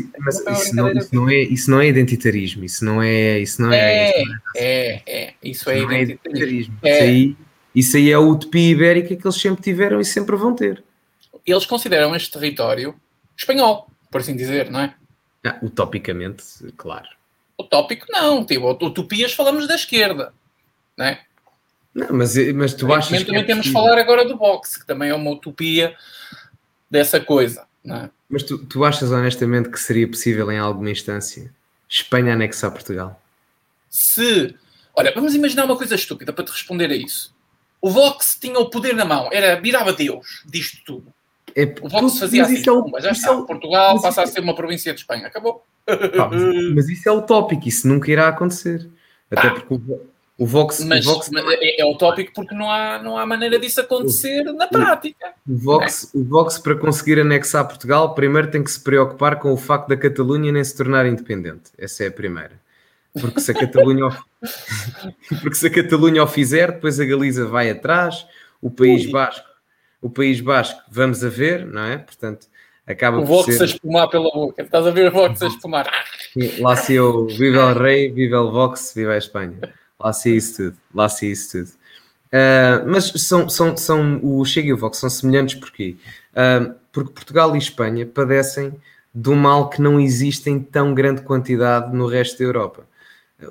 Não isso, não, isso, não é, isso não é identitarismo, isso não é. Isso não é, É, isso é, é. Isso é não é identitarismo. identitarismo. É. Isso, aí, isso aí é a utopia ibérica que eles sempre tiveram e sempre vão ter. Eles consideram este território espanhol, por assim dizer, não é? Ah, utopicamente, claro. O tópico não. Tipo, utopias falamos da esquerda, não é? Não, mas, mas tu achas que. também é temos de falar agora do boxe, que também é uma utopia dessa coisa, é? Mas tu, tu achas honestamente que seria possível em alguma instância Espanha anexar Portugal? se. Olha, vamos imaginar uma coisa estúpida para te responder a isso. O Vox tinha o poder na mão, era virava Deus disto tudo. É, O Vox fazia mas assim, isso é o- pumba, já está. é o- Portugal mas passa a isso- ser uma província de Espanha. Acabou. pá, mas, mas isso é utópico, isso nunca irá acontecer. Até porque o, o Vox, Mas, o Vox, mas é, é utópico porque não há, não há maneira disso acontecer na prática. o, Vox, o Vox, para conseguir anexar Portugal, primeiro tem que se preocupar com o facto da Catalunha nem se tornar independente. Essa é a primeira. Porque se a Catalunha, porque se a Catalunha o fizer, depois a Galiza vai atrás, o País Ui. Basco, o País Basco, vamos a ver, não é? Portanto, acaba O por Vox ser... a espumar pela boca. Estás a ver o Vox a espumar. Lá se eu, viva o rei, viva o Vox, viva a Espanha. Lá se isso tudo, lá se isso tudo. Uh, mas são, são, são, o Chega e o Vox são semelhantes porquê? Uh, porque Portugal e Espanha padecem de um mal que não existe em tão grande quantidade no resto da Europa.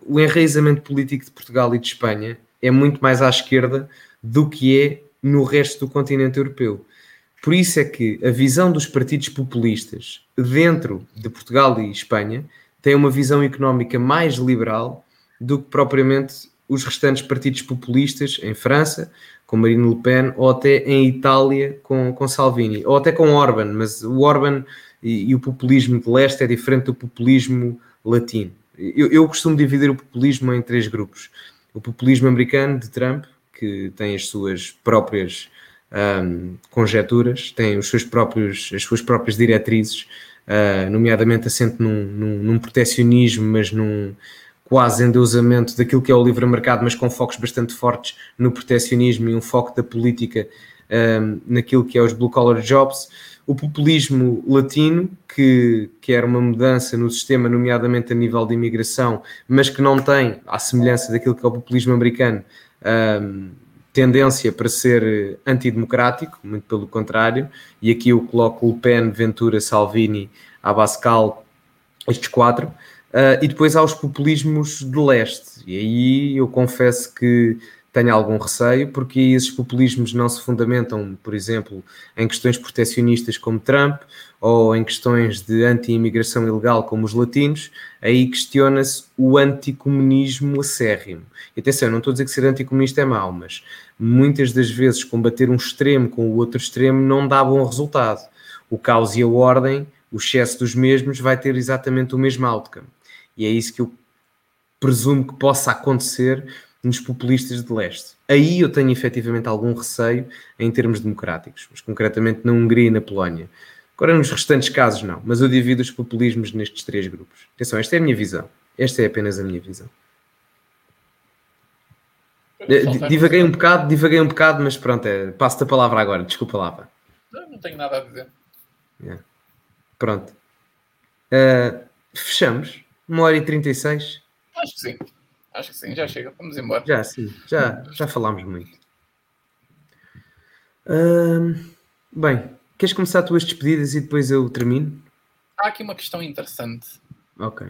O enraizamento político de Portugal e de Espanha é muito mais à esquerda do que é no resto do continente europeu. Por isso é que a visão dos partidos populistas dentro de Portugal e Espanha tem uma visão económica mais liberal do que propriamente os restantes partidos populistas em França, com Marine Le Pen, ou até em Itália com, com Salvini, ou até com Orban, mas o Orban e, e o populismo de leste é diferente do populismo latino. Eu, eu costumo dividir o populismo em três grupos. O populismo americano de Trump, que tem as suas próprias um, conjecturas, tem os seus próprios, as suas próprias diretrizes, uh, nomeadamente assente num, num, num protecionismo, mas num quase endeusamento daquilo que é o livre mercado, mas com focos bastante fortes no protecionismo e um foco da política um, naquilo que é os blue collar jobs. O populismo latino, que quer uma mudança no sistema, nomeadamente a nível de imigração, mas que não tem, à semelhança daquilo que é o populismo americano, um, tendência para ser antidemocrático, muito pelo contrário, e aqui eu coloco o Pen, Ventura, Salvini, Abascal, estes quatro, uh, e depois há os populismos de leste, e aí eu confesso que tenho algum receio, porque esses populismos não se fundamentam, por exemplo, em questões proteccionistas como Trump, ou em questões de anti-imigração ilegal como os latinos, aí questiona-se o anticomunismo acérrimo. E atenção, não estou a dizer que ser anticomunista é mau, mas muitas das vezes combater um extremo com o outro extremo não dá bom resultado. O caos e a ordem, o excesso dos mesmos, vai ter exatamente o mesmo outcome. E é isso que eu presumo que possa acontecer nos populistas de leste. Aí eu tenho efetivamente algum receio em termos democráticos, mas concretamente na Hungria e na Polónia. Agora, nos restantes casos, não, mas eu divido os populismos nestes três grupos. Atenção, esta é a minha visão. Esta é apenas a minha visão. Divaguei um bocado, divaguei um bocado, mas pronto, é, passo-te a palavra agora, desculpa lá. Não, não tenho nada a dizer. Yeah. Pronto. Uh, fechamos. Uma hora e 36. Acho que sim. Acho que sim, já chega. Vamos embora. Já, sim. Já, já falámos muito. Bem, queres começar as tuas despedidas e depois eu termino? Há aqui uma questão interessante. Ok.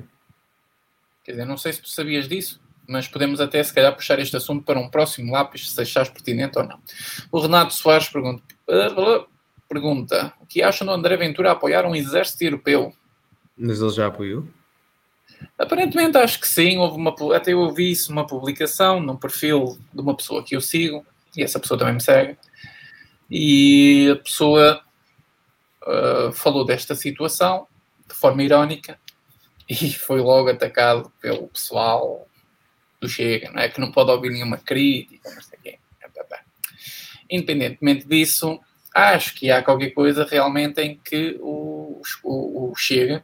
Quer dizer, não sei se tu sabias disso, mas podemos até se calhar puxar este assunto para um próximo lápis, se achares pertinente ou não. O Renato Soares pergunta, pergunta o que acham do André Ventura apoiar um exército europeu? Mas ele já apoiou? Aparentemente acho que sim, houve uma, até eu ouvi isso numa publicação, num perfil de uma pessoa que eu sigo, e essa pessoa também me segue, e a pessoa uh, falou desta situação de forma irónica e foi logo atacado pelo pessoal do Chega, não é? que não pode ouvir nenhuma crítica, não sei. Independentemente disso, acho que há qualquer coisa realmente em que o, o, o Chega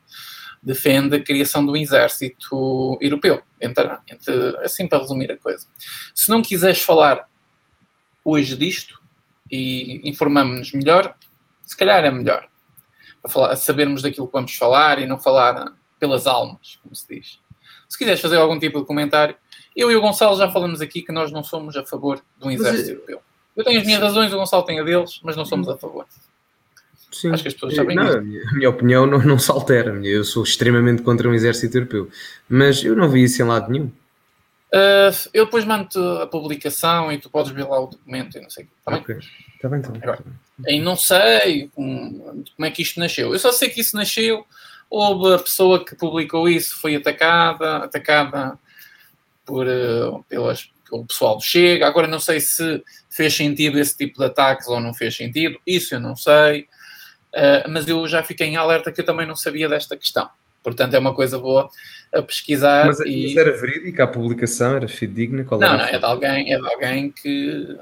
defende a criação do exército europeu. Entre, entre, assim, para resumir a coisa. Se não quiseres falar hoje disto e informamos-nos melhor, se calhar é melhor. Para falar, sabermos daquilo que vamos falar e não falar pelas almas, como se diz. Se quiseres fazer algum tipo de comentário, eu e o Gonçalo já falamos aqui que nós não somos a favor de um exército mas, europeu. Eu tenho as minhas razões, o Gonçalo tem a deles, mas não somos a favor. Sim. Acho que as pessoas sabem não, A minha opinião não, não se altera. Eu sou extremamente contra um exército europeu. Mas eu não vi isso em lado nenhum. Uh, eu depois mando a publicação e tu podes ver lá o documento e não sei. Está bem? Okay. Está bem, está bem. Agora, não sei como, como é que isto nasceu. Eu só sei que isso nasceu. Houve a pessoa que publicou isso, foi atacada, atacada por, uh, pelas, pelo pessoal do Chega. Agora não sei se fez sentido esse tipo de ataques ou não fez sentido. Isso eu não sei. Uh, mas eu já fiquei em alerta que eu também não sabia desta questão. Portanto, é uma coisa boa a pesquisar. Mas, e... mas era verídica a publicação? Era fidedigna? Qual não, não, é de alguém, é de alguém que,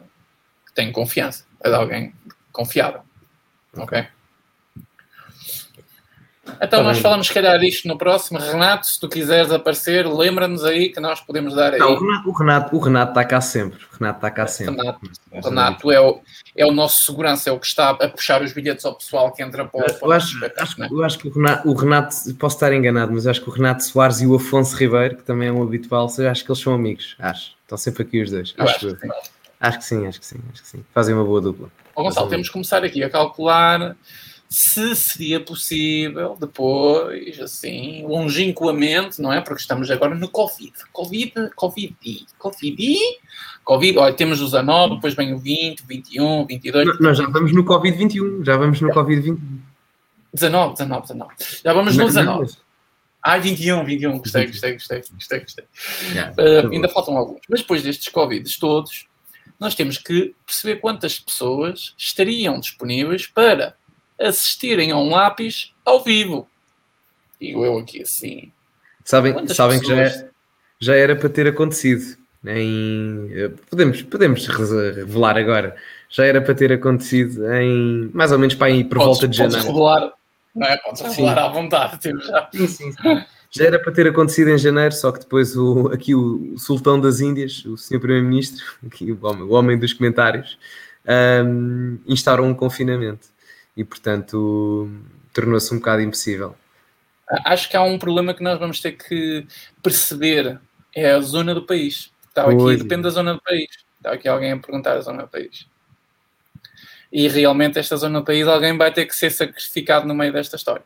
que tem confiança. É de alguém confiável. Ok? Então tá nós bem. falamos, se calhar, isto no próximo. Renato, se tu quiseres aparecer, lembra-nos aí que nós podemos dar aí. Não, o Renato, o Renato, o Renato está cá sempre. O Renato está cá sempre. Renato, o Renato é, o, é o nosso segurança, é o que está a puxar os bilhetes ao pessoal que entra para, para eu acho, acho, é? eu acho que o Renato, o Renato, posso estar enganado, mas acho que o Renato Soares e o Afonso Ribeiro, que também é um habitual, acho que eles são amigos. Acho. Estão sempre aqui os dois. Acho, acho, que, acho que sim, acho que sim, acho que sim. Fazem uma boa dupla. Ó, Gonçalo, temos que começar aqui a calcular se seria possível depois, assim, longínquamente, não é? Porque estamos agora no Covid. Covid, Covid, Covid, Covid, olha, temos o 19, depois vem o 20, 21, 22. Não, nós já vamos no Covid-21, já vamos no Covid-21. 19, 19, 19. Já vamos no 19. Ai, 21, 21, gostei, gostei, gostei, gostei, gostei. Yeah, uh, ainda faltam alguns. Mas depois destes Covids todos, nós temos que perceber quantas pessoas estariam disponíveis para assistirem a um lápis ao vivo. Digo eu aqui assim. Sabem, sabem que já, é, já era para ter acontecido. Em, podemos, podemos revelar agora. Já era para ter acontecido em mais ou menos para ir por podes, volta de janeiro. Revelar, não é? Podes revelar sim. à vontade. Tipo, já. Sim, sim, sim. Já era para ter acontecido em janeiro, só que depois o, aqui o Sultão das Índias, o senhor Primeiro-Ministro, o homem, o homem dos comentários, um, instaurou um confinamento e, portanto, tornou-se um bocado impossível. Acho que há um problema que nós vamos ter que perceber: é a zona do país. Estava aqui, depende da zona do país. Estava aqui alguém a perguntar a zona do país. E realmente, esta zona do país, alguém vai ter que ser sacrificado no meio desta história.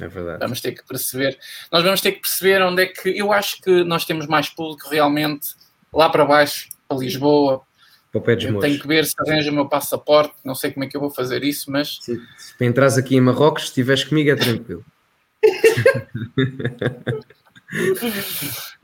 É verdade. Vamos ter que perceber. Nós vamos ter que perceber onde é que. Eu acho que nós temos mais público realmente lá para baixo, para Lisboa, para o pé dos Tenho que ver se arranja o meu passaporte, não sei como é que eu vou fazer isso, mas. Se, se para entrar aqui em Marrocos, se estiveres comigo, é tranquilo.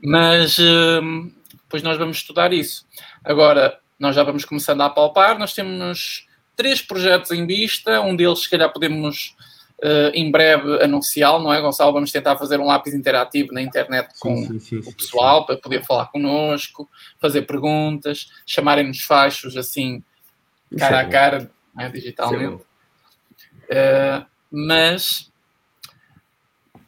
mas hum, depois nós vamos estudar isso. Agora, nós já vamos começando a apalpar, nós temos três projetos em vista, um deles, se calhar, podemos uh, em breve anunciá-lo, não é, Gonçalo? Vamos tentar fazer um lápis interativo na internet com sim, sim, sim, o pessoal para poder falar connosco, fazer perguntas, chamarem-nos fachos assim, cara é a cara, é, digitalmente. Uh, mas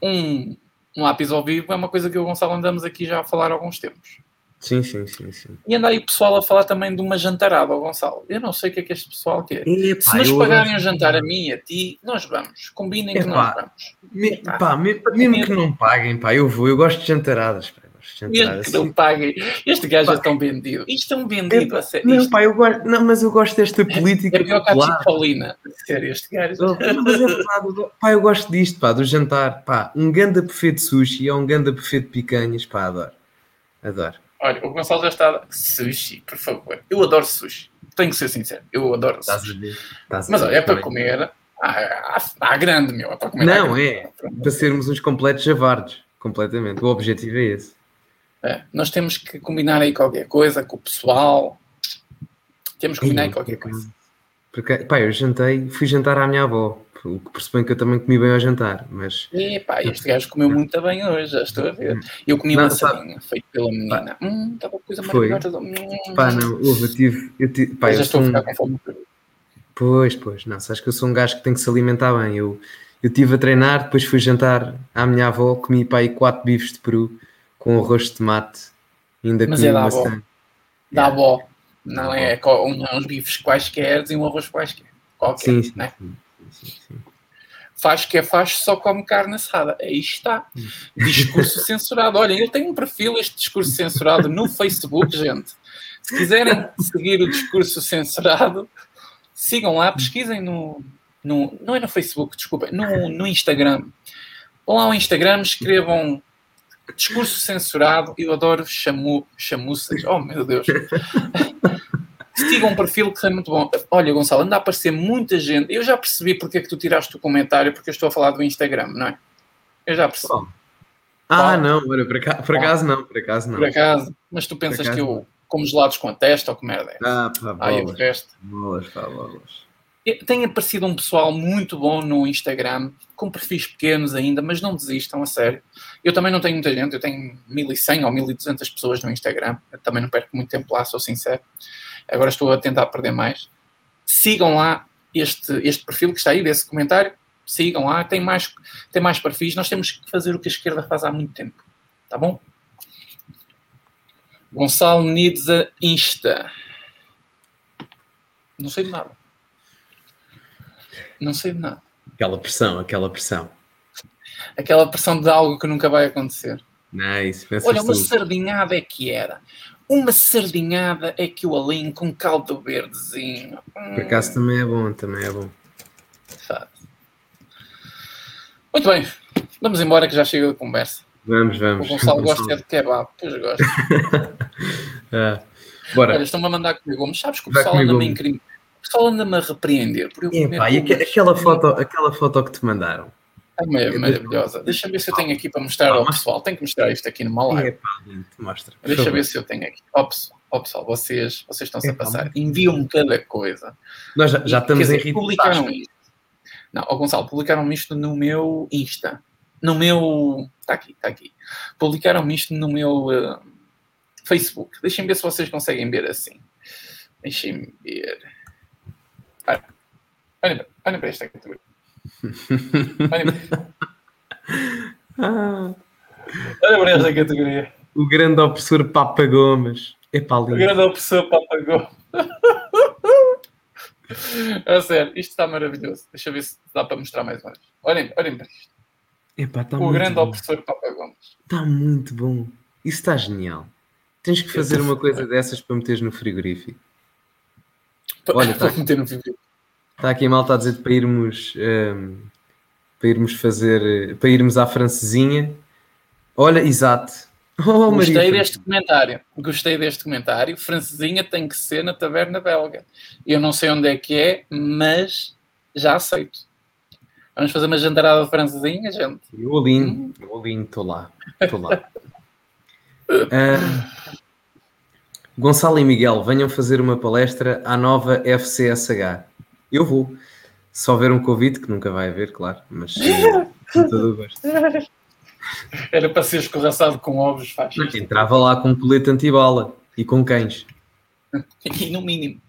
um, um lápis ao vivo é uma coisa que o Gonçalo andamos aqui já a falar há alguns tempos. Sim, sim, sim, sim. E anda aí o pessoal a falar também de uma jantarada Gonçalo. Eu não sei o que é que este pessoal quer. Epa, Se nos pagarem um jantar a mim e a ti, nós vamos. Combinem Epa, que nós vamos. Me, pá, me, mesmo que não paguem, pá, eu vou. Eu gosto de jantaradas. Pá. Mesmo que não paguem. Este gajo pá. é tão vendido. Isto é um vendido. É, a sério. Não, pá, eu gosto, não, mas eu gosto desta política. É pior que a Paulina. Sério, este gajo. mas é verdade. Pá, eu gosto disto, pá, do jantar. Pá, um ganda buffet de sushi ou um ganda buffet de picanhas. Pá, adoro. Adoro. Olha, o Gonçalo já está. Sushi, por favor. Eu adoro sushi. Tenho que ser sincero. Eu adoro sushi. Mas olha, é para comer. À, grande, meu. É para comer. Não, é. Para sermos uns completos javardos. Completamente. O objetivo é esse. É, nós temos que combinar aí qualquer coisa com o pessoal. Temos que combinar aí qualquer coisa. Porque, pá, eu jantei, fui jantar à minha avó o que pressupõe que eu também comi bem ao jantar, mas... E pá, este gajo comeu muito bem hoje, já estou a ver. Eu comi não, uma salinha feito pela menina. Hum, estava coisa maravilhosa. Hum. Pá, não, houve, eu tive... Eu tive pá, já estou a ficar um... com fome. Pois, pois, não, sabes que eu sou um gajo que tem que se alimentar bem. Eu, eu estive a treinar, depois fui jantar à minha avó, comi pá aí quatro bifes de peru com arroz de tomate, ainda Mas comi é da avó. Da avó. Não é uns bifes quaisquer e um arroz quaisquer. Qualquer, sim, sim, né? sim sim, sim. Faz que é faz, só come carne assada. Aí está. Discurso censurado. Olha, ele tem um perfil, este discurso censurado, no Facebook, gente. Se quiserem seguir o discurso censurado, sigam lá, pesquisem no. no não é no Facebook, desculpa, no, no Instagram. Vão lá ao Instagram, escrevam discurso censurado. Eu adoro chamu, chamuças. Oh, meu Deus. Sigam um perfil que é muito bom. Olha, Gonçalo, anda a aparecer muita gente. Eu já percebi porque é que tu tiraste o comentário, porque eu estou a falar do Instagram, não é? Eu já percebi. Ah, não, olha, por, acaso, por acaso não, por acaso não. Por acaso, mas tu pensas que eu como gelados com a testa ou que merda é? Ah, pá, bolas. Aí, o resto. Bolas, pá, bolas. Tem aparecido um pessoal muito bom no Instagram, com perfis pequenos ainda, mas não desistam, a sério. Eu também não tenho muita gente, eu tenho 1100 ou 1200 pessoas no Instagram, eu também não perco muito tempo lá, sou sincero agora estou a tentar perder mais. Sigam lá este, este perfil que está aí, desse comentário. sigam lá, tem mais, tem mais perfis. Nós temos que fazer o que a esquerda faz há muito tempo. Tá bom? Gonçalo Nidza Insta. Não sei de nada. Não sei de nada. Aquela pressão, aquela pressão. Aquela pressão de algo que nunca vai acontecer. Nice. Olha, uma sardinhada é que era. Uma sardinhada é que o alinho com caldo verdezinho. Por acaso também é bom, também é bom. Muito bem, vamos embora que já chega de conversa. Vamos, vamos. O Gonçalo gosta de kebab, pois gosta. ah, bora. Olha, estão-me a mandar comigo, mas sabes que o pessoal anda-me incrível. O pessoal anda-me a repreender. Por eu e aquela foto, aquela foto que te mandaram? É maravilhosa. Deixa-me ver se eu tenho aqui para mostrar ao pessoal. Tenho que mostrar isto aqui numa live. Mostra. Deixa ver se eu tenho aqui. Ó pessoal, ó, pessoal vocês, vocês estão-se a passar. Enviam-me cada coisa. Nós já, já estamos dizer, em publicaram isto. Não, ó Gonçalo, publicaram isto no meu Insta. No meu. Está aqui, está aqui. Publicaram isto no meu uh, Facebook. Deixem ver se vocês conseguem ver assim. Deixem ver. Olha, olha, olha para esta categoria. Olha, ah. olha para esta categoria. O grande opressor Papa Gomes. É para O grande opressor Papa Gomes. A sério, isto está maravilhoso. Deixa eu ver se dá para mostrar mais uma vez. Olhem, olhem para isto. Epá, tá o grande bom. opressor Papa Gomes. Está muito bom. Isso está genial. Tens que fazer uma coisa dessas para meteres no frigorífico. Olha, está aqui, meter no frigorífico. Está aqui a malta a dizer para irmos, um, ehm, para irmos fazer, para irmos à francesinha. Olha, exato. Oh, Gostei Maria. deste comentário. Gostei deste comentário. Francesinha tem que ser na taberna belga. Eu não sei onde é que é, mas já aceito. Vamos fazer uma jantarada de francesinha, gente? Eu alinho, hum. eu alinho, estou lá. Estou lá. uh, Gonçalo e Miguel, venham fazer uma palestra à nova FCSH. Eu vou. Se houver um convite, que nunca vai haver, claro, mas com todo o gosto. Era para ser escorraçado com ovos, faz. Entrava lá com um colete antibala e com cães. E no mínimo.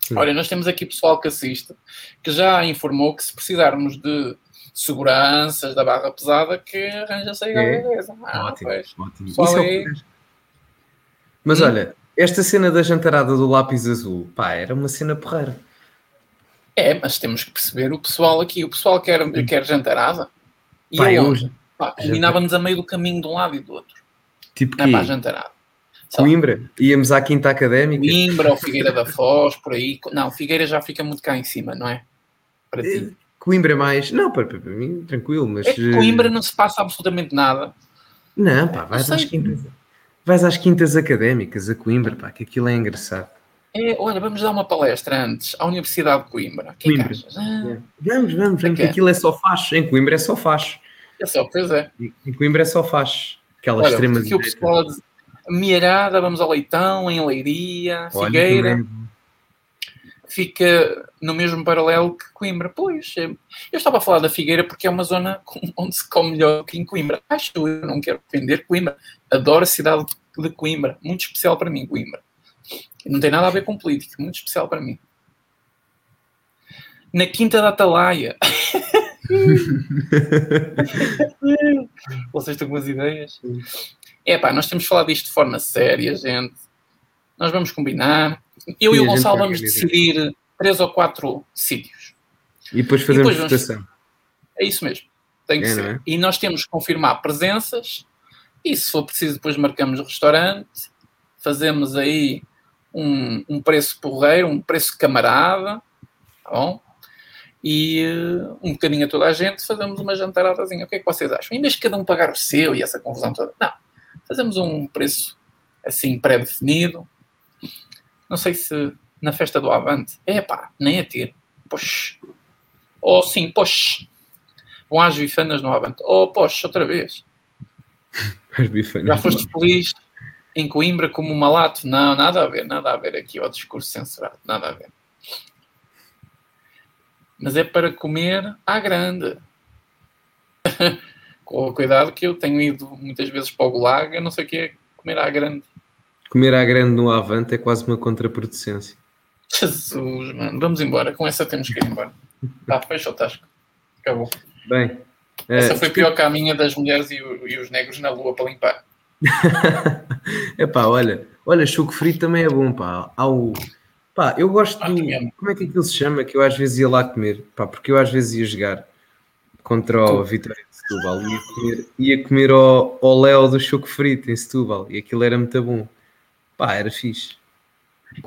Sim. Olha, nós temos aqui pessoal que assiste, que já informou que se precisarmos de seguranças da barra pesada, que arranja-se aí é. beleza. Ah, ótimo, ótimo. Isso é Mas hum. olha, esta cena da jantarada do lápis azul, pá, era uma cena porreira. É, mas temos que perceber o pessoal aqui. O pessoal quer, quer jantarada. E pá, eu, combinávamos a meio do caminho de um lado e do outro. Tipo que? É para a jantarada. Coimbra? Íamos à Quinta Académica? Coimbra ou Figueira da Foz, por aí. Não, Figueira já fica muito cá em cima, não é? Para ti. Eh, Coimbra é mais. Não, para, para mim, tranquilo, mas. É que Coimbra não se passa absolutamente nada. Não, pá, vais às quintas. Vais às quintas académicas, a Coimbra, pá, que aquilo é engraçado. É, olha, vamos dar uma palestra antes à Universidade de Coimbra. Que Coimbra. Ah, Vamos, vamos, vamos, que aquilo é só faz. Em Coimbra é só faz. É só, pois é. Em Coimbra é só faz. Aquela olha, extrema que o pessoal Miarada, vamos ao Leitão, em Leiria, olha, Figueira. Fica no mesmo paralelo que Coimbra. Pois, é, eu estava a falar da Figueira porque é uma zona onde se come melhor que em Coimbra. Acho eu, não quero defender Coimbra. Adoro a cidade de Coimbra. Muito especial para mim, Coimbra. Não tem nada a ver com política, muito especial para mim. Na Quinta da Atalaia. Vocês estão com as ideias? É pá, nós temos falar disto de forma séria, gente. Nós vamos combinar. Eu Sim, e o Gonçalo vamos decidir três ou quatro sítios. E depois fazemos e depois votação. Vamos... É isso mesmo. Tem que é, ser. É? E nós temos que confirmar presenças. E se for preciso, depois marcamos o restaurante. Fazemos aí um, um preço porreiro, um preço camarada, tá bom? E uh, um bocadinho a toda a gente, fazemos uma jantaradazinha. O que é que vocês acham? Em vez de cada um pagar o seu e essa confusão toda, não. Fazemos um preço assim pré-definido. Não sei se na festa do Avante, é pá, nem a ter. Poxa. Ou sim, poxa. Vão às bifanas no Avante. Ou poxa, outra vez. Já foste feliz em Coimbra como um malato. Não, nada a ver, nada a ver aqui ao discurso censurado, nada a ver. Mas é para comer à grande. Com cuidado que eu tenho ido muitas vezes para o Gulag, não sei o que é comer à grande. Comer à grande no Avante é quase uma contraproducência. Jesus, mano. Vamos embora. Com essa temos que ir embora. Tá, fecha o tasco. Acabou. Bem. Essa uh, foi pior que a minha das mulheres e, o, e os negros na lua para limpar. Epá, olha, olha, choco frito também é bom, pá. Há o, pá, eu gosto do. Como é que aquilo se chama? Que eu às vezes ia lá comer, pá, porque eu às vezes ia jogar contra o Vitória de Setúbal. Ia comer, ia comer ao, ao Léo do choco frito em Setúbal e aquilo era muito bom. Pá, era fixe.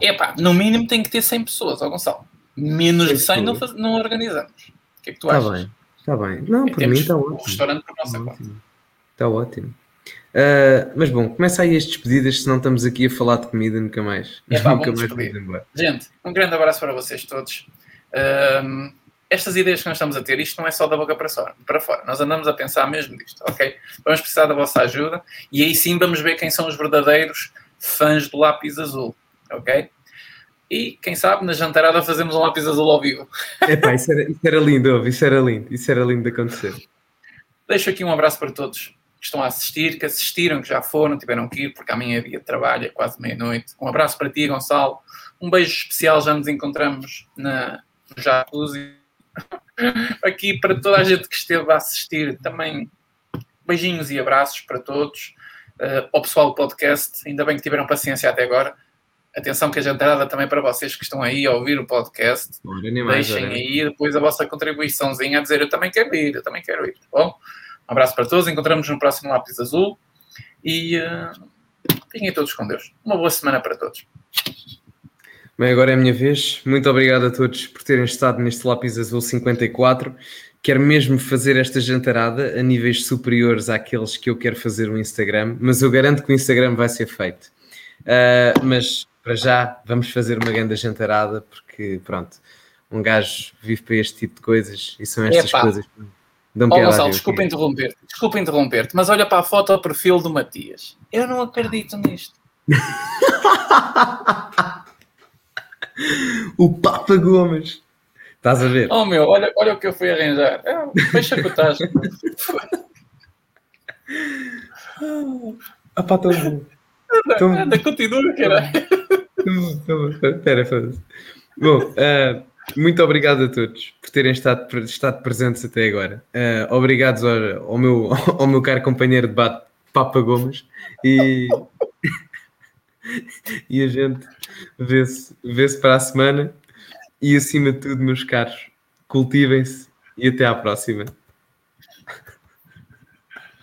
É pá, no mínimo tem que ter 100 pessoas, ó Gonçalo. Menos de 100 não, faz, não organizamos. O que é que tu tá achas? Está bem, está bem. Não, por mim está ótimo. Um restaurante nossa conta. Está ótimo. Uh, mas bom, começa aí as despedidas, senão estamos aqui a falar de comida nunca mais. É pá, nunca mais Gente, um grande abraço para vocês todos. Uh, estas ideias que nós estamos a ter, isto não é só da boca para fora, para fora. Nós andamos a pensar mesmo disto, ok? Vamos precisar da vossa ajuda e aí sim vamos ver quem são os verdadeiros fãs do lápis azul, ok? E quem sabe na jantarada fazemos um lápis azul ao vivo. Epá, isso era, isso era lindo, isso era lindo, isso era lindo de acontecer. Deixo aqui um abraço para todos que estão a assistir, que assistiram, que já foram, tiveram que ir, porque amanhã é dia de trabalho, é quase meia-noite. Um abraço para ti, Gonçalo. Um beijo especial, já nos encontramos na, no Jacuzzi. Aqui para toda a gente que esteve a assistir, também beijinhos e abraços para todos. Uh, ao pessoal do podcast, ainda bem que tiveram paciência até agora. Atenção que a jantarada também para vocês que estão aí a ouvir o podcast. Deixem aí depois a vossa contribuiçãozinha a dizer eu também quero ir, eu também quero ir, tá bom? Um abraço para todos, encontramos no próximo Lápis Azul e uh, fiquem todos com Deus. Uma boa semana para todos. Bem, agora é a minha vez. Muito obrigado a todos por terem estado neste Lápis Azul 54. Quero mesmo fazer esta jantarada a níveis superiores àqueles que eu quero fazer no Instagram, mas eu garanto que o Instagram vai ser feito. Uh, mas para já vamos fazer uma grande jantarada, porque pronto, um gajo vive para este tipo de coisas e são estas Epa. coisas Dão oh, Gonçalo, desculpa interromper-te, desculpa interromper-te, mas olha para a foto ao perfil do Matias. Eu não acredito nisto. o Papa Gomes. Estás a ver? Oh meu, olha, olha o que eu fui arranjar. É, fecha a cotagem. ah pá, bom. Anda, anda, continua, caralho. Espera, foda-se. Bom, uh, muito obrigado a todos por terem estado, estado presentes até agora. Uh, obrigados ao, ao, meu, ao meu caro companheiro de debate, Papa Gomes. E, e a gente vê-se vê para a semana. E acima de tudo, meus caros, cultivem-se e até à próxima.